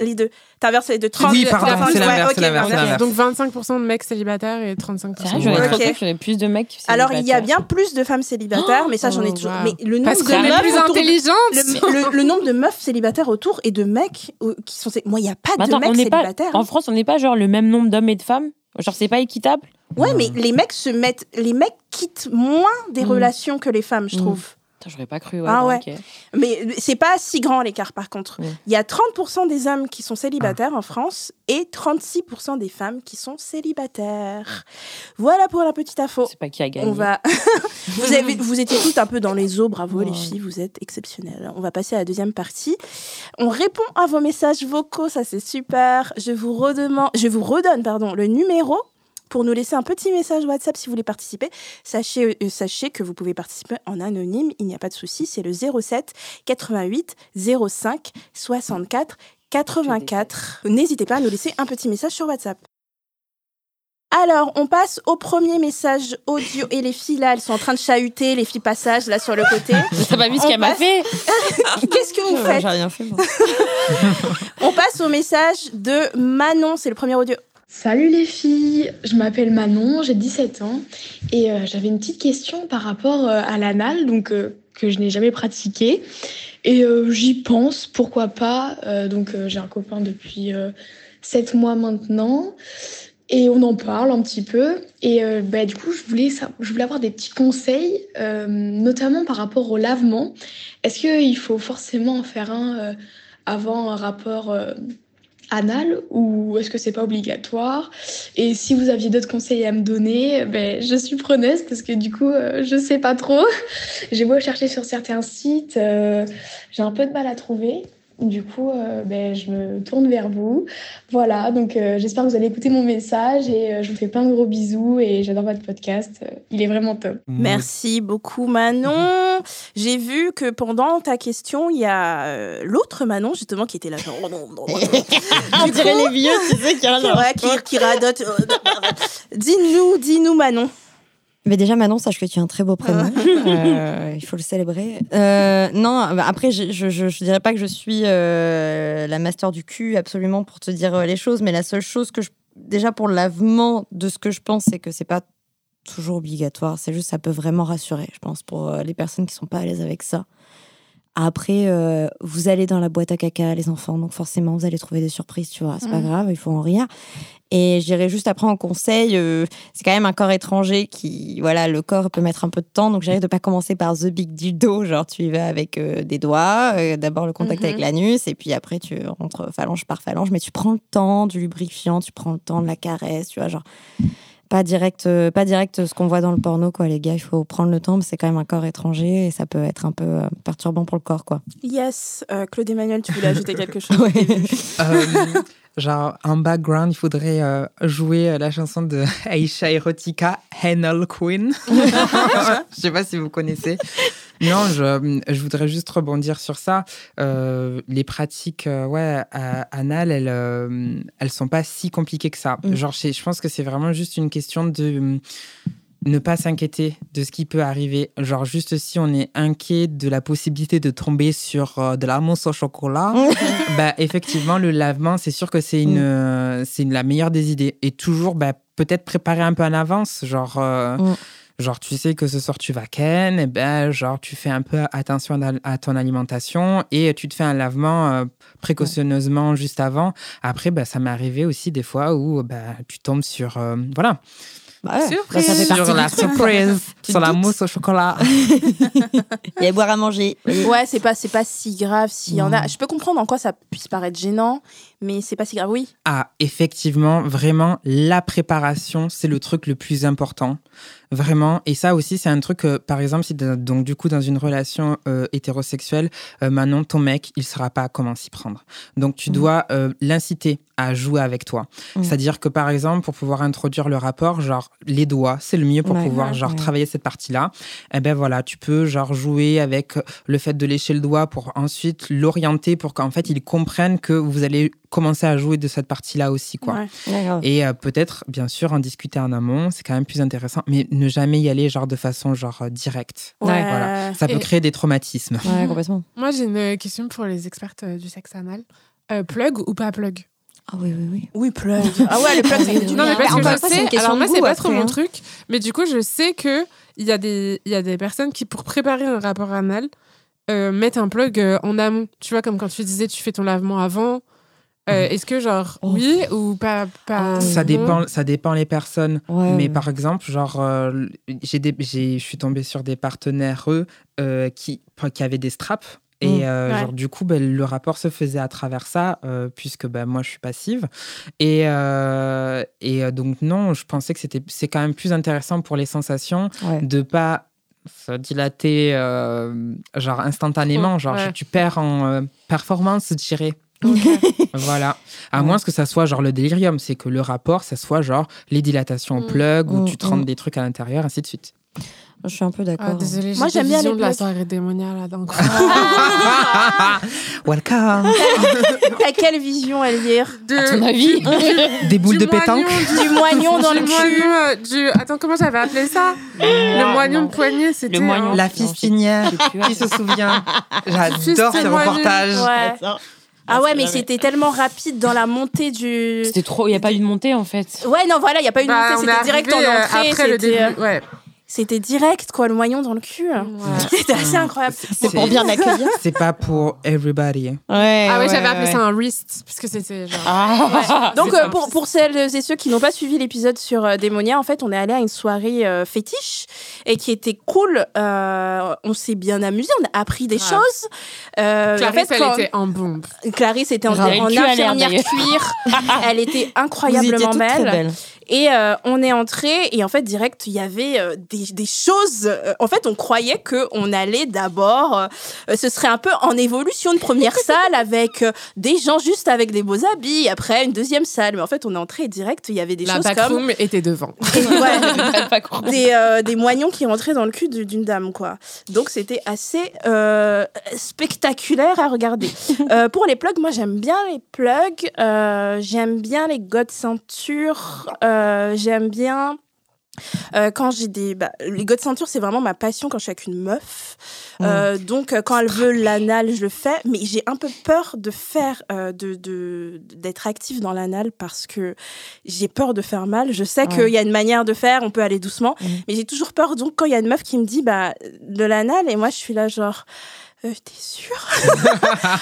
Les deux. T'inverses les deux. 30, Oui, pardon, c'est ouais, l'inverse, ok, c'est l'inverse, voilà. c'est l'inverse. Donc 25% de mecs célibataires et 35% Sérieux, j'aurais Ouais. trop Ok. cru qu'il y aurait plus de mecs. Alors, il y a bien plus de femmes célibataires, mais ça, j'en ai Oh, toujours. wow. Mais le Parce nombre qu'on de meufs plus autour de- le, le- le nombre de meufs célibataires autour et de mecs euh, qui sont. Moi, il n'y a pas Mais de attends, on mecs pas, célibataires. en France, on n'est pas genre le même nombre d'hommes et de femmes? Genre, c'est pas équitable? Ouais, mais les mecs se mettent. Les mecs quittent moins des Mm. relations que les femmes, je Mm. trouve. J'aurais pas cru. Ouais, Ah bon, ouais. Mais c'est pas si grand l'écart, par contre. Ouais. Il y a 30% des hommes qui sont célibataires en France et 36% des femmes qui sont célibataires. Voilà pour la petite info. C'est pas qui a gagné. On va. vous, avez... vous étiez toutes un peu dans les eaux, bravo les filles, vous êtes exceptionnelles. On va passer à la deuxième partie. On répond à vos messages vocaux, ça c'est super. Je vous redemande, je vous redonne pardon le numéro pour nous laisser un petit message WhatsApp si vous voulez participer. Sachez, euh, sachez que vous pouvez participer en anonyme, il n'y a pas de souci. C'est le 07 88 05 64 84. N'hésitez pas à nous laisser un petit message sur WhatsApp. Alors, on passe au premier message audio. Et les filles, là, elles sont en train de chahuter, les filles passage, là, sur le côté. T'as pas vu ce On qu'elle m'a fait Qu'est-ce que vous faites J'ai rien fait, moi. On passe au message de Manon, c'est le premier audio. Salut les filles, je m'appelle Manon, j'ai 17 ans et euh, j'avais une petite question par rapport euh, à l'anal, donc euh, que je n'ai jamais pratiqué. Et j'y pense, pourquoi pas. Donc j'ai un copain depuis 7 mois maintenant et on en parle un petit peu. Et bah, du coup, je voulais, sa- je voulais avoir des petits conseils, notamment par rapport au lavement. Est-ce qu'il faut forcément en faire un avant un rapport anal ou est-ce que c'est pas obligatoire? Et si vous aviez d'autres conseils à me donner, ben, je suis preneuse parce que du coup, euh, je sais pas trop. J'ai beau chercher sur certains sites, euh, j'ai un peu de mal à trouver. Du coup, euh, ben, je me tourne vers vous. Voilà, donc euh, j'espère que vous allez écouter mon message et euh, je vous fais plein de gros bisous et j'adore votre podcast. Il est vraiment top. Merci beaucoup Manon. J'ai vu que pendant ta question, il y a euh, l'autre Manon justement qui était là. genre, oh non, non, non. On dirait coup, les vieux, tu sais, qui qui, qui radote. dis-nous, dis-nous Manon. Mais déjà, Manon, sache que tu as un très beau prénom. Euh, il faut le célébrer. Euh, non, bah, après, je, je, dirais pas que je suis euh, la master du cul, absolument, pour te dire les choses. Mais la seule chose que je. Déjà, pour lavement, de ce que je pense, c'est que c'est pas toujours obligatoire. C'est juste, ça peut vraiment rassurer, je pense, pour les personnes qui sont pas à l'aise avec ça. Après, euh, vous allez dans la boîte à caca, les enfants, donc forcément, vous allez trouver des surprises, tu vois. C'est pas Mhm. grave, il faut en rire. Et je dirais juste après en conseil, euh, c'est quand même un corps étranger qui, voilà, le corps peut mettre un peu de temps. Donc, j'arrive de pas commencer par the big dildo, genre tu y vas avec euh, des doigts, euh, d'abord le contact Mhm. avec l'anus, et puis après tu rentres phalange par phalange, mais tu prends le temps du lubrifiant, tu prends le temps de la caresse, tu vois, genre pas direct, euh, pas direct ce qu'on voit dans le porno, quoi, les gars. Il faut prendre le temps, mais c'est quand même un corps étranger et ça peut être un peu euh, perturbant pour le corps, quoi. Yes, euh, Claude Emmanuel, tu voulais ajouter quelque chose Ouais. Euh, genre, en background, il faudrait euh, jouer euh, la chanson de Aisha Erotica, Hennel Queen. je sais pas si vous connaissez. Non, je, je voudrais juste rebondir sur ça. Euh, les pratiques euh, ouais, anales, elles, euh, elles sont pas si compliquées que ça. Mm. Genre, je je pense que c'est vraiment juste une question de euh, ne pas s'inquiéter de ce qui peut arriver. Genre, juste si on est inquiet de la possibilité de tomber sur euh, de la mousse au chocolat, bah, effectivement, le lavement, c'est sûr que c'est une, Mm. euh, c'est la meilleure des idées. Et toujours, bah, peut-être préparer un peu en avance. Genre, euh, Mm. Genre, tu sais que ce soir tu vas ken, et ben, genre, tu fais un peu attention à, ton alimentation et tu te fais un lavement euh, précautionneusement juste avant. Après, bah, ça m'est arrivé aussi des fois où bah, tu tombes sur. euh, voilà. Bah ouais. Surprise. Bah, ça fait partie Sur la surprise, Tu sur la doutes. mousse au chocolat. Il y a boire à manger. Ouais, c'est pas, c'est pas si grave s'il y en a. Je peux comprendre en quoi ça puisse paraître gênant, mais c'est pas si grave. Oui. Ah, effectivement, vraiment, la préparation, c'est le truc le plus important. Vraiment. Et ça aussi, c'est un truc, que, par exemple, si donc du coup, dans une relation euh, hétérosexuelle, euh, Manon, ton mec, il saura pas comment s'y prendre. Donc, tu Mhm. dois euh, l'inciter à jouer avec toi. Mhm. C'est-à-dire que, par exemple, pour pouvoir introduire le rapport, genre, les doigts, c'est le mieux pour Ouais. pouvoir, Ouais. genre, Ouais. travailler cette partie-là. Eh ben voilà, tu peux, genre, jouer avec le fait de lécher le doigt pour ensuite l'orienter pour qu'en fait, il comprenne que vous allez commencer à jouer de cette partie-là aussi, quoi. Ouais. Et euh, peut-être, bien sûr, en discuter en amont, c'est quand même plus intéressant, mais ne jamais y aller genre de façon genre euh, directe. Ouais, Voilà. Ça peut Et- créer des traumatismes. Ouais, complètement. Moi, j'ai une question pour les expertes euh, du sexe anal. Euh, plug ou pas plug? Ah oui, oui, oui. Oui, plug. Ah ouais, le plug, du Non, mais parce que une je fois, c'est sais, alors moi, c'est pas trop après, mon hein. truc, mais du coup, je sais que il y, a des- il y a des personnes qui, pour préparer un rapport anal, euh, mettent un plug euh, en amont. Tu vois, comme quand tu disais, tu fais ton lavement avant. Euh, Est-ce que, genre, Oh. oui ou pas, pas Ah, Ça dépend, ça dépend les personnes. Ouais, mais par exemple, genre, euh, j'ai je suis tombée sur des partenaires eux euh, qui, qui avaient des straps. Et euh, Ouais. genre, du coup, ben, le rapport se faisait à travers ça, euh, puisque ben, moi, je suis passive. Et, euh, et donc, non, je pensais que c'était, c'est quand même plus intéressant pour les sensations Ouais. de pas se dilater euh, genre instantanément. Genre, ouais. tu perds en euh, performance, je dirais. Voilà. À Ouais. moins que ça soit genre le délirium, c'est que le rapport, ça soit genre les dilatations au Mm. plug où Mm, tu te rends mm. des trucs à l'intérieur, ainsi de suite. Je suis un peu d'accord. Ah, désolée, Moi, j'ai j'aime bien les de la soirée démoniale là d'un coup. Welcome. T'as quelle vision, Elvire? À ton avis Des boules de pétanque. moignon, Du moignon dans le cul. moignon, euh, du... Attends, comment j'avais appelé ça? Le moignon non. de poignet, c'était... Le moignon. euh, La fistinière. Qui se souvient J'adore ce reportage. Ouais. Ah ouais, mais c'était tellement rapide dans la montée du. C'était trop. Il n'y a pas eu de montée en fait. Ouais, non, voilà, il n'y a pas eu de bah, montée, c'était direct en euh, entrée. Après le c'était, euh, début, ouais. C'était direct, quoi, le moignon dans le cul. C'était assez incroyable. C'est pour bien l'accueillir. C'est pas pour everybody. Ouais, Ah ouais, j'avais appelé ça un wrist, puisque c'était genre. Ah. Donc euh, pour, pour celles et ceux qui n'ont pas suivi l'épisode sur euh, Démonia, en fait, on est allé à une soirée euh, fétiche et qui était cool. Euh, on s'est bien amusé, on a appris des choses. Euh, Clarisse, en fait, elle quand- était en bombe. Clarisse était en, en infirmière cuir. Elle était Vous étiez incroyablement très belle. Et euh, on est entré et en fait direct il y avait euh, des, des choses. euh, en fait on croyait que on allait d'abord, ce serait un peu en évolution de première salle avec des gens juste avec des beaux habits. Après une deuxième salle, mais en fait on est entré et direct il y avait des La choses comme backroom était devant. Ouais, des, des moignons qui rentraient dans le cul du- d'une dame, quoi. Donc c'était assez spectaculaire à regarder. Pour les plugs, moi j'aime bien les plugs, j'aime bien les god ceintures, euh, j'aime bien. euh, quand j'ai des bah, les god ceintures c'est vraiment ma passion quand je suis avec une meuf. Euh, donc euh, quand elle veut l'anal je le fais. Mais j'ai un peu peur de faire euh, de de- d'être active dans l'anal parce que j'ai peur de faire mal. Je sais qu'il y a une manière de faire on peut aller doucement. Mhm. mais j'ai toujours peur. Donc quand il y a une meuf qui me dit bah de l'anal et moi je suis là genre euh, t'es sûr?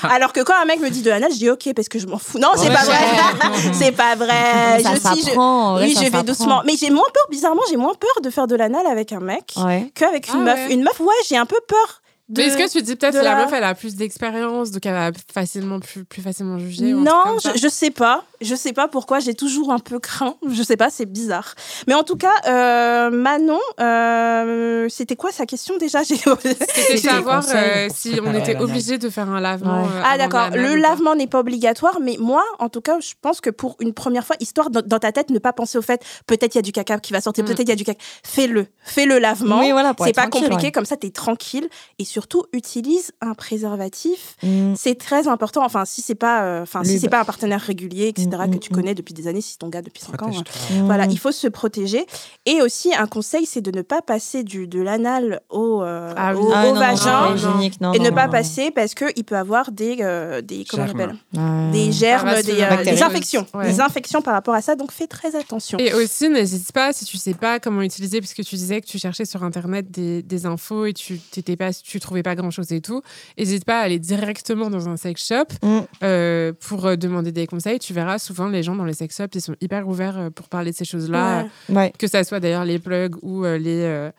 Alors que quand un mec me dit de l'anal, je dis ok parce que je m'en fous. Non, c'est Ouais. pas vrai. c'est pas vrai. ça je, oui, ça je vais doucement. Mais j'ai moins peur, bizarrement, j'ai moins peur de faire de l'anal avec un mec Ouais. qu'avec une Ah meuf. ouais. Une meuf, ouais, j'ai un peu peur. De... Mais est-ce que tu dis peut-être que la la- meuf elle a plus d'expérience, donc elle va facilement plus, plus facilement juger Non, je, je sais pas. Je sais pas pourquoi. J'ai toujours un peu craint. Je sais pas, c'est bizarre. Mais en tout cas, euh, Manon, euh, c'était quoi sa question déjà? J'ai- C'était savoir euh, si on était obligé de faire un lavement. Ouais. euh, Ah d'accord, le lavement n'est pas obligatoire, mais moi, en tout cas, je pense que pour une première fois, histoire dans, dans ta tête, ne pas penser au fait, peut-être il y a du caca qui va sortir, Mm. peut-être il y a du caca. Fais-le, fais le lavement. Oui, voilà, c'est pas compliqué, ouais. comme ça t'es tranquille. Et surtout, utilise un préservatif. Mm. C'est très important. Enfin, si c'est pas, euh, enfin, si c'est pas un partenaire régulier, etc., Mm, que mm, tu connais depuis des années, si c'est ton gars depuis 5 ans. hein. Mm. Voilà, il faut se protéger. Et aussi, un conseil, c'est de ne pas passer du, de l'anal au, euh, Ah au, Ah, au non, non, vagin. non, hygiénique, non, et non, ne non, pas non. passer parce qu'il peut avoir des, euh, des, comment on Germes. appelle? Des germes, des, euh, infections. Ouais. Des infections par rapport à ça, donc fais très attention. Et aussi, n'hésite pas, si tu sais pas comment utiliser, puisque tu disais que tu cherchais sur Internet des, des infos et tu t'étais pas, tu trouvais pas grand-chose et tout, n'hésite pas à aller directement dans un sex shop Mm. euh, pour euh, demander des conseils. Tu verras souvent les gens dans les sex shops, ils sont hyper ouverts euh, pour parler de ces choses-là, Ouais. Ouais. que ça soit d'ailleurs les plugs ou euh, les, euh,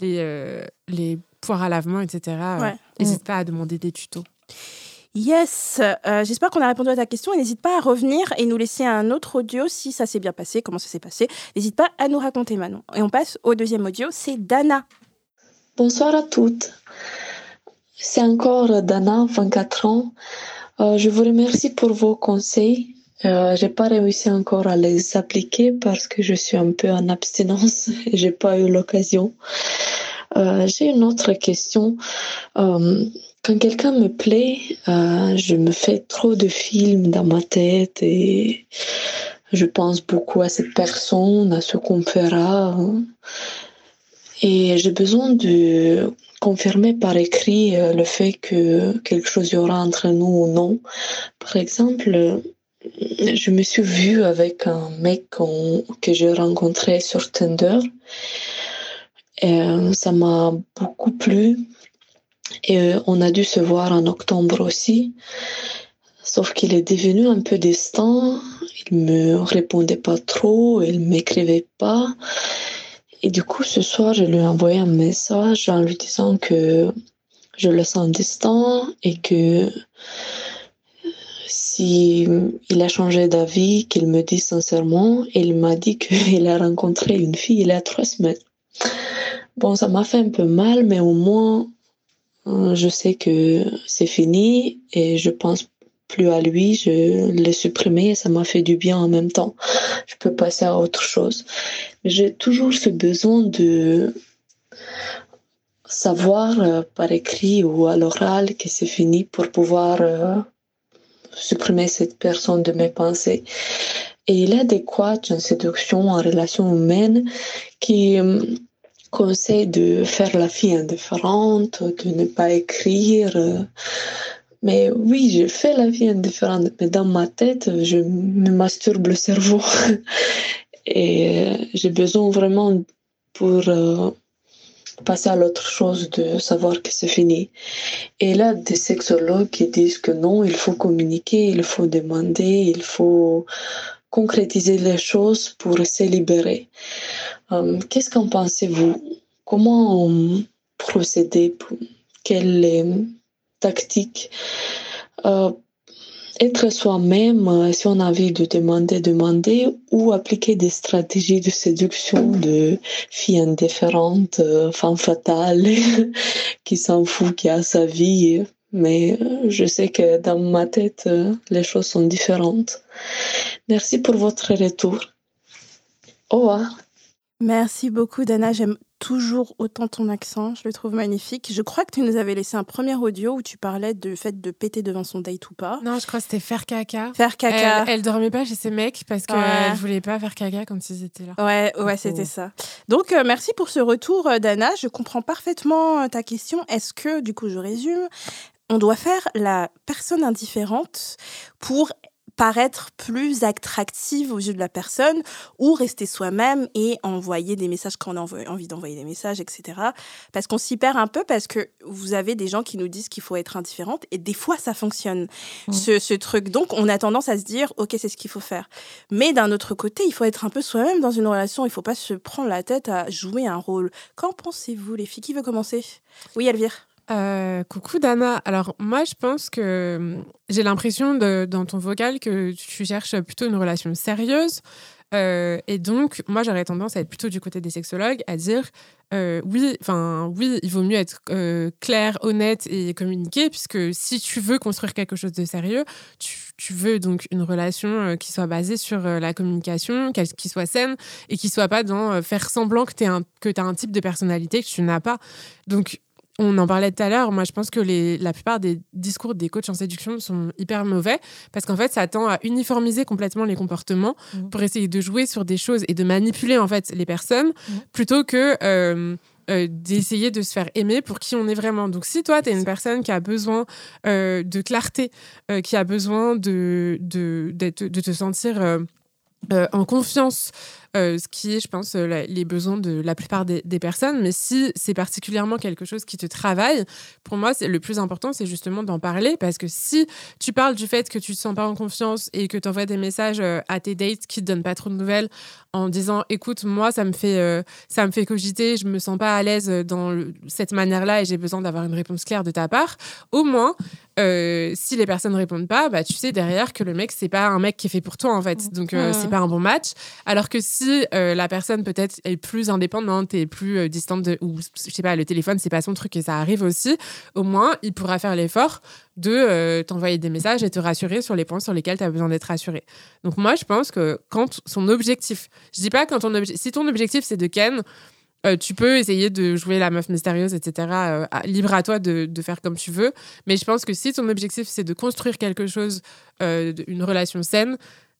les, euh, les poires à lavement, etc. Ouais. N'hésite pas à demander des tutos. Yes, euh, j'espère qu'on a répondu à ta question. Et n'hésite pas à revenir et nous laisser un autre audio si ça s'est bien passé, comment ça s'est passé. N'hésite pas à nous raconter Manon. Et on passe au deuxième audio, c'est Dana. Bonsoir à toutes. C'est encore Dana, 24 ans. Euh, je vous remercie pour vos conseils. Euh, j'ai pas réussi encore à les appliquer parce que je suis un peu en abstinence et j'ai pas eu l'occasion. Euh, j'ai une autre question. Euh, quand quelqu'un me plaît, je me fais trop de films dans ma tête et je pense beaucoup à cette personne, à ce qu'on fera. Et j'ai besoin de confirmer par écrit euh, le fait que quelque chose y aura entre nous ou non. Par exemple, euh, je me suis vue avec un mec que j'ai rencontré sur Tinder. Et euh, ça m'a beaucoup plu. Et on a dû se voir en octobre aussi. Sauf qu'il est devenu un peu distant. Il me répondait pas trop, il m'écrivait pas. Et du coup, ce soir, je lui ai envoyé un message en lui disant que je le sens distant et que si il a changé d'avis, qu'il me dise sincèrement. Il m'a dit qu'il a rencontré une fille il y a trois semaines. Bon, ça m'a fait un peu mal, mais au moins, euh, je sais que c'est fini et je pense plus à lui. Je l'ai supprimé et ça m'a fait du bien en même temps. Je peux passer à autre chose. J'ai toujours ce besoin de savoir euh, par écrit ou à l'oral que c'est fini pour pouvoir euh, supprimer cette personne de mes pensées. Et il est adéquat en séduction, en relation humaine, qui euh, conseille de faire la fille indifférente, de ne pas écrire. Mais oui, je fais la vie indifférente, mais dans ma tête, je me masturbe le cerveau. Et euh, j'ai besoin vraiment pour euh, passer à l'autre chose, de savoir que c'est fini. Et là, des sexologues disent que non, il faut communiquer, il faut demander, il faut concrétiser les choses pour se libérer. Euh, Qu'est-ce qu'en pensez-vous? Comment procéder Quelle tactique euh, être soi-même, euh, si on a envie de demander, demander, ou appliquer des stratégies de séduction de filles indifférentes, euh, femme fatale, qui s'en fout, qui a sa vie. Mais je sais que dans ma tête, les choses sont différentes. Merci pour votre retour. Au revoir. Merci beaucoup, Dana. J'aime toujours autant ton accent. Je le trouve magnifique. Je crois que tu nous avais laissé un premier audio où tu parlais du fait de péter devant son date ou pas. Non, je crois que c'était faire caca. Faire caca. Elle, elle dormait pas chez ses mecs parce qu'elle Ouais. ne voulait pas faire caca quand ils étaient là. Ouais, ouais, c'était ça. Donc, euh, merci pour ce retour, euh, Dana. Je comprends parfaitement euh, ta question. Est-ce que, du coup, je résume, on doit faire la personne indifférente pour paraître plus attractive aux yeux de la personne ou rester soi-même et envoyer des messages quand on a envie d'envoyer des messages, etc. Parce qu'on s'y perd un peu parce que vous avez des gens qui nous disent qu'il faut être indifférente et des fois ça fonctionne, ce, ce truc. Donc on a tendance à se dire, ok, c'est ce qu'il faut faire. Mais d'un autre côté, il faut être un peu soi-même dans une relation. Il faut pas se prendre la tête à jouer un rôle. Qu'en pensez-vous, les filles? Qui veut commencer? Oui, Elvire. Euh, coucou Dana. Alors moi je pense que hum, j'ai l'impression dans ton vocal que tu cherches plutôt une relation sérieuse. Euh, et donc moi j'aurais tendance à être plutôt du côté des sexologues à dire euh, oui, enfin oui, il vaut mieux être clair, honnête et communiquer puisque si tu veux construire quelque chose de sérieux, tu, veux donc une relation qui soit basée sur la communication, qui soit saine et qui soit pas dans faire semblant que tu as un type de personnalité que tu n'as pas. Donc on en parlait tout à l'heure. Moi, je pense que les, la plupart des discours des coachs en séduction sont hyper mauvais parce qu'en fait, ça tend à uniformiser complètement les comportements Mhm. pour essayer de jouer sur des choses et de manipuler en fait les personnes plutôt que euh, euh, d'essayer de se faire aimer pour qui on est vraiment. Donc, si toi, tu es une personne qui a besoin euh, de clarté, qui a besoin de, de, de te sentir euh, en confiance, euh, ce qui est, je pense, euh, la- les besoins de la plupart des, des personnes. Mais si c'est particulièrement quelque chose qui te travaille, pour moi, c'est le plus important, c'est justement d'en parler. Parce que si tu parles du fait que tu te sens pas en confiance et que tu envoies des messages euh, à tes dates qui te donnent pas trop de nouvelles en disant écoute, moi, ça me fait, euh, ça me fait cogiter, je me sens pas à l'aise dans le- cette manière-là et j'ai besoin d'avoir une réponse claire de ta part, au moins, euh, si les personnes répondent pas, bah, tu sais derrière que le mec, c'est pas un mec qui est fait pour toi, en fait. Donc, euh, Mhm. c'est pas un bon match. Alors que si euh, la personne peut-être est plus indépendante et plus euh, distante de, ou je sais pas, le téléphone, c'est pas son truc et ça arrive aussi, au moins, il pourra faire l'effort de euh, t'envoyer des messages et te rassurer sur les points sur lesquels tu as besoin d'être rassuré. Donc, moi, je pense que quand son objectif, je dis pas quand ton obje- si ton objectif c'est de ken, tu peux essayer de jouer la meuf mystérieuse, etc. libre à toi de, faire comme tu veux. Mais je pense que si ton objectif, c'est de construire quelque chose, une relation saine,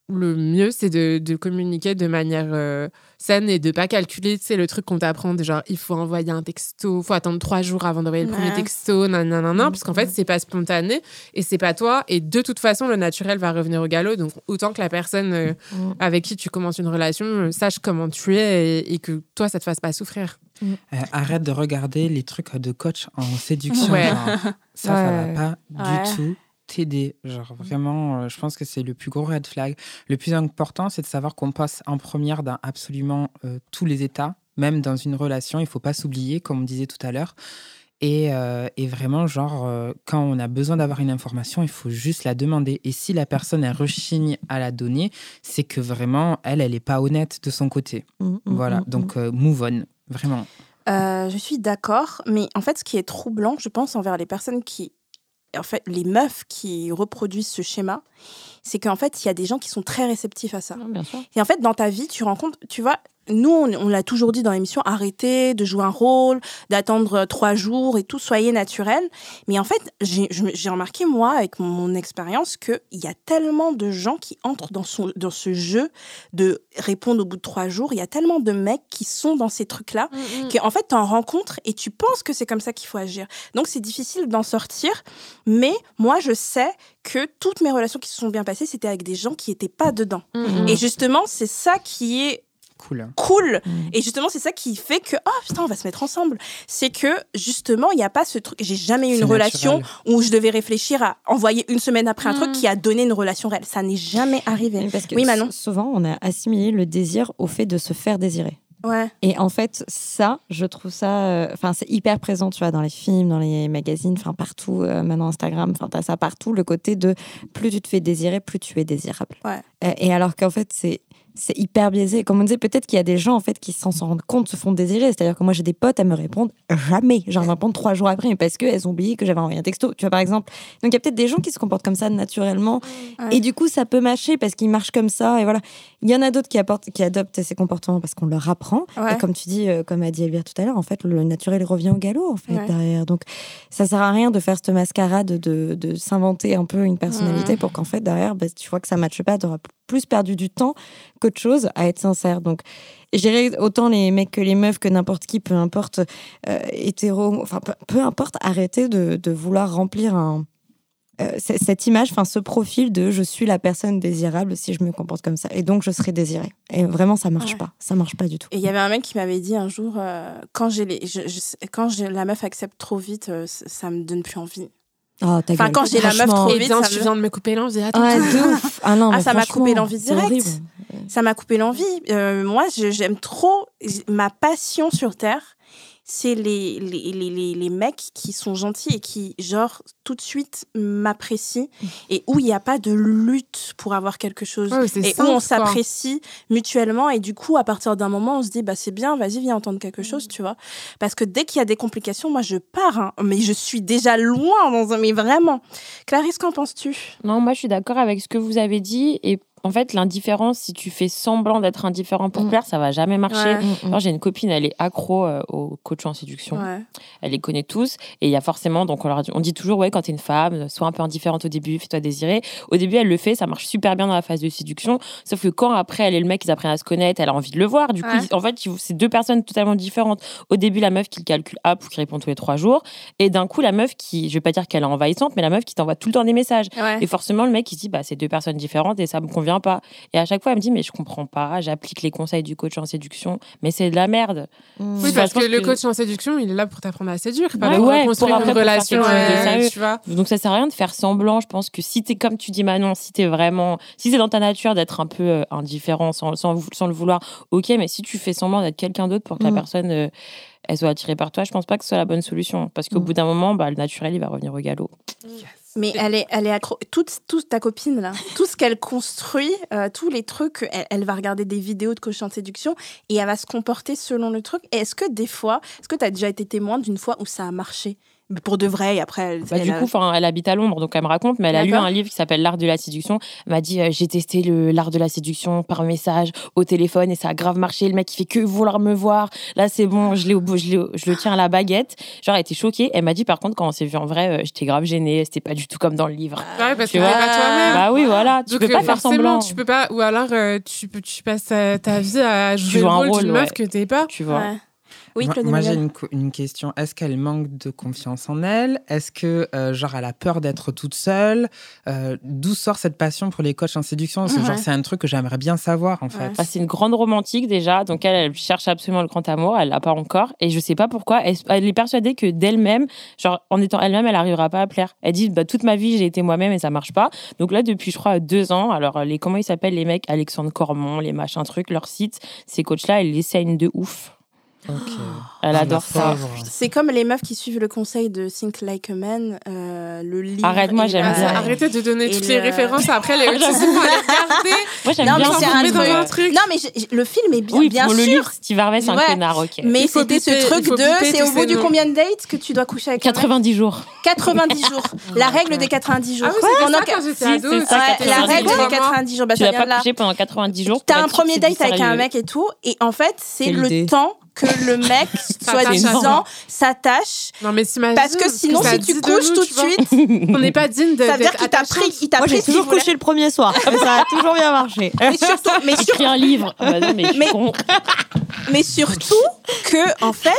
le mieux, c'est de, de communiquer de manière euh, saine et de pas calculer, tu sais, le truc qu'on t'apprend, de genre, il faut envoyer un texto, faut attendre trois jours avant d'envoyer le premier texto, nanana, Mhm. puisqu'en fait, c'est pas spontané et c'est pas toi. Et de toute façon, le naturel va revenir au galop. Donc, autant que la personne euh, Mhm. avec qui tu commences une relation euh, sache comment tu es et, et que toi, ça te fasse pas souffrir. Euh, arrête de regarder les trucs de coach en séduction. Ouais. Ça, ça Ouais. va pas Ouais. du tout t'aider. Genre, vraiment, euh, je pense que c'est le plus gros red flag. Le plus important, c'est de savoir qu'on passe en première dans absolument euh, tous les états, même dans une relation. Il faut pas s'oublier, comme on disait tout à l'heure. Et, euh, et vraiment, genre, quand on a besoin d'avoir une information, il faut juste la demander. Et si la personne, elle rechigne à la donner, c'est que vraiment, elle, elle n'est pas honnête de son côté. Mhm, Voilà, mhm, donc move on, vraiment. Je suis d'accord, mais en fait, ce qui est troublant, je pense, envers les personnes qui. En fait, les meufs qui reproduisent ce schéma, c'est qu'en fait, il y a des gens qui sont très réceptifs à ça. Non, bien sûr. Et en fait, dans ta vie, tu rencontres, tu vois, nous, on, on l'a toujours dit dans l'émission, arrêtez de jouer un rôle, d'attendre euh, trois jours et tout, soyez naturel. Mais en fait, j'ai remarqué, moi, avec mon, mon expérience, qu'il y a tellement de gens qui entrent dans, son, dans ce jeu de répondre au bout de trois jours. Il y a tellement de mecs qui sont dans ces trucs-là, qu'en fait, tu en rencontres et tu penses que c'est comme ça qu'il faut agir. Donc, c'est difficile d'en sortir. Mais moi, je sais que toutes mes relations qui se sont bien passées, c'était avec des gens qui n'étaient pas dedans. Mhm. Et justement, c'est ça qui est Cool. cool. Mm. Et justement, c'est ça qui fait que, oh putain, on va se mettre ensemble. C'est que, justement, il n'y a pas ce truc. J'ai jamais eu une relation où je devais réfléchir à envoyer une semaine après un truc qui a donné une relation réelle. Ça n'est jamais arrivé. Oui, parce que Oui, Manon. souvent, on a assimilé le désir au fait de se faire désirer. Ouais. Et en fait, ça, je trouve ça, euh, enfin, c'est hyper présent, tu vois, dans les films, dans les magazines, enfin partout, euh, maintenant Instagram, enfin, t'as ça partout, le côté de plus tu te fais désirer, plus tu es désirable. Ouais. Euh, et alors qu'en fait, c'est c'est hyper biaisé. Comme on disait, peut-être qu'il y a des gens en fait qui sans s'en rendre compte se font désirer. C'est-à-dire que moi j'ai des potes, elles me répondent jamais. Genre elles me répondent trois jours après, mais parce qu'elles ont oublié que j'avais envoyé un texto. Tu vois par exemple. Donc il y a peut-être des gens qui se comportent comme ça naturellement, Ouais. et du coup ça peut mâcher parce qu'ils marchent comme ça. Et voilà. Il y en a d'autres qui, apportent- qui adoptent ces comportements parce qu'on leur apprend. Ouais. Et comme tu dis, euh, comme a dit Elvire tout à l'heure, en fait le naturel revient au galop en fait Ouais. derrière. Donc ça sert à rien de faire cette mascarade de, de s'inventer un peu une personnalité pour qu'en fait derrière, bah, tu vois que ça matche pas, plus perdu du temps qu'autre chose à être sincère. Donc, je dirais autant les mecs que les meufs, que n'importe qui, peu importe, euh, hétéro, enfin, peu, peu importe, arrêtez de, de vouloir remplir un, euh, cette image, enfin, ce profil de je suis la personne désirable si je me comporte comme ça. Et donc, je serai désirée. Et vraiment, ça marche Ouais. pas. Ça marche pas du tout. Et il y avait un mec qui m'avait dit un jour, euh, quand, j'ai les, je- je- quand j'ai- la meuf accepte trop vite, euh, ça me donne plus envie. Oh, ta Enfin, gueule. quand j'ai la meuf trop vite, ça tu viens de me couper l'envie. Attends, Ouais, de ouf. Ah non, Ah, mais ça m'a coupé l'envie direct. horrible. Ça m'a coupé l'envie. Euh, moi, j'aime trop. Ma passion sur Terre, c'est les, les, les, les, les mecs qui sont gentils et qui, genre, tout de suite m'apprécient et où il n'y a pas de lutte pour avoir quelque chose. Ouais, et simple, où on s'apprécie mutuellement et du coup à partir d'un moment on se dit bah c'est bien vas-y viens entendre quelque chose tu vois parce que dès qu'il y a des complications moi je pars hein. mais je suis déjà loin dans un mais vraiment Clarisse qu'en penses-tu? Non, moi je suis d'accord avec ce que vous avez dit. Et en fait, l'indifférence, si tu fais semblant d'être indifférent pour Mm. plaire, ça va jamais marcher. Ouais. Mm, mm. J'ai une copine, elle est accro euh, au coach en séduction. ouais. Elle les connaît tous. Et il y a forcément, donc on, leur dit, on dit toujours, ouais, quand t'es une femme, sois un peu indifférente au début, fais-toi désirer. Au début, elle le fait, ça marche super bien dans la phase de séduction. Sauf que quand après, elle et le mec, ils apprennent à se connaître, elle a envie de le voir. Du coup, Ouais. ils- en fait, c'est deux personnes totalement différentes. Au début, la meuf qui le calcule up ou qui répond tous les trois jours. Et d'un coup, la meuf qui, je vais pas dire qu'elle est envahissante, mais la meuf qui t'envoie tout le temps des messages. Et forcément, le mec, il se dit, bah, c'est deux personnes différentes et ça me convient pas. Et à chaque fois, elle me dit, mais je comprends pas, j'applique les conseils du coach en séduction, mais c'est de la merde. Mm. Oui, parce que le que- coach en séduction, il est là pour t'apprendre à séduire, pas Ouais, pour ouais, construire pour après une pour faire relation, de euh, tu vois. Donc ça sert à rien de faire semblant. Je pense que si t'es comme tu dis Manon, si t'es vraiment, si c'est dans ta nature d'être un peu euh, indifférent sans, sans, sans le vouloir, ok. Mais si tu fais semblant d'être quelqu'un d'autre pour que la Mm. personne euh, elle soit attirée par toi, je pense pas que ce soit la bonne solution. Parce qu'au Mm. bout d'un moment, bah, le naturel il va revenir au galop. Mais elle est, elle est accro. Toute, toute ta copine, là, tout ce qu'elle construit, euh, tous les trucs, elle, elle va regarder des vidéos de coach en séduction et elle va se comporter selon le truc. Et est-ce que des fois, est-ce que tu as déjà été témoin d'une fois où ça a marché? Pour de vrai, et après, elle, Bah, elle du a- coup, enfin, elle habite à Londres, donc elle me raconte, mais elle a lu un livre qui s'appelle L'art de la séduction. Elle m'a dit, euh, j'ai testé le l'art de la séduction par message au téléphone et ça a grave marché. Le mec, il fait que vouloir me voir. Là, c'est bon, je l'ai au bout, je, le tiens à la baguette. Genre, elle était choquée. Elle m'a dit, par contre, quand on s'est vu en vrai, euh, j'étais grave gênée. C'était pas du tout comme dans le livre. Ouais, parce Tu que pas toi-même. Bah oui, voilà. Tu Donc, peux pas euh, faire forcément, semblant. Tu peux pas, ou alors euh, tu, peux- tu passes ta, ta vie à jouer le un rôle rôle, d'une ouais. meuf que t'es pas. Tu vois. Ouais. Oui, moi, Claude moi, j'ai une, question. Est-ce qu'elle manque de confiance en elle? Est-ce que, euh, genre, elle a peur d'être toute seule? Euh, D'où sort cette passion pour les coachs en séduction? Ouais. c'est un truc que j'aimerais bien savoir, en fait. Ouais. Bah, c'est une grande romantique déjà, donc elle, elle cherche absolument le grand amour, elle l'a pas encore, et je sais pas pourquoi, elle, elle est persuadée que d'elle-même, genre en étant elle-même, elle arrivera pas à plaire. Elle dit, bah, toute ma vie j'ai été moi-même et ça marche pas. Donc là, depuis je crois deux ans, alors les comment ils s'appellent les mecs, Alexandre Cormon, les machins trucs, leur site, ces coachs-là, elle les saigne de ouf. Ok. Elle Ah, adore ça. C'est comme les meufs qui suivent le conseil de Think Like a Man, euh, le livre. Arrête, moi, et j'aime bien. Arrêtez de donner Et toutes le- les références après les regarder. Moi j'aime Non, mais bien c'est ça. un dans truc. un truc. Non, mais le film est bien, Oui, bien pour le sûr. livre, Steve Harvey, c'est un Ouais. connard, ok. Mais c'était ce truc de, c'est au bout du combien de dates que tu dois coucher avec un mec 90 jours. 90 jours. La règle des 90 jours. Ah Pendant quand j'étais ado. la règle des ça. 90 jours, bah, Tu vient pas couché pendant 90 jours. T'as un sûr premier date avec un mec et tout, et en fait, c'est le temps que le mec, soi-disant, s'attache. Non, mais t'imagines Parce que sinon, si tu couches nous, tout de suite, On n'est pas digne de. ça veut dire qu'il t'a pris, il t'a pris toujours couché le premier soir. Ça a toujours bien marché. Mais surtout, mais, sur- Écris un livre. Ah bah non, mais surtout que, en fait,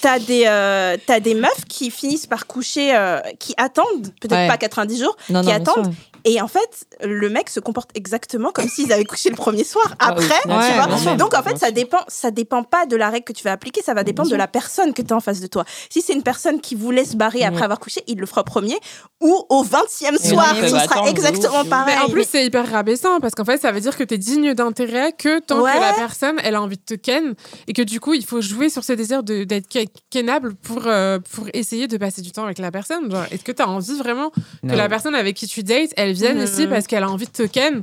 t'as des, euh, t'as des meufs qui finissent par coucher, euh, qui attendent, peut-être Ouais. pas 90 jours, Non, qui non, attendent. Et en fait, le mec se comporte exactement comme s'ils avaient couché le premier soir. Ah oui, Après, tu ouais, vois. Donc en fait, ça dépend, ça dépend pas de la règle que tu vas appliquer, ça va dépendre de la personne que tu as en face de toi. Si c'est une personne qui vous laisse barrer après avoir couché, il le fera au premier ou au 20e Et soir, ce bah, sera exactement pareil. Mais en plus, c'est hyper rabaissant parce qu'en fait, ça veut dire que tu es digne d'intérêt que tant Ouais. que la personne, elle a envie de te ken et que du coup, il faut jouer sur ce désir de- d'être ke- kenable pour, euh, pour essayer de passer du temps avec la personne. Est-ce que tu as envie vraiment que Non. la personne avec qui tu dates, elle vienne ici parce qu'elle a envie de te ken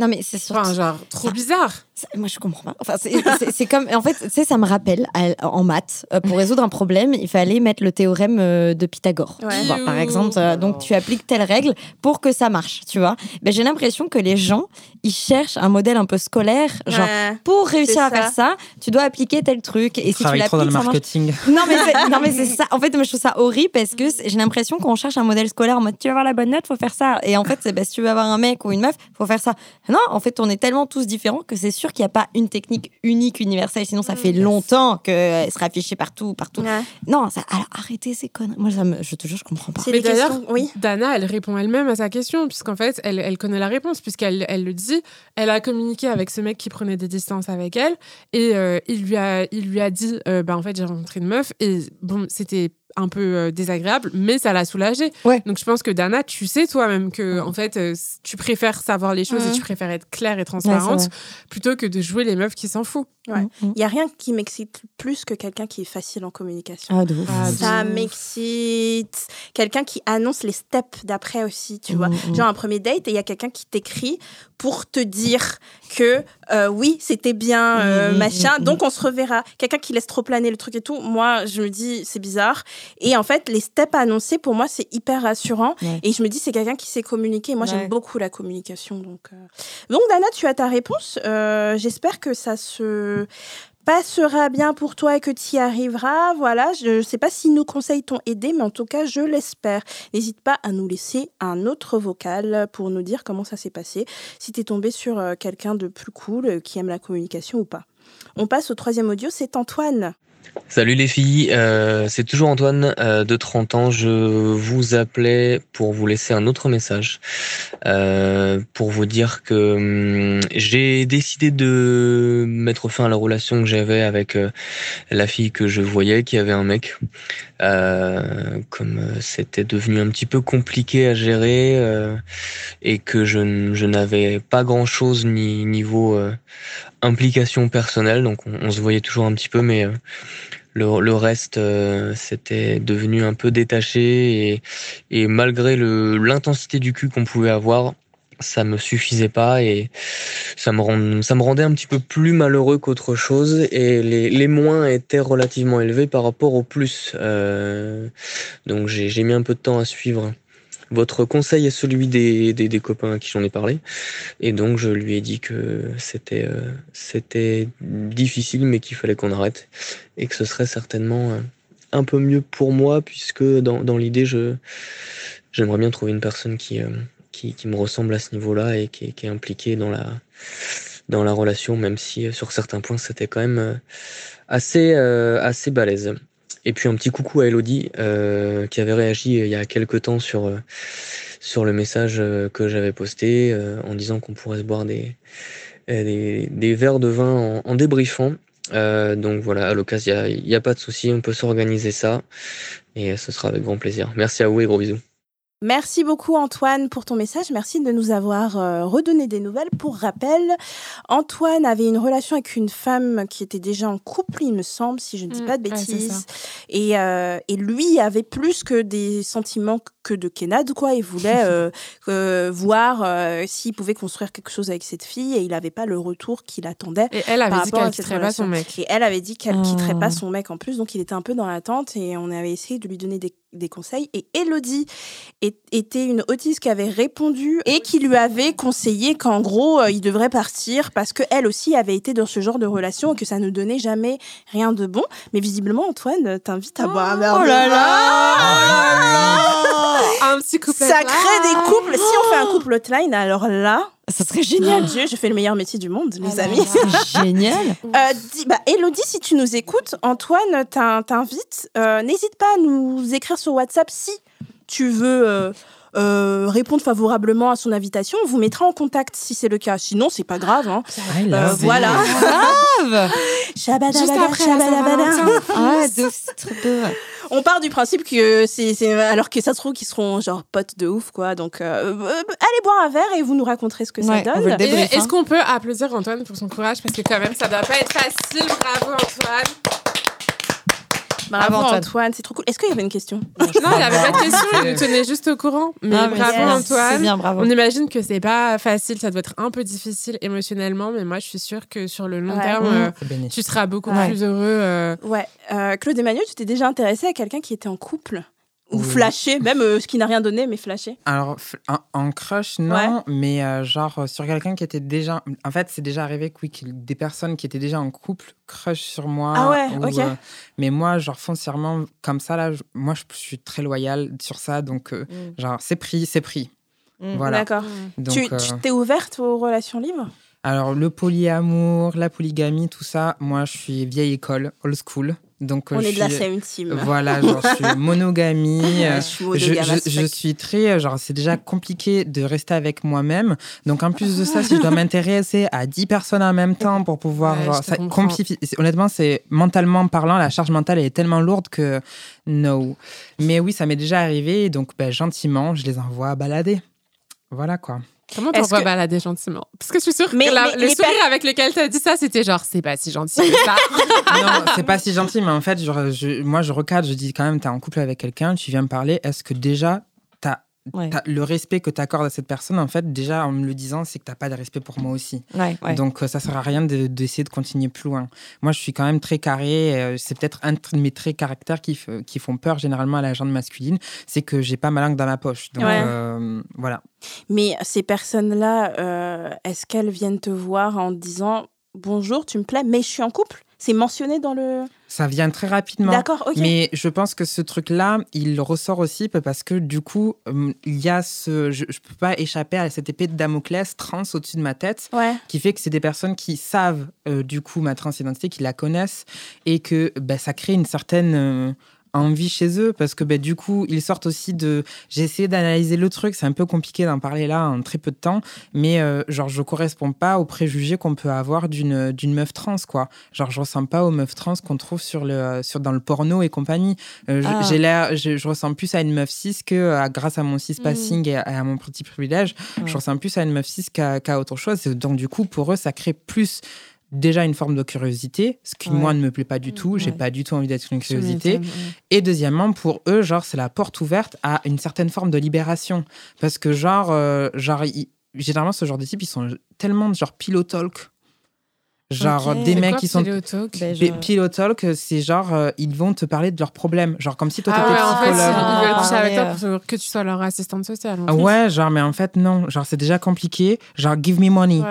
Non, mais c'est. Enfin, genre, trop bizarre. Ça, Moi, je comprends pas. Enfin, c'est- comme. En fait, tu sais, ça me rappelle à- en maths, euh, pour résoudre un problème, il fallait mettre le théorème euh, de Pythagore. Ouais. Tu vois, par exemple, euh, donc tu appliques telle règle pour que ça marche, tu vois. Ben, J'ai l'impression que les gens, ils cherchent un modèle un peu scolaire, genre. Ouais. Pour réussir à ça. faire ça, tu dois appliquer tel truc. Et si tu trop dans le l'appliques, marketing. Non mais c'est, non mais c'est ça. En fait, moi je trouve ça horrible parce que j'ai l'impression qu'on cherche un modèle scolaire en mode tu veux avoir la bonne note, faut faire ça. Et en fait, bah, si tu veux avoir un mec ou une meuf, faut faire ça. Non, en fait, on est tellement tous différents que c'est sûr qu'il n'y a pas une technique unique, universelle. Sinon, ça fait longtemps qu'elle sera affichée partout, partout. Ouais. Non, ça, alors arrêtez ces conneries. Moi, ça me, je te jure, je comprends pas. Mais d'ailleurs. Oui. Dana, elle répond elle-même à sa question, puisqu'en fait, elle, elle connaît la réponse, puisqu'elle elle le dit. Elle a communiqué avec ce mec qui prenait des distances avec elle, et euh, il, lui a, il lui a dit euh, bah, En fait, j'ai rencontré une meuf, et bon, c'était un peu euh, désagréable, mais ça l'a soulagée. Ouais. Donc, je pense que Dana, tu sais toi-même que, en fait, euh, tu préfères savoir les choses et tu préfères être claire et transparente plutôt que de jouer les meufs qui s'en foutent. Ouais. Mm, Il y a rien qui m'excite plus que quelqu'un qui est facile en communication. Ah, de ouf. Ah, Ça de m'excite. Quelqu'un qui annonce les steps d'après aussi, tu vois. Mm, mm. Genre un premier date et il y a quelqu'un qui t'écrit pour te dire que euh, oui, c'était bien, euh, Mm, mm, machin, mm, mm. donc on se reverra. Quelqu'un qui laisse trop planer le truc et tout, moi je me dis c'est bizarre. Et en fait, les steps annoncés pour moi c'est hyper rassurant. Ouais. Et je me dis c'est quelqu'un qui sait communiquer. Moi Ouais. j'aime beaucoup la communication. Donc, euh. donc Dana, tu as ta réponse. J'espère que ça se passera bien pour toi et que tu y arriveras. Voilà, je ne sais pas si nos conseils t'ont aidé, mais en tout cas, je l'espère. N'hésite pas à nous laisser un autre vocal pour nous dire comment ça s'est passé, si tu es tombé sur euh, quelqu'un de plus cool, euh, qui aime la communication ou pas. On passe au troisième audio, c'est Antoine. Salut les filles, euh, c'est toujours Antoine euh, de 30 ans. Je vous appelais pour vous laisser un autre message, euh, pour vous dire que hum, j'ai décidé de mettre fin à la relation que j'avais avec la fille que je voyais, qui avait un mec. Comme c'était devenu un petit peu compliqué à gérer et que je, n'avais pas grand-chose ni niveau implication personnelle, donc on, se voyait toujours un petit peu, mais euh, le, le reste, euh, c'était devenu un peu détaché et, et malgré l'intensité du cul qu'on pouvait avoir, ça me suffisait pas et ça me, rend, ça me rendait un petit peu plus malheureux qu'autre chose et les, les moins étaient relativement élevés par rapport aux plus. Euh, donc j'ai mis un peu de temps à suivre votre conseil et celui des, des, copains à qui j'en ai parlé. Et donc je lui ai dit que c'était euh, c'était difficile mais qu'il fallait qu'on arrête et que ce serait certainement euh, un peu mieux pour moi puisque dans, dans l'idée je j'aimerais bien trouver une personne qui, euh, qui qui me ressemble à ce niveau-là et qui est, est impliquée dans la dans la relation même si sur certains points c'était quand même assez euh, assez balèze. Et puis un petit coucou à Elodie euh, qui avait réagi il y a quelques temps sur euh, sur le message euh, que j'avais posté euh, en disant qu'on pourrait se boire des euh, des, des verres de vin en, en débriefant. Euh, donc voilà, à l'occasion, il n'y a, pas de souci, on peut s'organiser ça et ce sera avec grand plaisir. Merci à vous et gros bisous. Merci beaucoup Antoine pour ton message. Merci de nous avoir euh, redonné des nouvelles. Pour rappel, Antoine avait une relation avec une femme qui était déjà en couple, il me semble, si je ne dis Mm, pas de bêtises. et, euh, et lui avait plus que des sentiments que de Kenad, quoi. Il voulait euh, voir s'il pouvait construire quelque chose avec cette fille et il n'avait pas le retour qu'il attendait. Et elle avait par dit qu'elle quitterait pas son mec. Et elle avait dit qu'elle Oh. quitterait pas son mec en plus, donc il était un peu dans l'attente et on avait essayé de lui donner des, des conseils. Et Elodie est- était une autiste qui avait répondu et qui lui avait conseillé qu'en gros, euh, il devrait partir parce qu'elle aussi avait été dans ce genre de relation et que ça ne donnait jamais rien de bon. Mais visiblement, Antoine t'invite à boire un verre Oh de là vin. là Un petit couple. Ça crée des couples. Si on fait un couple hotline, alors là, Ça serait génial. Dieu, je fais le meilleur métier du monde, les Ah amis. C'est génial. Euh, dis- bah, Elodie, si tu nous écoutes, Antoine t'in- t'invite. Euh, N'hésite pas à nous écrire sur WhatsApp si tu veux euh, euh, répondre favorablement à son invitation, on vous mettra en contact si c'est le cas. Sinon, c'est pas grave. hein. Euh, voilà. Grave Juste après. Ah, de. On part du principe que c'est, c'est- alors que ça se trouve qu'ils seront genre potes de ouf quoi. Donc euh, euh, allez boire un verre et vous nous raconterez ce que Ouais, ça on donne. Est-ce hein. qu'on peut applaudir Antoine pour son courage? Parce que quand même, ça doit pas être facile. Bravo Antoine. Bravo Antoine, Antoine. c'est trop cool. Est-ce qu'il y avait une question? Non, il n'y avait pas de question, il nous tenait juste au courant. Mais Non, mais bravo C'est Antoine. bien, bravo. On imagine que c'est pas facile, ça doit être un peu difficile émotionnellement, mais moi je suis sûre que sur le long Ouais. terme, Mmh. euh, bénéfique. tu seras beaucoup Ouais. plus heureux. euh, Ouais. Euh, Claude Emmanuel, tu t'es déjà intéressé à quelqu'un qui était en couple? Ou flashé, même euh, ce qui n'a rien donné, mais flashé. Alors, en crush, non, mais euh, genre euh, sur quelqu'un qui était déjà. En fait, c'est déjà arrivé que oui, des personnes qui étaient déjà en couple crush sur moi. Ah ouais, ou, ok. euh, mais moi, genre foncièrement, comme ça, là, moi, je, suis très loyale sur ça. Donc, Mm. genre, c'est pris, c'est pris. Mm. Voilà. D'accord. Euh, tu t'es ouverte aux relations libres? Alors, le polyamour, la polygamie, tout ça, moi, je suis vieille école, old school. Donc, euh, On je est de la suis- same team. Voilà, genre, je suis monogamie. euh, je suis je, monogame as je- je fuck. suis très, euh, genre, c'est déjà compliqué de rester avec moi-même. Donc, en plus de ça, si je dois m'intéresser à 10 personnes en même temps pour pouvoir, Ouais, genre, ça Honnêtement, c'est mentalement parlant, la charge mentale elle est tellement lourde que no. Mais oui, ça m'est déjà arrivé. Donc, ben, gentiment, je les envoie balader. Voilà quoi. Comment Est-ce t'envoies que- balader gentiment? Parce que je suis sûre Mais- que la- mais le sourire avec lequel t'as dit ça, c'était genre, c'est pas si gentil que ça. non, c'est pas si gentil, mais en fait, je- je- moi, je recadre, je dis quand même, t'es en couple avec quelqu'un, tu viens me parler, est-ce que déjà, Ouais. le respect que tu accordes à cette personne, en fait, déjà, en me le disant, c'est que t'as pas de respect pour moi aussi. Ouais, ouais. Donc, euh, ça sert à rien de- d'essayer de, continuer plus loin. Moi, je suis quand même très carré. euh, c'est peut-être un de mes traits caractères qui, f- qui font peur généralement à la gente masculine, c'est que j'ai pas ma langue dans ma poche. Donc, Ouais. euh, voilà. Mais ces personnes-là, euh, est-ce qu'elles viennent te voir en disant bonjour, tu me plais, mais je suis en couple? C'est mentionné dans le. Ça vient très rapidement. D'accord, ok. Mais je pense que ce truc-là, il ressort aussi parce que du coup, euh, il y a ce. Je ne peux pas échapper à cette épée de Damoclès trans au-dessus de ma tête Ouais. qui fait que c'est des personnes qui savent euh, du coup ma transidentité, qui la connaissent et que bah, ça crée une certaine. euh, envie chez eux parce que bah, du coup ils sortent aussi de j'ai essayé d'analyser le truc c'est un peu compliqué d'en parler là en très peu de temps mais euh, genre je correspond pas aux préjugés qu'on peut avoir d'une d'une meuf trans quoi genre je ressemble pas aux meufs trans qu'on trouve sur le sur dans le porno et compagnie Euh, je- Ah. j'ai l'air je, je ressemble plus à une meuf cis que à- grâce à mon cis Mm. passing et, à, à mon petit privilège Ouais. je ressemble plus à une meuf cis qu'à qu'à autre chose donc du coup pour eux ça crée plus déjà une forme de curiosité, ce qui Ouais. moi ne me plaît pas du tout, j'ai Ouais. pas du tout envie d'être une curiosité. ouais. Et deuxièmement, pour eux, genre, c'est la porte ouverte à une certaine forme de libération. Parce que, genre, euh, genre généralement, ce genre de types, ils sont tellement genre pillow talk. Genre, des mecs quoi, qui sont. Pillow Talk? Ben, je- Pi- Pillow talk, c'est genre, euh, ils vont te parler de leurs problèmes. Genre, comme si toi, Ah t'étais ouais, en fait, psychologue. ils veulent coucher avec toi Ah, pour que tu sois leur assistante sociale. en Ah fait. ouais, genre, mais en fait, non. Genre, c'est déjà compliqué. Genre, give me money.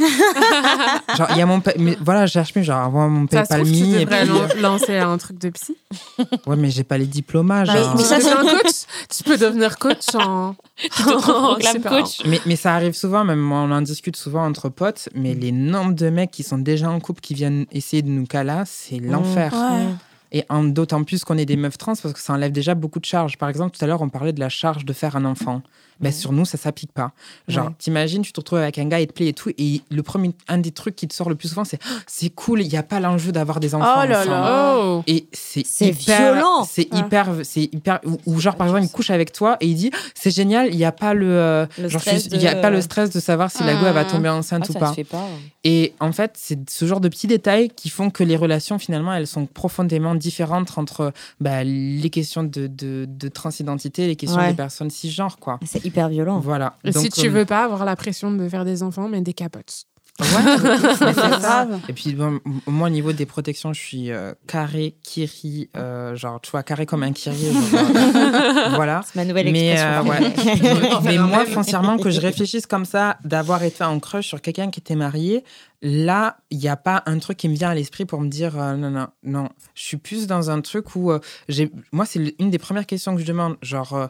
Genre, il y a mon. pa- Mais voilà, je cherche plus, genre, avoir mon tu devrais puis, lan- lancer un truc de psy. Ouais, mais j'ai pas les diplômes. genre. mais tu ça, devenir un coach. Tu peux devenir coach en. Tu te coach. Mais, mais ça arrive souvent, même moi, on en discute souvent entre potes, mais les nombres de mecs qui sont déjà en couple qui viennent essayer de nous caler, c'est l'enfer. Ouais. Et en- d'autant plus qu'on est des meufs trans parce que ça enlève déjà beaucoup de charges. Par exemple, tout à l'heure, on parlait de la charge de faire un enfant. Ben, sur nous, ça s'applique pas. Genre, t'imagines, tu te retrouves avec un gars, il te plaît et tout, et le premier, un des trucs qui te sort le plus souvent, c'est Oh, c'est cool, il n'y a pas l'enjeu d'avoir des enfants. Oh là ensemble. là. Oh Et c'est hyper- violent. C'est Ah. hyper, c'est hyper. Ou, ou genre par exemple, il couche avec toi et il dit c'est génial, il n'y a pas le, euh, Le genre, il y a de- pas le stress de savoir si la go va Ah. tomber enceinte Ah, ou pas. Et en fait, c'est ce genre de petits détails qui font que les relations finalement elles sont profondément différentes entre bah, les questions de, de, de transidentité et les questions Ouais. des personnes cisgenres quoi. C'est hyper violent. Voilà. Et si tu euh, veux pas avoir la pression de faire des enfants, mais des capotes. Ouais, mais c'est ça. grave. Et puis, bon, moi, au niveau des protections, je suis euh, carré, kiri, euh, genre, tu vois, carré comme un kiri. genre, euh, voilà. C'est ma nouvelle Mais, expression. euh, ouais. Mais moi, foncièrement, que je réfléchisse comme ça, d'avoir été en crush sur quelqu'un qui était marié, là, il n'y a pas un truc qui me vient à l'esprit pour me dire euh, non, non, non. Je suis plus dans un truc où euh, j'ai. Moi, c'est une des premières questions que je demande. Genre, euh,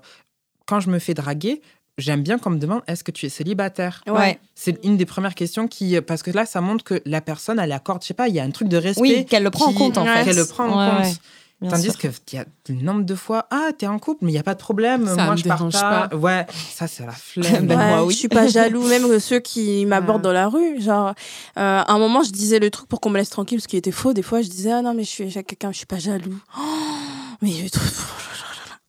quand je me fais draguer, j'aime bien qu'on me demande est-ce que tu es célibataire? Ouais. C'est une des premières questions qui. Parce que là, ça montre que la personne, elle accorde, je sais pas, il y a un truc de respect. Oui, qu'elle le prend en compte en fait. Qu'elle le prend en compte. ouais. Bien Tandis sûr. qu'il y a le nombre de fois, ah, t'es en couple, mais il n'y a pas de problème. Ça moi, me je dérange partage. pas. Ouais, ça, c'est la flemme. Ben, Ouais, moi, oui. Je suis pas jaloux, même que ceux qui m'abordent dans la rue. Genre, euh, à un moment, je disais le truc pour qu'on me laisse tranquille, ce qui était faux. Des fois, je disais, ah non, mais je suis avec quelqu'un, je suis pas jaloux. Oh, mais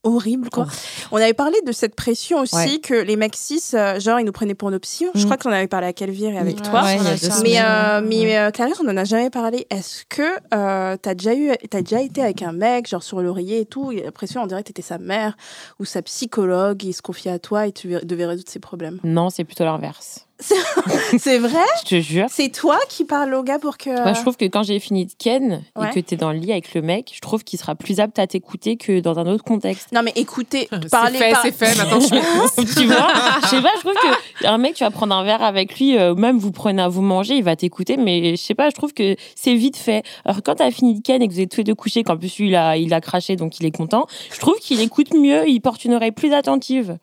horrible, quoi. On avait parlé de cette pression aussi, Ouais. que les mecs cis, euh, genre, ils nous prenaient pour nos psys. Je Mm. crois qu'on avait parlé à Calvire et avec toi. Ouais. Mais, euh, mais euh, Clarisse, on en a jamais parlé. Est-ce que euh, t'as déjà eu, t'as déjà été avec un mec, genre sur l'oreiller et tout, et la pression, on dirait que t'étais sa mère ou sa psychologue, il se confiait à toi et tu devais résoudre ses problèmes? Non, c'est plutôt l'inverse. C'est vrai? Je te jure. C'est toi qui parles au gars pour que. Moi, je trouve que quand j'ai fini de Ken Ouais. et que t'es dans le lit avec le mec, je trouve qu'il sera plus apte à t'écouter que dans un autre contexte. Non, mais écoutez, C'est parler. fait, par- c'est fait. Maintenant, je tu vois? Je sais pas, je trouve que un mec, tu vas prendre un verre avec lui, euh, même vous prenez à vous manger, il va t'écouter, mais je sais pas, je trouve que c'est vite fait. Alors quand t'as fini de Ken et que vous êtes tous les deux couchés, qu'en plus lui, il a, il a craché, donc il est content, je trouve qu'il écoute mieux, il porte une oreille plus attentive.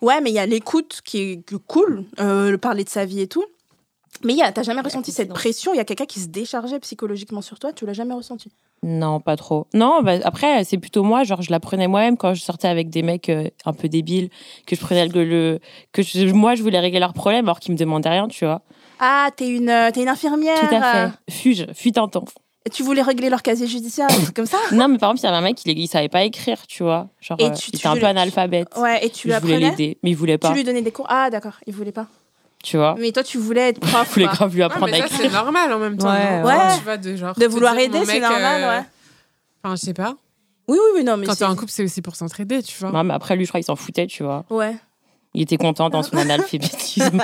Ouais, mais il y a l'écoute qui est cool, euh, le parler de sa vie et tout. Mais il t'as jamais ressenti cette pression Il y a quelqu'un qui se déchargeait psychologiquement sur toi Tu l'as jamais ressenti? Non, pas trop. Non, bah, après, c'est plutôt moi. Genre, je la prenais moi-même quand je sortais avec des mecs euh, un peu débiles, que je prenais le. le- que je- moi, je voulais régler leurs problèmes alors qu'ils me demandaient rien, tu vois. Ah, t'es une, euh, une infirmière. Tout à euh, fait. Fuge, fuite un temps. Tu voulais régler leur casier judiciaire, comme ça? Non, mais par exemple, il y avait un mec, il, il savait pas écrire, tu vois. Genre, Et euh, tu- il tu était un peu analphabète. Ouais, et tu lui je voulais apprenais? l'aider, mais il voulait pas. Tu lui donnais des cours? Ah, d'accord, il voulait pas. Tu vois. Mais toi, tu voulais être prof. Je voulais quoi. grave lui Ouais, apprendre mais à ça, c'est écrire. normal en même temps. Ouais, non ouais. Tu vois, de genre. De vouloir dire, aider, c'est normal, euh, ouais. Enfin, je sais pas. Oui, oui, oui, non, mais Quand t'es en couple, c'est aussi pour s'entraider, tu vois. Non, mais après, lui, je crois qu'il s'en foutait, tu vois. Ouais. Il était content dans son analphabétisme.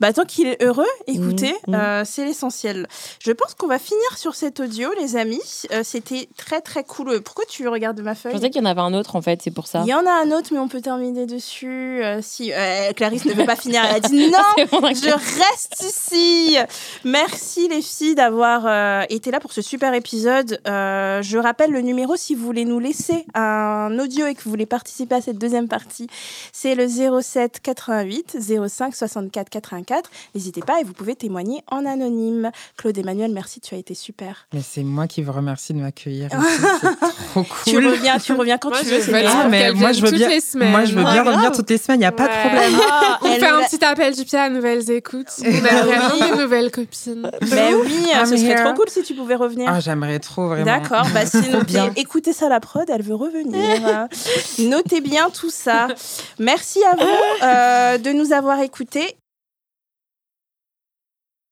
Bah, tant qu'il est heureux, écoutez, Mhm. euh, c'est l'essentiel. Je pense qu'on va finir sur cet audio, les amis. Euh, C'était très, très cool. Pourquoi tu regardes ma Je feuille pensais qu'il y en avait un autre, en fait, c'est pour ça. Il y en a un autre, mais on peut terminer dessus. Euh, si euh, Clarisse ne veut pas finir, elle a dit non, bon, je reste ici. Merci les filles d'avoir euh, été là pour ce super épisode. Euh, je rappelle le numéro si vous voulez nous laisser un audio et que vous voulez participer à cette deuxième partie. C'est le 07 88 05 64 84. N'hésitez pas et vous pouvez témoigner en anonyme. Claude Emmanuel, merci, tu as été super. Mais c'est moi qui vous remercie de m'accueillir. trop Tu cool. reviens, tu reviens quand Moi, tu je veux. Ah, mais moi, je veux bien, toutes les semaines. moi, je veux bien revenir toutes les semaines, il n'y a pas de problème. Ah, On fait un petit appel du pied à nouvelles écoutes. Vraiment des nouvelles copines. Mais oui, I'm ce serait trop cool si tu pouvais revenir. Ah, j'aimerais trop, vraiment. D'accord, bah si notez, bien. écoutez ça la prod, elle veut revenir. notez bien tout ça. Merci à vous euh, de nous avoir écoutés.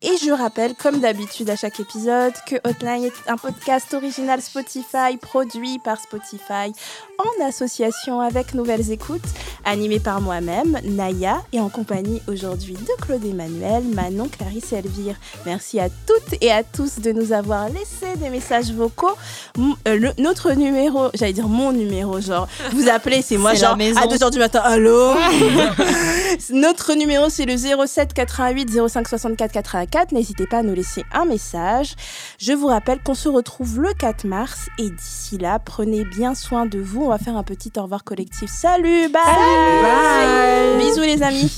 Et je rappelle, comme d'habitude à chaque épisode, que Hotline est un podcast original Spotify, produit par Spotify, en association avec Nouvelles Écoutes, animé par moi-même, Naya, et en compagnie aujourd'hui de Claude Emmanuel, Manon, Clarisse et Elvire. Merci à toutes et à tous de nous avoir laissé des messages vocaux. M- euh, le- notre numéro, j'allais dire mon numéro, genre, vous appelez, c'est moi, genre, à 2h du matin, allô Notre numéro, c'est le 07 88 05 64 84. N'hésitez pas à nous laisser un message. Je vous rappelle qu'on se retrouve le 4 mars et d'ici là, prenez bien soin de vous. On va faire un petit au revoir collectif. Salut, bye, bye. Bisous les amis.